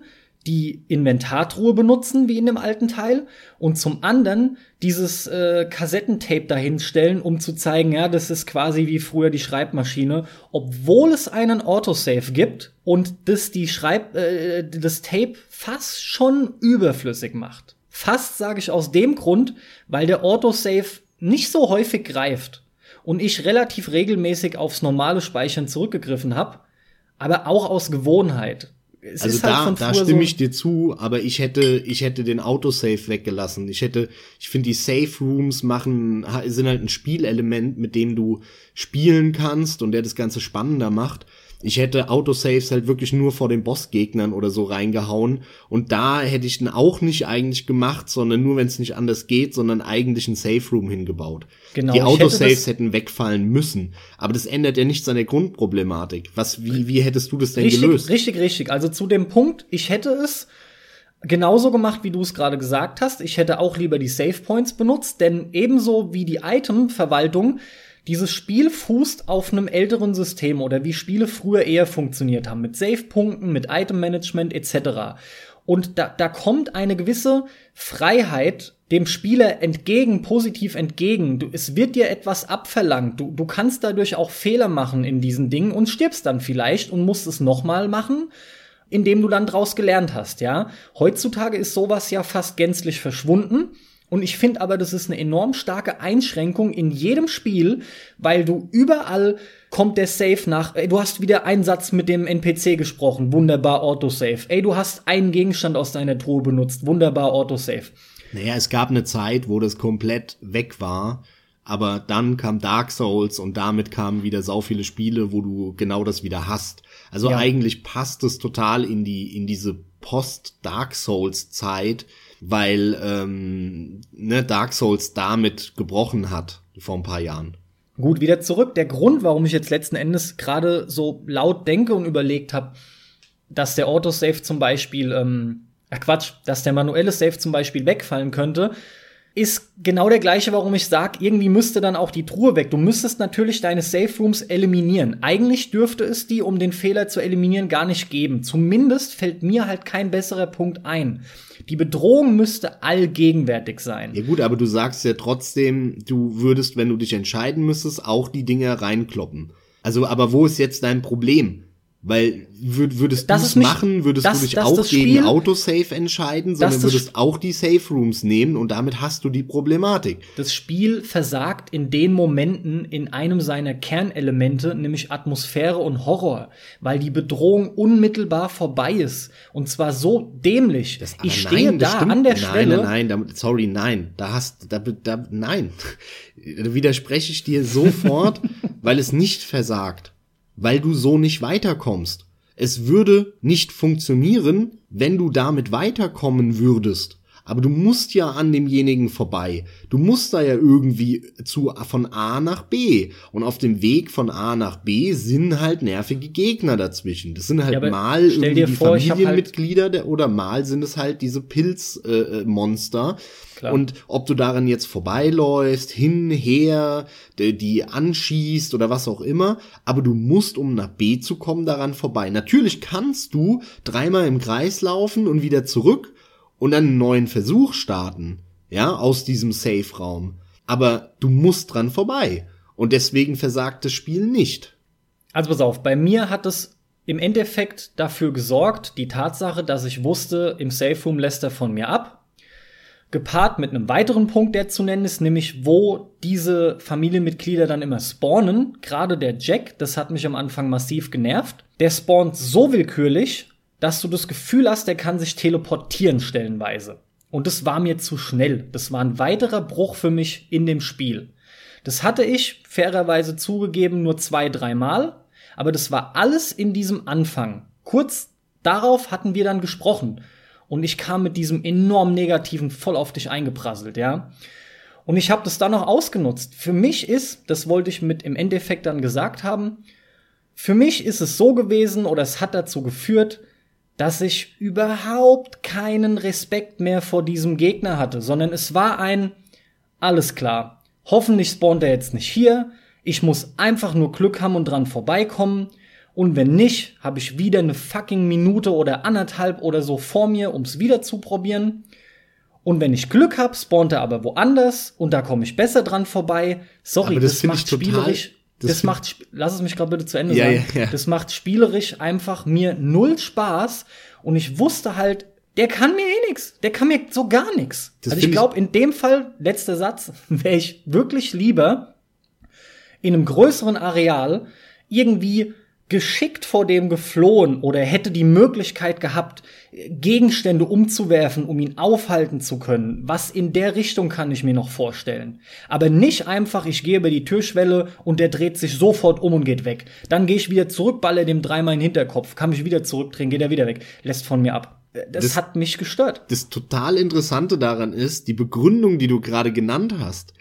die Inventardruhe benutzen, wie in dem alten Teil, und zum anderen dieses äh, Kassettentape dahinstellen, um zu zeigen, ja, das ist quasi wie früher die Schreibmaschine, obwohl es einen Autosave gibt und das die Schreib äh, das Tape fast schon überflüssig macht. Fast sage ich aus dem Grund, weil der Autosave nicht so häufig greift und ich relativ regelmäßig aufs normale Speichern zurückgegriffen habe, aber auch aus Gewohnheit. Es Also ist halt da, da stimme so- ich dir zu, aber ich hätte, ich hätte den Autosave weggelassen. Ich hätte, ich finde die Safe Rooms machen, sind halt ein Spielelement, mit dem du spielen kannst und der das Ganze spannender macht. Ich hätte Autosaves halt wirklich nur vor den Bossgegnern oder so reingehauen. Und da hätte ich den auch nicht eigentlich gemacht, sondern nur, wenn es nicht anders geht, sondern eigentlich ein Safe Room hingebaut. Genau, die Autosaves hätte hätten wegfallen müssen. Aber das ändert ja nichts an der Grundproblematik. Was, wie, wie hättest du das denn richtig, gelöst? Richtig, richtig. Also zu dem Punkt, ich hätte es genauso gemacht, wie du es gerade gesagt hast. Ich hätte auch lieber die Save Points benutzt, denn ebenso wie die Item-Verwaltung, dieses Spiel fußt auf einem älteren System oder wie Spiele früher eher funktioniert haben, mit Save-Punkten, mit Item-Management etc. Und da, da kommt eine gewisse Freiheit dem Spieler entgegen, positiv entgegen. Du, es wird dir etwas abverlangt. Du, du kannst dadurch auch Fehler machen in diesen Dingen und stirbst dann vielleicht und musst es nochmal machen indem du dann draus gelernt hast, ja. Heutzutage ist sowas ja fast gänzlich verschwunden. Und ich finde aber, das ist eine enorm starke Einschränkung in jedem Spiel, weil du überall kommt der Save nach. Ey, du hast wieder einen Satz mit dem NPC gesprochen, wunderbar Autosave. Ey, du hast einen Gegenstand aus deiner Truhe benutzt, wunderbar Autosave. Naja, es gab eine Zeit, wo das komplett weg war aber dann kam Dark Souls und damit kamen wieder sau viele Spiele, wo du genau das wieder hast. Also ja. eigentlich passt es total in die in diese Post-Dark Souls-Zeit, weil ähm, ne, Dark Souls damit gebrochen hat vor ein paar Jahren. Gut, wieder zurück. Der Grund, warum ich jetzt letzten Endes gerade so laut denke und überlegt habe, dass der Autosave zum Beispiel, ähm, ach Quatsch, dass der manuelle Save zum Beispiel wegfallen könnte, ist genau der gleiche, warum ich sage, irgendwie müsste dann auch die Truhe weg. Du müsstest natürlich deine Safe Rooms eliminieren. Eigentlich dürfte es die, um den Fehler zu eliminieren, gar nicht geben. Zumindest fällt mir halt kein besserer Punkt ein. Die Bedrohung müsste allgegenwärtig sein. Ja gut, aber du sagst ja trotzdem, du würdest, wenn du dich entscheiden müsstest, auch die Dinge reinkloppen. Also, aber wo ist jetzt dein Problem? Weil würd, würdest du es machen, würdest das, du dich auch gegen Spiel, Autosave entscheiden, sondern würdest auch die Safe Rooms nehmen und damit hast du die Problematik. Das Spiel versagt in den Momenten in einem seiner Kernelemente, nämlich Atmosphäre und Horror, weil die Bedrohung unmittelbar vorbei ist und zwar so dämlich. Das, ich stehe nein, da stimmt. an der nein, Stelle. Nein, nein, nein, sorry, nein, da hast, da, da, nein, *laughs* da widerspreche ich dir sofort, *laughs* weil es nicht versagt weil du so nicht weiterkommst. Es würde nicht funktionieren, wenn du damit weiterkommen würdest. Aber du musst ja an demjenigen vorbei. Du musst da ja irgendwie zu, von A nach B. Und auf dem Weg von A nach B sind halt nervige Gegner dazwischen. Das sind halt ja, mal irgendwie die vor, halt Familienmitglieder halt oder mal sind es halt diese Pilzmonster. Äh, äh und ob du daran jetzt vorbeiläufst, hin, her, die anschießt oder was auch immer, aber du musst, um nach B zu kommen, daran vorbei. Natürlich kannst du dreimal im Kreis laufen und wieder zurück und einen neuen Versuch starten, ja, aus diesem Safe-Raum. Aber du musst dran vorbei. Und deswegen versagt das Spiel nicht. Also pass auf, bei mir hat es im Endeffekt dafür gesorgt, die Tatsache, dass ich wusste, im Safe Room lässt er von mir ab. Gepaart mit einem weiteren Punkt, der zu nennen ist, nämlich wo diese Familienmitglieder dann immer spawnen. Gerade der Jack, das hat mich am Anfang massiv genervt. Der spawnt so willkürlich, dass du das Gefühl hast, der kann sich teleportieren stellenweise. Und das war mir zu schnell. Das war ein weiterer Bruch für mich in dem Spiel. Das hatte ich fairerweise zugegeben nur zwei, dreimal, aber das war alles in diesem Anfang. Kurz darauf hatten wir dann gesprochen und ich kam mit diesem enorm negativen voll auf dich eingeprasselt, ja. Und ich habe das dann noch ausgenutzt. Für mich ist, das wollte ich mit im Endeffekt dann gesagt haben, für mich ist es so gewesen oder es hat dazu geführt, dass ich überhaupt keinen Respekt mehr vor diesem Gegner hatte, sondern es war ein alles klar. Hoffentlich spawnt er jetzt nicht hier. Ich muss einfach nur Glück haben und dran vorbeikommen. Und wenn nicht, habe ich wieder eine fucking Minute oder anderthalb oder so vor mir, ums wieder zu probieren. Und wenn ich Glück habe, spawnt er aber woanders und da komme ich besser dran vorbei. Sorry, das, das macht spielerisch das, das macht, lass es mich gerade bitte zu Ende ja, sagen. Ja, ja. Das macht spielerisch einfach mir null Spaß und ich wusste halt, der kann mir eh nix. Der kann mir so gar nix. Also ich glaube, in dem Fall, letzter Satz, *laughs* wäre ich wirklich lieber in einem größeren Areal irgendwie geschickt vor dem geflohen oder hätte die Möglichkeit gehabt, Gegenstände umzuwerfen, um ihn aufhalten zu können. Was in der Richtung kann ich mir noch vorstellen. Aber nicht einfach, ich gehe über die Türschwelle und der dreht sich sofort um und geht weg. Dann gehe ich wieder zurück, balle dem dreimal in den Hinterkopf, kann mich wieder zurückdrehen, geht er wieder weg, lässt von mir ab. Das, das hat mich gestört. Das total Interessante daran ist, die Begründung, die du gerade genannt hast.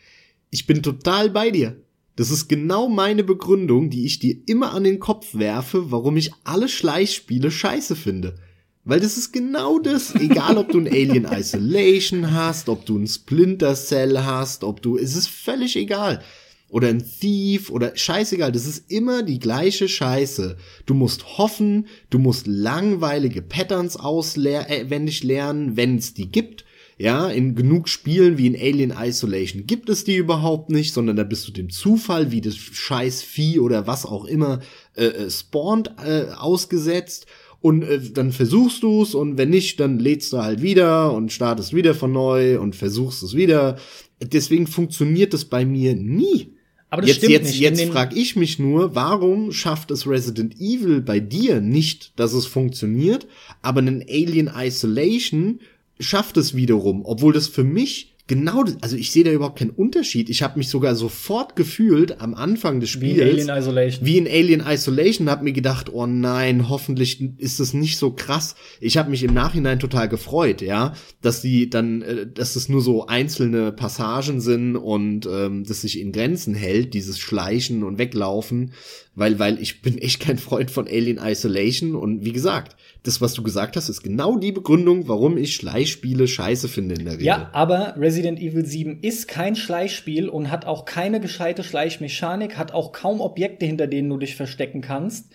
Ich bin total bei dir. Das ist genau meine Begründung, die ich dir immer an den Kopf werfe, warum ich alle Schleichspiele scheiße finde. Weil das ist genau das, *laughs* egal ob du ein Alien Isolation hast, ob du ein Splinter Cell hast, ob du, es ist völlig egal. Oder ein Thief oder scheißegal, das ist immer die gleiche Scheiße. Du musst hoffen, du musst langweilige Patterns auswendig lernen, wenn es die gibt. Ja, in genug Spielen wie in Alien Isolation gibt es die überhaupt nicht, sondern da bist du dem Zufall, wie das scheiß Vieh oder was auch immer äh, äh spawnt, äh, ausgesetzt. Und äh, dann versuchst du's und wenn nicht, dann lädst du halt wieder und startest wieder von neu und versuchst es wieder. Deswegen funktioniert das bei mir nie. Aber das jetzt, stimmt jetzt, nicht. Jetzt frage ich mich nur, warum schafft es Resident Evil bei dir nicht, dass es funktioniert, aber einen Alien Isolation schafft es wiederum, obwohl das für mich genau, also ich sehe da überhaupt keinen Unterschied. Ich habe mich sogar sofort gefühlt am Anfang des Spiels. Wie in Alien Isolation. Wie in Alien Isolation, habe mir gedacht, oh nein, hoffentlich ist es nicht so krass. Ich habe mich im Nachhinein total gefreut, ja, dass die dann, äh, dass es nur so einzelne Passagen sind und ähm, dass sich in Grenzen hält, dieses Schleichen und Weglaufen, weil, weil ich bin echt kein Freund von Alien Isolation und wie gesagt, das, was du gesagt hast, ist genau die Begründung, warum ich Schleichspiele scheiße finde in der Regel. Ja, aber Resident Evil 7 ist kein Schleichspiel und hat auch keine gescheite Schleichmechanik, hat auch kaum Objekte, hinter denen du dich verstecken kannst.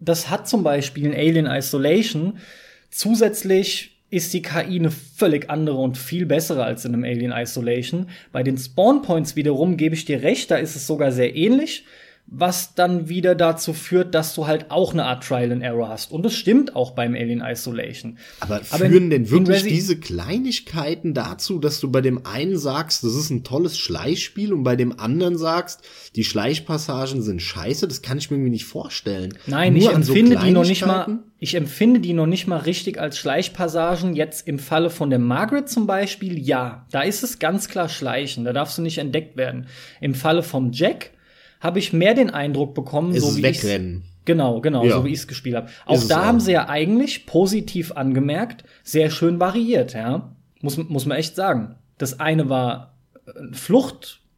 Das hat zum Beispiel in Alien Isolation. Zusätzlich ist die KI eine völlig andere und viel bessere als in einem Alien Isolation. Bei den Spawn Points wiederum gebe ich dir recht, da ist es sogar sehr ähnlich was dann wieder dazu führt, dass du halt auch eine Art Trial and Error hast. Und das stimmt auch beim Alien Isolation. Aber, Aber führen in, denn wirklich diese Kleinigkeiten dazu, dass du bei dem einen sagst, das ist ein tolles Schleichspiel und bei dem anderen sagst, die Schleichpassagen sind scheiße? Das kann ich mir nicht vorstellen. Nein, Nur ich empfinde so die noch nicht mal, ich empfinde die noch nicht mal richtig als Schleichpassagen. Jetzt im Falle von der Margaret zum Beispiel, ja, da ist es ganz klar Schleichen. Da darfst du nicht entdeckt werden. Im Falle vom Jack, habe ich mehr den Eindruck bekommen, ist so wie wegrennen. Genau, genau, ja. so wie ich es gespielt habe. Auch da haben sie ja eigentlich positiv angemerkt, sehr schön variiert, ja. Muss, muss man echt sagen. Das eine war ein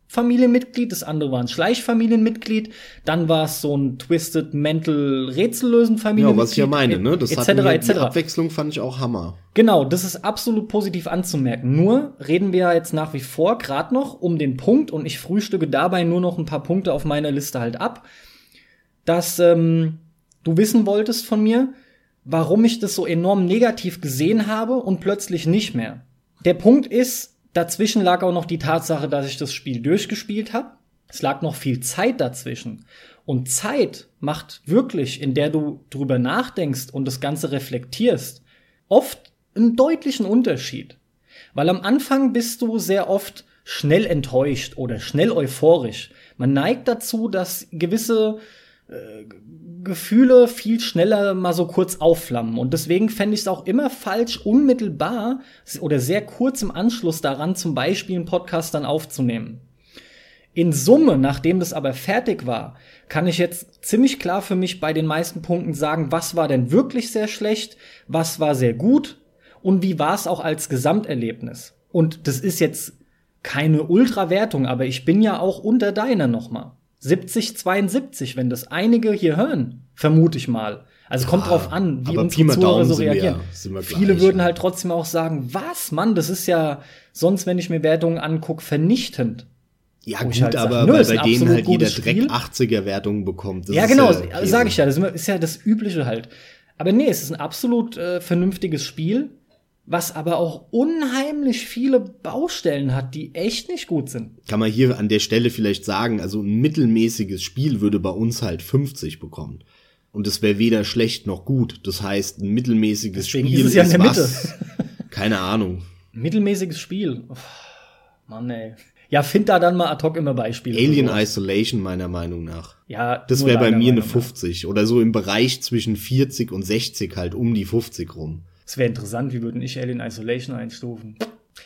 Fluchtfamilienmitglied, das andere war ein Schleichfamilienmitglied, dann war es so ein Twisted Mental Rätsellösen Familienmitglied. Ja, was ich ja meine, ne? Das etc., hat die Abwechslung fand ich auch Hammer. Genau, das ist absolut positiv anzumerken. Nur reden wir ja jetzt nach wie vor gerade noch um den Punkt und ich frühstücke dabei nur noch ein paar Punkte auf meiner Liste halt ab dass ähm, du wissen wolltest von mir, warum ich das so enorm negativ gesehen habe und plötzlich nicht mehr. Der Punkt ist, dazwischen lag auch noch die Tatsache, dass ich das Spiel durchgespielt habe. Es lag noch viel Zeit dazwischen. Und Zeit macht wirklich, in der du drüber nachdenkst und das Ganze reflektierst, oft einen deutlichen Unterschied. Weil am Anfang bist du sehr oft schnell enttäuscht oder schnell euphorisch. Man neigt dazu, dass gewisse Gefühle viel schneller mal so kurz aufflammen. Und deswegen fände ich es auch immer falsch, unmittelbar oder sehr kurz im Anschluss daran zum Beispiel einen Podcast dann aufzunehmen. In Summe, nachdem das aber fertig war, kann ich jetzt ziemlich klar für mich bei den meisten Punkten sagen, was war denn wirklich sehr schlecht, was war sehr gut und wie war es auch als Gesamterlebnis. Und das ist jetzt keine Ultrawertung, aber ich bin ja auch unter deiner nochmal. 70, 72, wenn das einige hier hören, vermute ich mal. Also kommt ja, drauf an, wie unsere Zuhörer so reagieren. Wir, Viele gleich, würden halt trotzdem auch sagen, was, Mann, das ist ja sonst, wenn ich mir Wertungen angucke, vernichtend. Ja, gut, halt aber sag, weil bei denen halt jeder Dreck 80er Wertungen bekommt. Das ja, genau, ja sage ich ja, das ist ja das Übliche halt. Aber nee, es ist ein absolut äh, vernünftiges Spiel was aber auch unheimlich viele Baustellen hat, die echt nicht gut sind. Kann man hier an der Stelle vielleicht sagen, also ein mittelmäßiges Spiel würde bei uns halt 50 bekommen. Und es wäre weder schlecht noch gut. Das heißt, ein mittelmäßiges Deswegen Spiel ist, es ja in der Mitte. Was, *laughs* keine Ahnung. Mittelmäßiges Spiel. Oh, Mann, ey. Ja, find da dann mal ad hoc immer Beispiele. Alien Isolation meiner Meinung nach. Ja, Das wäre bei mir eine Meinung nach. 50 oder so im Bereich zwischen 40 und 60 halt um die 50 rum. Es wäre interessant, wie würden ich Alien Isolation einstufen?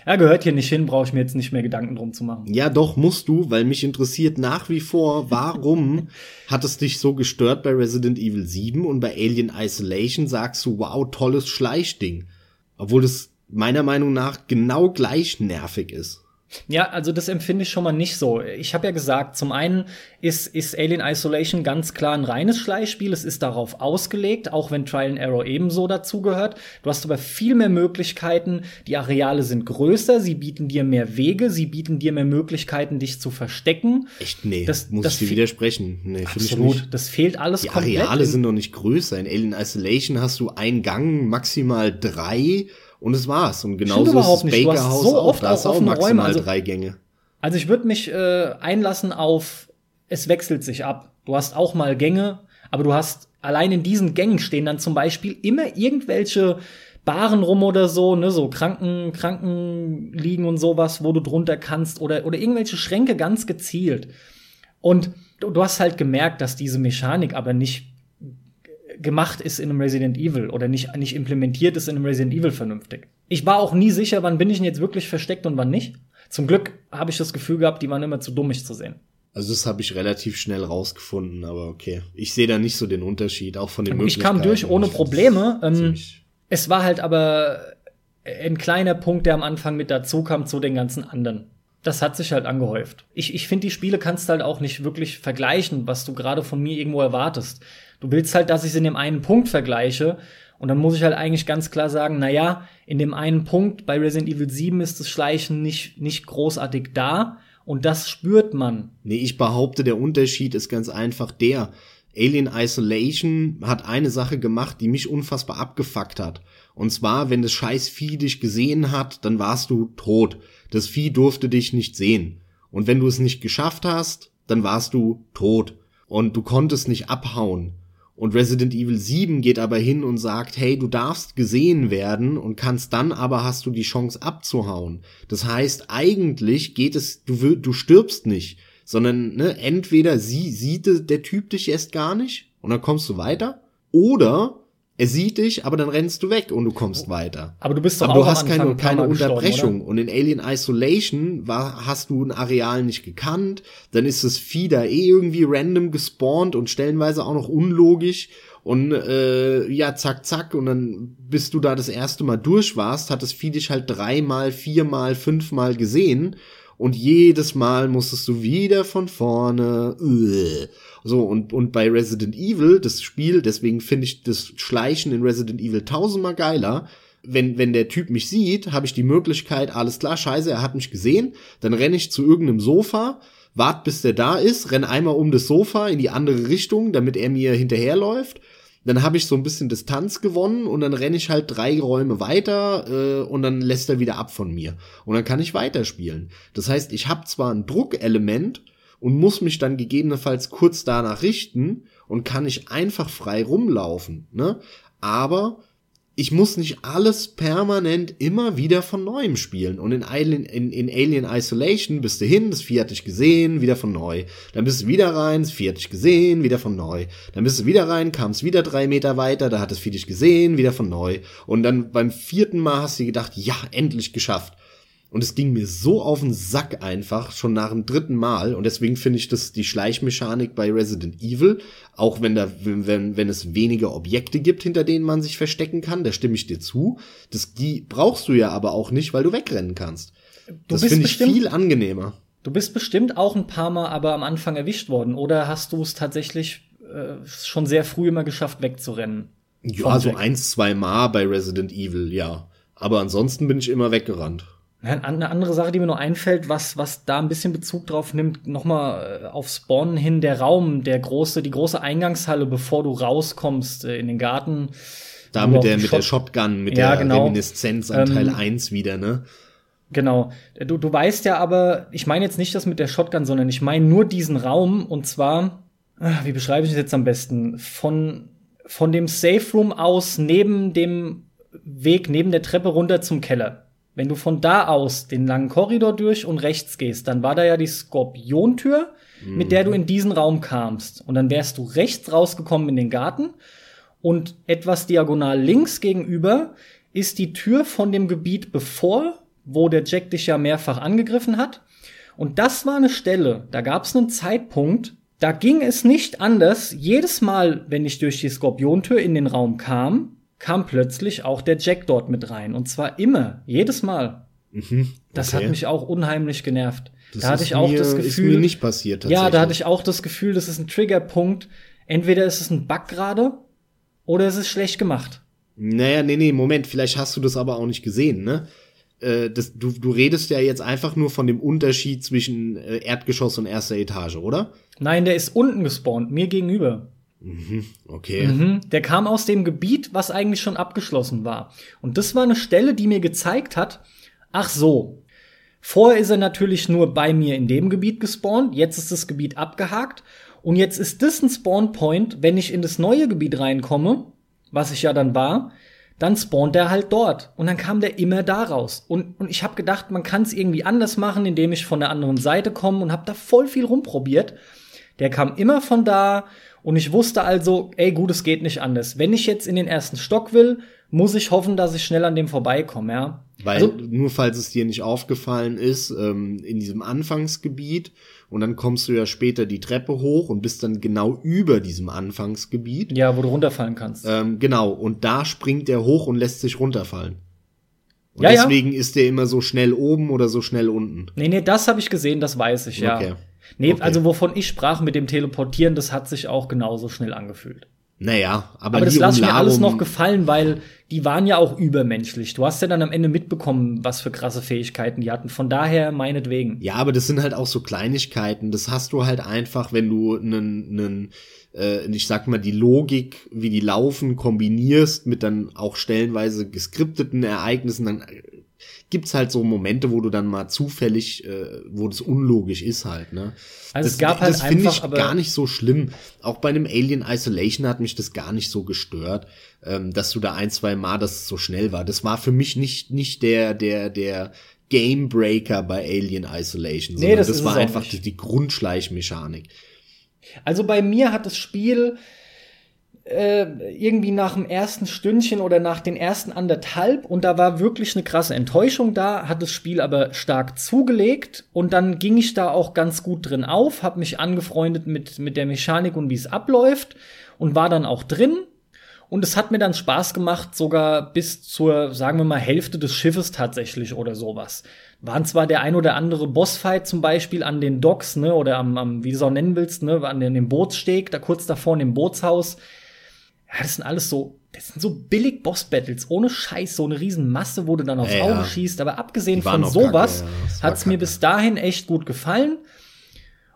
Ja, gehört hier nicht hin, brauche ich mir jetzt nicht mehr Gedanken drum zu machen. Ja, doch, musst du, weil mich interessiert nach wie vor, warum *laughs* hat es dich so gestört bei Resident Evil 7 und bei Alien Isolation sagst du, wow, tolles Schleichding. Obwohl das meiner Meinung nach genau gleich nervig ist. Ja, also das empfinde ich schon mal nicht so. Ich habe ja gesagt, zum einen ist, ist Alien Isolation ganz klar ein reines Schleichspiel. Es ist darauf ausgelegt, auch wenn Trial and Error ebenso dazugehört. Du hast aber viel mehr Möglichkeiten. Die Areale sind größer, sie bieten dir mehr Wege, sie bieten dir mehr Möglichkeiten, dich zu verstecken. Echt, nee, Das- muss das ich dir widersprechen. Nee, Absolut. Das fehlt alles Die komplett. Areale in- sind noch nicht größer. In Alien Isolation hast du einen Gang, maximal drei und es war's. Und genauso ist überhaupt nicht. Du hast Baker House so oft du auch auch offene maximal Räume, also- drei Gänge. Also ich würde mich äh, einlassen auf, es wechselt sich ab. Du hast auch mal Gänge, aber du hast allein in diesen Gängen stehen dann zum Beispiel immer irgendwelche Baren rum oder so, ne, so Kranken, Krankenliegen und sowas, wo du drunter kannst oder, oder irgendwelche Schränke ganz gezielt. Und du, du hast halt gemerkt, dass diese Mechanik aber nicht gemacht ist in einem Resident Evil oder nicht, nicht implementiert ist in einem Resident Evil vernünftig. Ich war auch nie sicher, wann bin ich denn jetzt wirklich versteckt und wann nicht. Zum Glück habe ich das Gefühl gehabt, die waren immer zu dumm, mich zu sehen. Also das habe ich relativ schnell rausgefunden, aber okay. Ich sehe da nicht so den Unterschied, auch von den Ich Möglichkeiten. kam durch ohne Ich Probleme. Ähm, es war halt aber ein kleiner Punkt, der am Anfang mit dazu kam zu den ganzen anderen. Das hat sich halt angehäuft. Ich, ich finde, die Spiele kannst halt auch nicht wirklich vergleichen, was du gerade von mir irgendwo erwartest. Du willst halt, dass ich es in dem einen Punkt vergleiche. Und dann muss ich halt eigentlich ganz klar sagen, na ja, in dem einen Punkt bei Resident Evil 7 ist das Schleichen nicht, nicht großartig da. Und das spürt man. Nee, ich behaupte, der Unterschied ist ganz einfach der. Alien Isolation hat eine Sache gemacht, die mich unfassbar abgefuckt hat. Und zwar, wenn das scheiß Vieh dich gesehen hat, dann warst du tot. Das Vieh durfte dich nicht sehen. Und wenn du es nicht geschafft hast, dann warst du tot. Und du konntest nicht abhauen. Und Resident Evil 7 geht aber hin und sagt, hey, du darfst gesehen werden und kannst dann aber hast du die Chance abzuhauen. Das heißt, eigentlich geht es, du, du stirbst nicht, sondern ne, entweder sie sieht der Typ dich erst gar nicht und dann kommst du weiter, oder er sieht dich, aber dann rennst du weg und du kommst weiter. Aber du bist doch Aber auch du hast keine, keine Unterbrechung. Und in Alien Isolation war, hast du ein Areal nicht gekannt, dann ist das Vieh da eh irgendwie random gespawnt und stellenweise auch noch unlogisch. Und äh, ja, zack, zack. Und dann, bis du da das erste Mal durch warst, hat das Vieh dich halt dreimal, viermal, fünfmal gesehen. Und jedes Mal musstest du wieder von vorne. Äh. So, und, und bei Resident Evil, das Spiel, deswegen finde ich das Schleichen in Resident Evil tausendmal geiler. Wenn, wenn der Typ mich sieht, habe ich die Möglichkeit, alles klar, scheiße, er hat mich gesehen, dann renne ich zu irgendeinem Sofa, wart bis der da ist, renn einmal um das Sofa in die andere Richtung, damit er mir hinterherläuft. Dann habe ich so ein bisschen Distanz gewonnen und dann renne ich halt drei Räume weiter äh, und dann lässt er wieder ab von mir. Und dann kann ich weiterspielen. Das heißt, ich habe zwar ein Druckelement und muss mich dann gegebenenfalls kurz danach richten und kann nicht einfach frei rumlaufen, ne? Aber ich muss nicht alles permanent immer wieder von neuem spielen. Und in Alien, in, in Alien Isolation bist du hin, das Vieh hat dich gesehen, wieder von neu. Dann bist du wieder rein, das Vieh hat dich gesehen, wieder von neu. Dann bist du wieder rein, kamst wieder drei Meter weiter, da hat das Vieh dich gesehen, wieder von neu. Und dann beim vierten Mal hast du gedacht, ja, endlich geschafft. Und es ging mir so auf den Sack einfach, schon nach dem dritten Mal. Und deswegen finde ich das die Schleichmechanik bei Resident Evil, auch wenn da, wenn, wenn es weniger Objekte gibt, hinter denen man sich verstecken kann, da stimme ich dir zu. Das, die brauchst du ja aber auch nicht, weil du wegrennen kannst. Du das bist finde ich viel angenehmer. Du bist bestimmt auch ein paar Mal aber am Anfang erwischt worden. Oder hast du es tatsächlich äh, schon sehr früh immer geschafft, wegzurennen? Ja, so Jack. eins, zwei Mal bei Resident Evil, ja. Aber ansonsten bin ich immer weggerannt. Ja, Eine andere Sache, die mir noch einfällt, was, was da ein bisschen Bezug drauf nimmt, nochmal äh, auf Spawn hin, der Raum, der große, die große Eingangshalle, bevor du rauskommst äh, in den Garten. Da mit der, mit der Shot- Shotgun, mit Ja, der genau. Reminiszenz an Teil Ähm, 1 wieder, ne? Genau. Du, du weißt ja aber, ich meine jetzt nicht das mit der Shotgun, sondern ich meine nur diesen Raum und zwar, ah, wie beschreibe ich es jetzt am besten? Von, von dem Safe Room aus neben dem Weg, neben der Treppe runter zum Keller. Wenn du von da aus den langen Korridor durch und rechts gehst, dann war da ja die Skorpiontür, mhm. mit der du in diesen Raum kamst. Und dann wärst du rechts rausgekommen in den Garten und etwas diagonal links gegenüber ist die Tür von dem Gebiet bevor, wo der Jack dich ja mehrfach angegriffen hat. Und das war eine Stelle, da gab es einen Zeitpunkt, da ging es nicht anders. Jedes Mal, wenn ich durch die Skorpiontür in den Raum kam, kam plötzlich auch der Jack dort mit rein. Und zwar immer, jedes Mal. Mhm, okay. Das hat mich auch unheimlich genervt. Das da hatte ich auch mir, das Gefühl. Ist mir nicht passiert, Ja, da hatte ich auch das Gefühl, das ist ein Triggerpunkt. Entweder ist es ein Bug gerade oder es ist schlecht gemacht. Naja, nee, nee, Moment, vielleicht hast du das aber auch nicht gesehen, ne? Äh, das, du, du redest ja jetzt einfach nur von dem Unterschied zwischen äh, Erdgeschoss und erster Etage, oder? Nein, der ist unten gespawnt, mir gegenüber. Mhm, okay. Mhm, der kam aus dem Gebiet, was eigentlich schon abgeschlossen war. Und das war eine Stelle, die mir gezeigt hat, ach so, vorher ist er natürlich nur bei mir in dem Gebiet gespawnt, jetzt ist das Gebiet abgehakt und jetzt ist das ein Spawnpoint, wenn ich in das neue Gebiet reinkomme, was ich ja dann war, dann spawnt er halt dort. Und dann kam der immer da raus. Und, und ich habe gedacht, man kann es irgendwie anders machen, indem ich von der anderen Seite komme und habe da voll viel rumprobiert. Der kam immer von da und ich wusste also, ey, gut, es geht nicht anders. Wenn ich jetzt in den ersten Stock will, muss ich hoffen, dass ich schnell an dem vorbeikomme, ja. Weil, also, nur falls es dir nicht aufgefallen ist, ähm, in diesem Anfangsgebiet und dann kommst du ja später die Treppe hoch und bist dann genau über diesem Anfangsgebiet. Ja, wo du runterfallen kannst. Ähm, genau, und da springt er hoch und lässt sich runterfallen. Und ja, deswegen ja. ist der immer so schnell oben oder so schnell unten. Nee, nee, das habe ich gesehen, das weiß ich, ja. Okay. Nee, okay. also wovon ich sprach mit dem Teleportieren, das hat sich auch genauso schnell angefühlt. Naja, aber, aber das lasse mir alles noch gefallen, weil die waren ja auch übermenschlich. Du hast ja dann am Ende mitbekommen, was für krasse Fähigkeiten die hatten. Von daher meinetwegen. Ja, aber das sind halt auch so Kleinigkeiten. Das hast du halt einfach, wenn du einen, einen äh, ich sag mal, die Logik, wie die laufen, kombinierst mit dann auch stellenweise geskripteten Ereignissen, dann gibt's halt so Momente, wo du dann mal zufällig, äh, wo das unlogisch ist halt, ne? Also das, es gab halt das finde ich gar nicht so schlimm. Auch bei einem Alien Isolation hat mich das gar nicht so gestört, ähm, dass du da ein, zwei Mal das so schnell war. Das war für mich nicht, nicht der, der, der Gamebreaker bei Alien Isolation, sondern nee, das, das war einfach die, die Grundschleichmechanik. Also bei mir hat das Spiel äh, irgendwie nach dem ersten Stündchen oder nach den ersten anderthalb und da war wirklich eine krasse Enttäuschung da, hat das Spiel aber stark zugelegt und dann ging ich da auch ganz gut drin auf, habe mich angefreundet mit, mit der Mechanik und wie es abläuft und war dann auch drin. Und es hat mir dann Spaß gemacht, sogar bis zur, sagen wir mal, Hälfte des Schiffes tatsächlich oder sowas. Waren zwar der ein oder andere Bossfight zum Beispiel an den Docks, ne, oder am, am wie du es auch nennen willst, ne, an dem Bootssteg, da kurz davor in dem Bootshaus, ja, das sind alles so, das sind so billig Boss-Battles, ohne Scheiß, so eine riesen Masse, wo du dann aufs ja, Auge schießt. Aber abgesehen von sowas ja, hat's mir bis dahin echt gut gefallen.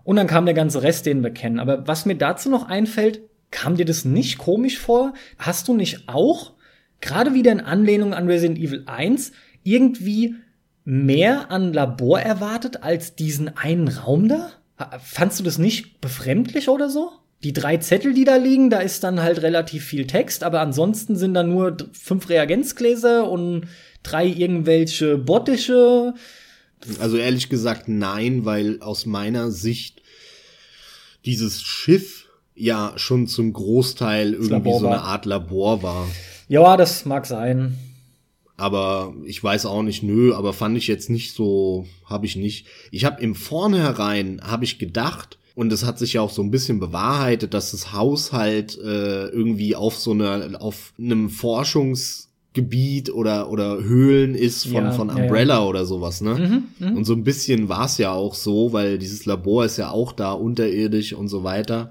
Und dann kam der ganze Rest, den wir kennen. Aber was mir dazu noch einfällt, kam dir das nicht komisch vor? Hast du nicht auch, gerade wieder in Anlehnung an Resident Evil 1, irgendwie mehr an Labor erwartet als diesen einen Raum da? Fandst du das nicht befremdlich oder so? Die drei Zettel, die da liegen, da ist dann halt relativ viel Text, aber ansonsten sind da nur fünf Reagenzgläser und drei irgendwelche Bottische. Also ehrlich gesagt nein, weil aus meiner Sicht dieses Schiff ja schon zum Großteil irgendwie so eine Art Labor war. Ja, das mag sein. Aber ich weiß auch nicht, nö, aber fand ich jetzt nicht so, habe ich nicht. Ich habe im Vornherein, habe ich gedacht, und es hat sich ja auch so ein bisschen bewahrheitet, dass das Haus halt äh, irgendwie auf so einer, auf einem Forschungsgebiet oder oder Höhlen ist von ja, von Umbrella ja, ja. oder sowas, ne? Mhm, mh. Und so ein bisschen war es ja auch so, weil dieses Labor ist ja auch da unterirdisch und so weiter.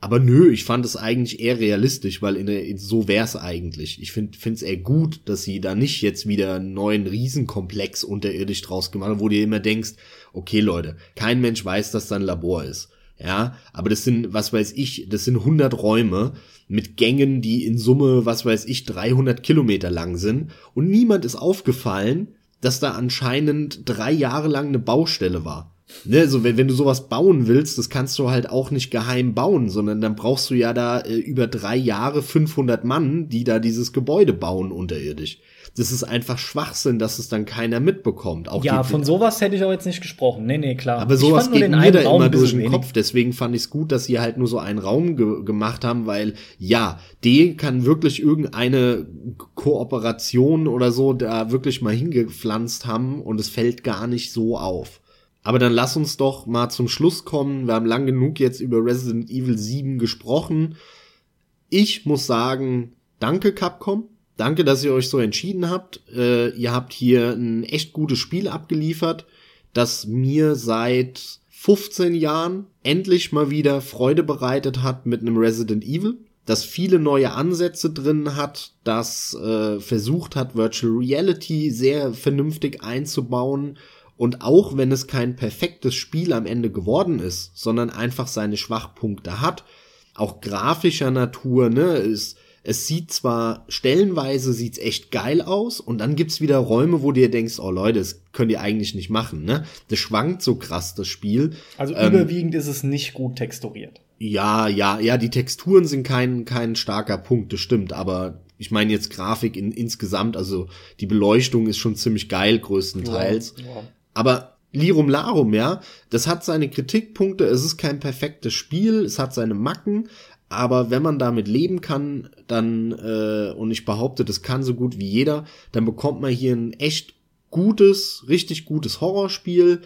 Aber nö, ich fand es eigentlich eher realistisch, weil in, der, so wär's eigentlich. Ich finde es eher gut, dass sie da nicht jetzt wieder einen neuen Riesenkomplex unterirdisch draus gemacht haben, wo du dir immer denkst, okay Leute, kein Mensch weiß, dass da ein Labor ist ja, aber das sind, was weiß ich, das sind 100 Räume mit Gängen, die in Summe, was weiß ich, 300 Kilometer lang sind und niemand ist aufgefallen, dass da anscheinend drei Jahre lang eine Baustelle war. Ne, also wenn, wenn du sowas bauen willst, das kannst du halt auch nicht geheim bauen, sondern dann brauchst du ja da äh, über drei Jahre 500 Mann, die da dieses Gebäude bauen unterirdisch. Das ist einfach Schwachsinn, dass es dann keiner mitbekommt. Auch ja, von sowas hätte ich auch jetzt nicht gesprochen. Nee, nee, klar. Aber sowas geht mir da Raum immer durch den wenig. Kopf. Deswegen fand ich es gut, dass sie halt nur so einen Raum ge gemacht haben, weil ja, D kann wirklich irgendeine Kooperation oder so da wirklich mal hingepflanzt haben und es fällt gar nicht so auf. Aber dann lass uns doch mal zum Schluss kommen. Wir haben lang genug jetzt über Resident Evil 7 gesprochen. Ich muss sagen, danke Capcom Danke, dass ihr euch so entschieden habt. Äh, ihr habt hier ein echt gutes Spiel abgeliefert, das mir seit 15 Jahren endlich mal wieder Freude bereitet hat mit einem Resident Evil, das viele neue Ansätze drin hat, das äh, versucht hat, Virtual Reality sehr vernünftig einzubauen und auch wenn es kein perfektes Spiel am Ende geworden ist, sondern einfach seine Schwachpunkte hat, auch grafischer Natur, ne, ist es sieht zwar stellenweise sieht's echt geil aus und dann gibt's wieder Räume, wo du dir denkst, oh Leute, das könnt ihr eigentlich nicht machen, ne? Das schwankt so krass das Spiel. Also ähm, überwiegend ist es nicht gut texturiert. Ja, ja, ja, die Texturen sind kein kein starker Punkt, das stimmt, aber ich meine jetzt Grafik in, insgesamt, also die Beleuchtung ist schon ziemlich geil größtenteils. Ja, ja. Aber Lirum Larum, ja, das hat seine Kritikpunkte, es ist kein perfektes Spiel, es hat seine Macken, aber wenn man damit leben kann, dann, äh, und ich behaupte, das kann so gut wie jeder, dann bekommt man hier ein echt gutes, richtig gutes Horrorspiel,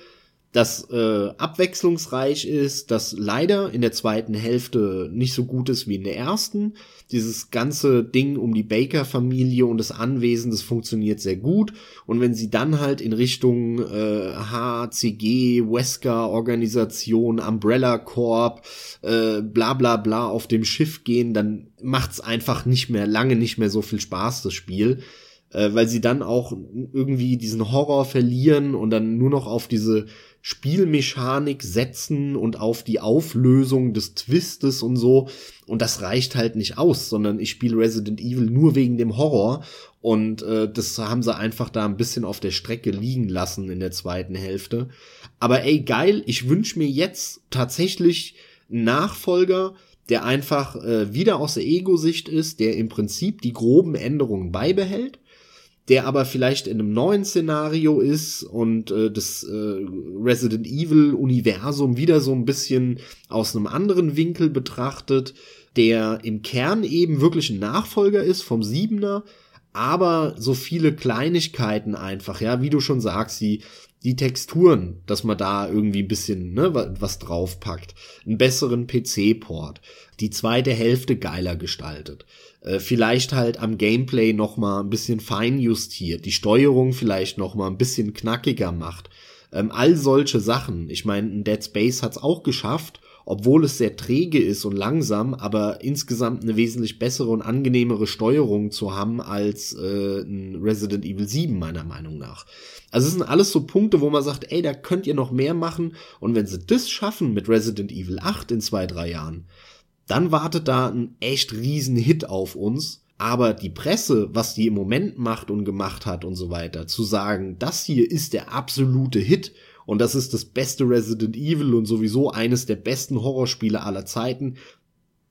das äh, abwechslungsreich ist, das leider in der zweiten Hälfte nicht so gut ist wie in der ersten. Dieses ganze Ding um die Baker-Familie und das Anwesen, das funktioniert sehr gut. Und wenn sie dann halt in Richtung äh, HCG, Wesker-Organisation, Umbrella Corp, äh, bla bla bla auf dem Schiff gehen, dann macht's einfach nicht mehr, lange nicht mehr so viel Spaß, das Spiel äh, weil sie dann auch irgendwie diesen Horror verlieren und dann nur noch auf diese Spielmechanik setzen und auf die Auflösung des Twistes und so. Und das reicht halt nicht aus, sondern ich spiele Resident Evil nur wegen dem Horror. Und äh, das haben sie einfach da ein bisschen auf der Strecke liegen lassen in der zweiten Hälfte. Aber ey, geil, ich wünsche mir jetzt tatsächlich einen Nachfolger, der einfach äh, wieder aus der Ego-Sicht ist, der im Prinzip die groben Änderungen beibehält der aber vielleicht in einem neuen Szenario ist und äh, das äh, Resident Evil Universum wieder so ein bisschen aus einem anderen Winkel betrachtet, der im Kern eben wirklich ein Nachfolger ist vom Siebener, aber so viele Kleinigkeiten einfach, ja, wie du schon sagst, die die Texturen, dass man da irgendwie ein bisschen ne, was draufpackt, einen besseren PC-Port, die zweite Hälfte geiler gestaltet, äh, vielleicht halt am Gameplay noch mal ein bisschen fein justiert, die Steuerung vielleicht noch mal ein bisschen knackiger macht, ähm, all solche Sachen. Ich meine, Dead Space hat's auch geschafft, obwohl es sehr träge ist und langsam, aber insgesamt eine wesentlich bessere und angenehmere Steuerung zu haben als äh, ein Resident Evil 7 meiner Meinung nach. Also es sind alles so Punkte, wo man sagt, ey, da könnt ihr noch mehr machen. Und wenn sie das schaffen mit Resident Evil 8 in zwei, drei Jahren, dann wartet da ein echt riesen Hit auf uns. Aber die Presse, was die im Moment macht und gemacht hat und so weiter, zu sagen, das hier ist der absolute Hit und das ist das beste Resident Evil und sowieso eines der besten Horrorspiele aller Zeiten,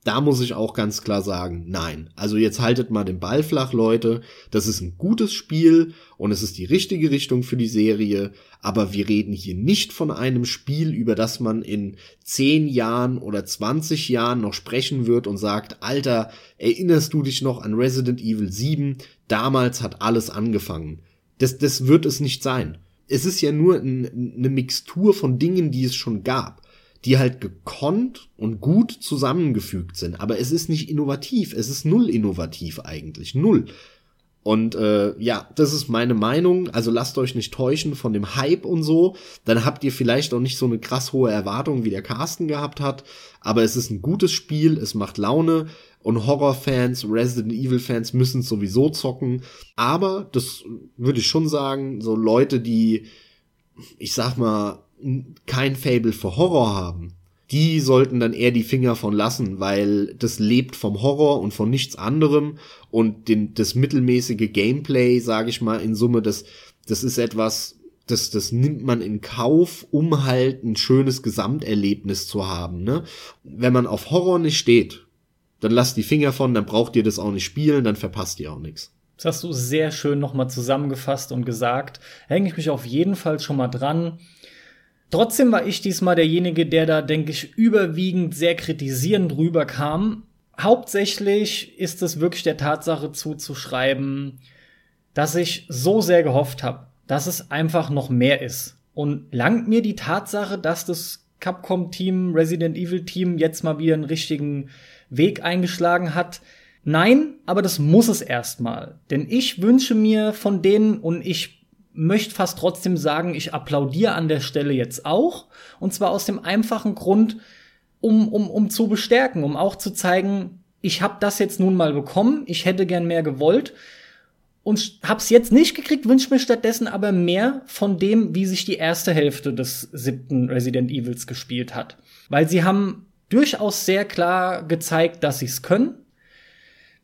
da muss ich auch ganz klar sagen, nein. Also jetzt haltet mal den Ball flach, Leute. Das ist ein gutes Spiel und es ist die richtige Richtung für die Serie. Aber wir reden hier nicht von einem Spiel, über das man in 10 Jahren oder 20 Jahren noch sprechen wird und sagt, Alter, erinnerst du dich noch an Resident Evil 7? Damals hat alles angefangen. Das, das wird es nicht sein. Es ist ja nur ein, eine Mixtur von Dingen, die es schon gab die halt gekonnt und gut zusammengefügt sind. Aber es ist nicht innovativ. Es ist null innovativ eigentlich. Null. Und äh, ja, das ist meine Meinung. Also lasst euch nicht täuschen von dem Hype und so. Dann habt ihr vielleicht auch nicht so eine krass hohe Erwartung, wie der Carsten gehabt hat. Aber es ist ein gutes Spiel, es macht Laune. Und Horrorfans, Resident Evil-Fans müssen sowieso zocken. Aber, das würde ich schon sagen, so Leute, die, ich sag mal, kein Fable für Horror haben, die sollten dann eher die Finger von lassen, weil das lebt vom Horror und von nichts anderem und den, das mittelmäßige Gameplay, sage ich mal, in Summe, das, das ist etwas, das, das nimmt man in Kauf, um halt ein schönes Gesamterlebnis zu haben. Ne? Wenn man auf Horror nicht steht, dann lasst die Finger von, dann braucht ihr das auch nicht spielen, dann verpasst ihr auch nichts. Das hast du sehr schön nochmal zusammengefasst und gesagt. Hänge ich mich auf jeden Fall schon mal dran. Trotzdem war ich diesmal derjenige, der da, denke ich, überwiegend sehr kritisierend rüberkam. Hauptsächlich ist es wirklich der Tatsache zuzuschreiben, dass ich so sehr gehofft habe, dass es einfach noch mehr ist. Und langt mir die Tatsache, dass das Capcom-Team, Resident Evil-Team jetzt mal wieder einen richtigen Weg eingeschlagen hat? Nein, aber das muss es erstmal. Denn ich wünsche mir von denen und ich möchte fast trotzdem sagen, ich applaudiere an der Stelle jetzt auch. Und zwar aus dem einfachen Grund, um, um, um zu bestärken, um auch zu zeigen, ich habe das jetzt nun mal bekommen, ich hätte gern mehr gewollt und hab's jetzt nicht gekriegt, wünsche mir stattdessen aber mehr von dem, wie sich die erste Hälfte des siebten Resident Evils gespielt hat. Weil sie haben durchaus sehr klar gezeigt, dass sie es können.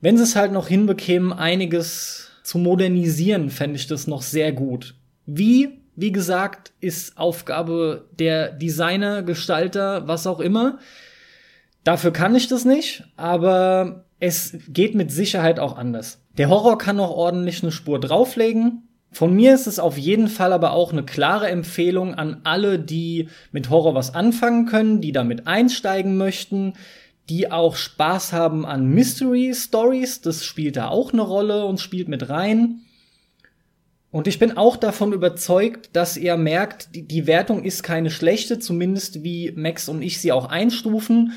Wenn sie es halt noch hinbekämen, einiges zu modernisieren, fände ich das noch sehr gut. Wie, wie gesagt, ist Aufgabe der Designer, Gestalter, was auch immer. Dafür kann ich das nicht, aber es geht mit Sicherheit auch anders. Der Horror kann noch ordentlich eine Spur drauflegen. Von mir ist es auf jeden Fall aber auch eine klare Empfehlung an alle, die mit Horror was anfangen können, die damit einsteigen möchten, die auch Spaß haben an Mystery Stories. Das spielt da auch eine Rolle und spielt mit rein. Und ich bin auch davon überzeugt, dass ihr merkt, die, die Wertung ist keine schlechte, zumindest wie Max und ich sie auch einstufen.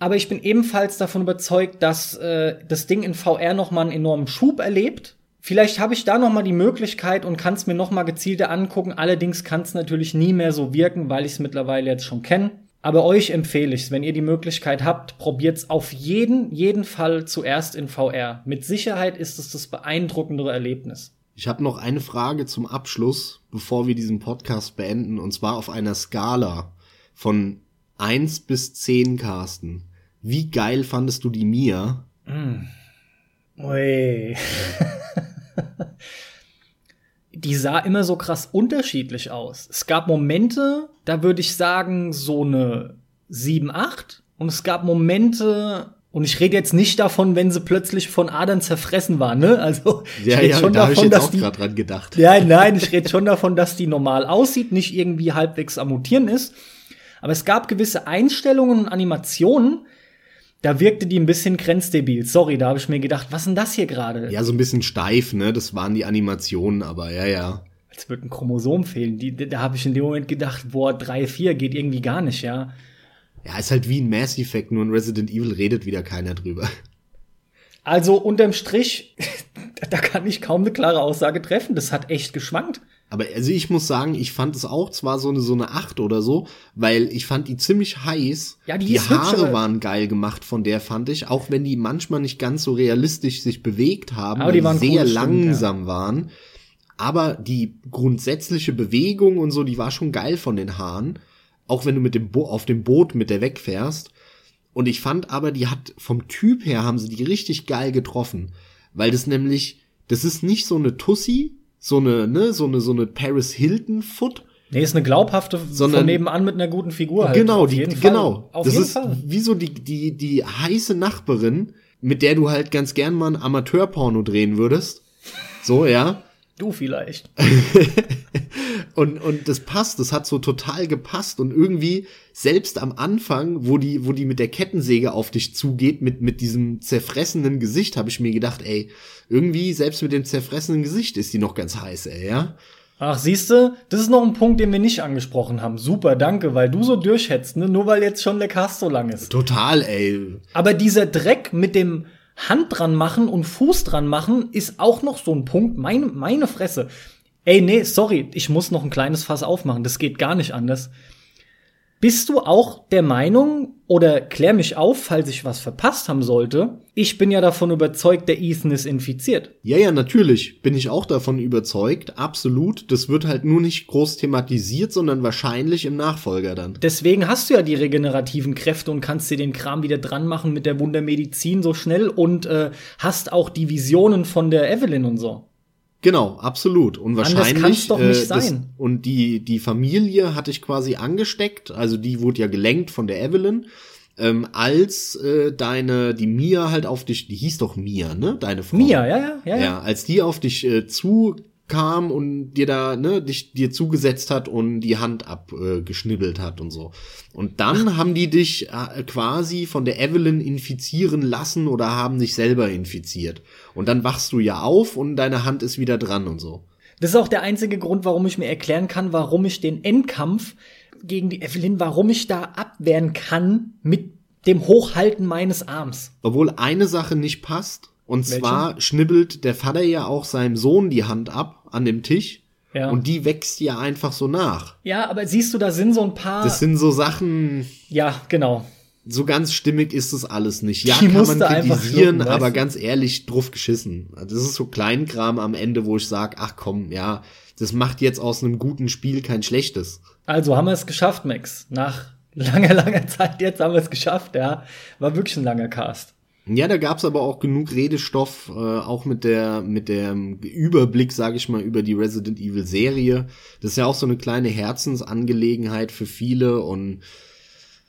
Aber ich bin ebenfalls davon überzeugt, dass äh, das Ding in VR noch mal einen enormen Schub erlebt. Vielleicht habe ich da noch mal die Möglichkeit und kann es mir noch mal gezielter angucken. Allerdings kann es natürlich nie mehr so wirken, weil ich es mittlerweile jetzt schon kenne. Aber euch empfehle ich es, wenn ihr die Möglichkeit habt, probiert's auf jeden, jeden Fall zuerst in VR. Mit Sicherheit ist es das beeindruckendere Erlebnis. Ich habe noch eine Frage zum Abschluss, bevor wir diesen Podcast beenden, und zwar auf einer Skala von eins bis zehn Carsten. Wie geil fandest du die Mia? Mm. Ui. *laughs* die sah immer so krass unterschiedlich aus. Es gab Momente, da würde ich sagen, so eine 7, 8. Und es gab Momente, und ich rede jetzt nicht davon, wenn sie plötzlich von Adern zerfressen war, ne? Also ja, ich ja, schon da davon, ich dass auch die dran gedacht. Ja, nein, ich rede schon davon, dass die normal aussieht, nicht irgendwie halbwegs am Mutieren ist. Aber es gab gewisse Einstellungen und Animationen, da wirkte die ein bisschen grenzdebil. Sorry, da habe ich mir gedacht, was denn das hier gerade? Ja, so ein bisschen steif, ne? Das waren die Animationen, aber ja, ja. Als würde ein Chromosom fehlen. Die, da habe ich in dem Moment gedacht, boah, 3, 4 geht irgendwie gar nicht, ja. Ja, ist halt wie ein Mass Effect, nur in Resident Evil redet wieder keiner drüber. Also unterm Strich, *laughs* da kann ich kaum eine klare Aussage treffen. Das hat echt geschwankt. Aber also ich muss sagen, ich fand es auch zwar so eine so eine 8 oder so, weil ich fand die ziemlich heiß. Ja, die, die Haare hübsch, waren geil gemacht von der fand ich, auch wenn die manchmal nicht ganz so realistisch sich bewegt haben, Aber weil die waren sehr cool, stimmt, langsam waren. Aber die grundsätzliche Bewegung und so, die war schon geil von den Haaren, auch wenn du mit dem Bo auf dem Boot mit der wegfährst. Und ich fand aber, die hat vom Typ her haben sie die richtig geil getroffen, weil das nämlich, das ist nicht so eine Tussi, so eine, ne, so eine, so eine Paris Hilton Foot, Nee, ist eine glaubhafte Sondern- von nebenan mit einer guten Figur halt. genau, die, genau. Auf das jeden ist Fall. wie so die, die, die heiße Nachbarin, mit der du halt ganz gern mal ein Amateurporno drehen würdest. So, ja. Du vielleicht. *laughs* Und, und das passt, das hat so total gepasst und irgendwie selbst am Anfang, wo die, wo die mit der Kettensäge auf dich zugeht, mit, mit diesem zerfressenen Gesicht, habe ich mir gedacht, ey, irgendwie selbst mit dem zerfressenen Gesicht ist die noch ganz heiß, ey, ja. Ach, siehste, das ist noch ein Punkt, den wir nicht angesprochen haben. Super, danke, weil du so durchhetzt, ne? Nur weil jetzt schon der Cast so lang ist. Total, ey. Aber dieser Dreck mit dem Hand dran machen und Fuß dran machen ist auch noch so ein Punkt. Meine, meine Fresse. Ey, nee, sorry, ich muss noch ein kleines Fass aufmachen. Das geht gar nicht anders. Bist du auch der Meinung, oder klär mich auf, falls ich was verpasst haben sollte, ich bin ja davon überzeugt, der Ethan ist infiziert. Ja, ja, natürlich bin ich auch davon überzeugt, absolut. Das wird halt nur nicht groß thematisiert, sondern wahrscheinlich im Nachfolger dann. Deswegen hast du ja die regenerativen Kräfte und kannst dir den Kram wieder dran machen mit der Wundermedizin so schnell und äh, hast auch die Visionen von der Evelyn und so. Genau, absolut. Und Anders wahrscheinlich. kann's doch nicht das, sein. und die, die Familie hatte ich quasi angesteckt, also die wurde ja gelenkt von der Evelyn. ähm, als äh, deine, die Mia halt auf dich, die hieß doch Mia, ne? Deine Frau. Mia, ja, ja, ja. Ja, als die auf dich äh, zukam und dir da, ne, dich dir zugesetzt hat und die Hand abgeschnibbelt äh, hat und so. Und dann Ach. haben die dich äh, quasi von der Evelyn infizieren lassen oder haben dich selber infiziert. Und dann wachst du ja auf und deine Hand ist wieder dran und so. Das ist auch der einzige Grund, warum ich mir erklären kann, warum ich den Endkampf gegen die Evelyn, warum ich da abwehren kann mit dem Hochhalten meines Arms. Obwohl eine Sache nicht passt. Und Welche? zwar schnibbelt der Vater ja auch seinem Sohn die Hand ab an dem Tisch. Ja. Und die wächst ja einfach so nach. Ja, aber siehst du, da sind so ein paar. Das sind so Sachen. Ja, genau. So ganz stimmig ist es alles nicht. Ja, die kann man kritisieren, schlucken, aber ganz ehrlich, drauf geschissen. Das ist so Kleinkram am Ende, wo ich sag, ach komm, ja, das macht jetzt aus einem guten Spiel kein schlechtes. Also haben wir es geschafft, Max. Nach *laughs* langer, langer Zeit, jetzt haben wir es geschafft, ja. War wirklich ein langer Cast. Ja, da gab's aber auch genug Redestoff, äh, auch mit der mit dem Überblick, sage ich mal, über die Resident Evil Serie. Das ist ja auch so eine kleine Herzensangelegenheit für viele und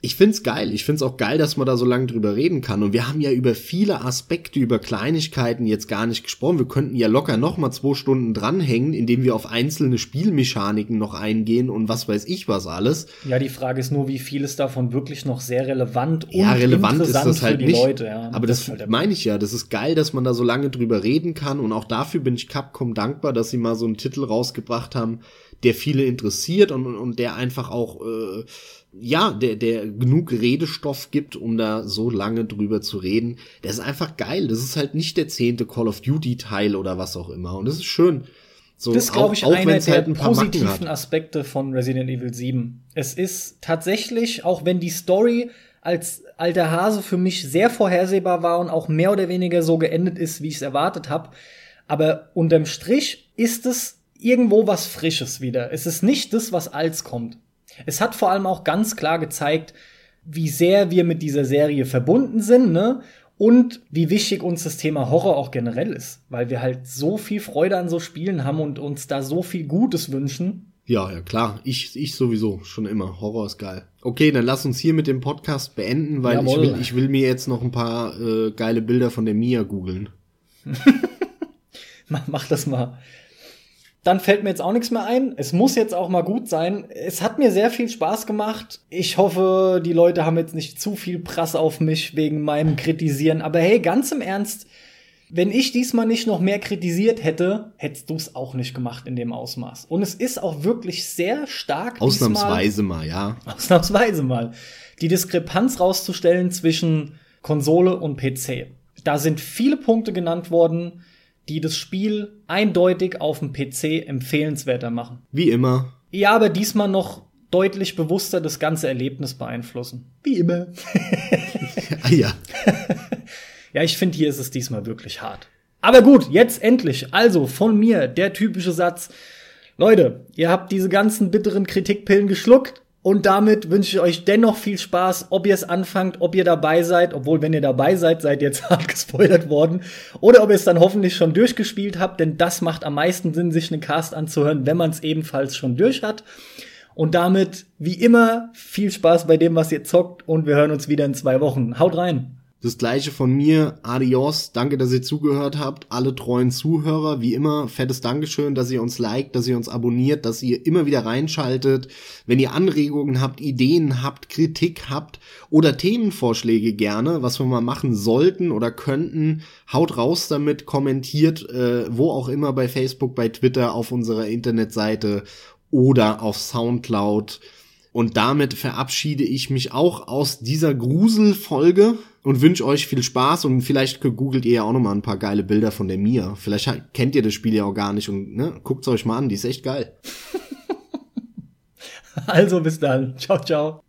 ich find's geil. Ich find's auch geil, dass man da so lange drüber reden kann. Und wir haben ja über viele Aspekte, über Kleinigkeiten jetzt gar nicht gesprochen. Wir könnten ja locker noch mal zwei Stunden dranhängen, indem wir auf einzelne Spielmechaniken noch eingehen und was weiß ich was alles. Ja, die Frage ist nur, wie vieles davon wirklich noch sehr relevant und ja, relevant ist das halt nicht. Leute, ja. Aber das, das halt meine ich ja. Das ist geil, dass man da so lange drüber reden kann. Und auch dafür bin ich Capcom dankbar, dass sie mal so einen Titel rausgebracht haben, der viele interessiert und, und der einfach auch äh, ja, der, der genug Redestoff gibt, um da so lange drüber zu reden. Der ist einfach geil. Das ist halt nicht der zehnte Call of Duty Teil oder was auch immer. Und das ist schön. So, das ist, glaube ich, auch, einer der halt ein positiven Aspekte von Resident Evil 7. Es ist tatsächlich, auch wenn die Story als alter Hase für mich sehr vorhersehbar war und auch mehr oder weniger so geendet ist, wie ich es erwartet habe, aber unterm Strich ist es irgendwo was Frisches wieder. Es ist nicht das, was als kommt. Es hat vor allem auch ganz klar gezeigt, wie sehr wir mit dieser Serie verbunden sind, ne? Und wie wichtig uns das Thema Horror auch generell ist, weil wir halt so viel Freude an so Spielen haben und uns da so viel Gutes wünschen. Ja, ja, klar. Ich, ich sowieso schon immer. Horror ist geil. Okay, dann lass uns hier mit dem Podcast beenden, weil ich will, ich will mir jetzt noch ein paar äh, geile Bilder von der Mia googeln. *laughs* mach, mach das mal dann fällt mir jetzt auch nichts mehr ein. Es muss jetzt auch mal gut sein. Es hat mir sehr viel Spaß gemacht. Ich hoffe, die Leute haben jetzt nicht zu viel Prass auf mich wegen meinem Kritisieren. Aber hey, ganz im Ernst, wenn ich diesmal nicht noch mehr kritisiert hätte, hättest du es auch nicht gemacht in dem Ausmaß. Und es ist auch wirklich sehr stark. Ausnahmsweise diesmal, mal, ja. Ausnahmsweise mal. Die Diskrepanz rauszustellen zwischen Konsole und PC. Da sind viele Punkte genannt worden die das Spiel eindeutig auf dem PC empfehlenswerter machen. Wie immer. Ja, aber diesmal noch deutlich bewusster das ganze Erlebnis beeinflussen. Wie immer. *laughs* ah, ja. *laughs* ja, ich finde, hier ist es diesmal wirklich hart. Aber gut, jetzt endlich. Also von mir der typische Satz. Leute, ihr habt diese ganzen bitteren Kritikpillen geschluckt. Und damit wünsche ich euch dennoch viel Spaß, ob ihr es anfangt, ob ihr dabei seid, obwohl wenn ihr dabei seid, seid ihr jetzt *laughs* hart gespoilert worden, oder ob ihr es dann hoffentlich schon durchgespielt habt, denn das macht am meisten Sinn, sich einen Cast anzuhören, wenn man es ebenfalls schon durch hat. Und damit, wie immer, viel Spaß bei dem, was ihr zockt und wir hören uns wieder in zwei Wochen. Haut rein! Das gleiche von mir. Adios. Danke, dass ihr zugehört habt. Alle treuen Zuhörer. Wie immer, fettes Dankeschön, dass ihr uns liked, dass ihr uns abonniert, dass ihr immer wieder reinschaltet. Wenn ihr Anregungen habt, Ideen habt, Kritik habt oder Themenvorschläge gerne, was wir mal machen sollten oder könnten, haut raus damit, kommentiert, äh, wo auch immer bei Facebook, bei Twitter, auf unserer Internetseite oder auf Soundcloud. Und damit verabschiede ich mich auch aus dieser Gruselfolge und wünsche euch viel Spaß und vielleicht googelt ihr ja auch noch mal ein paar geile Bilder von der Mia. Vielleicht kennt ihr das Spiel ja auch gar nicht und ne, guckt's euch mal an, die ist echt geil. *laughs* also bis dann. Ciao, ciao.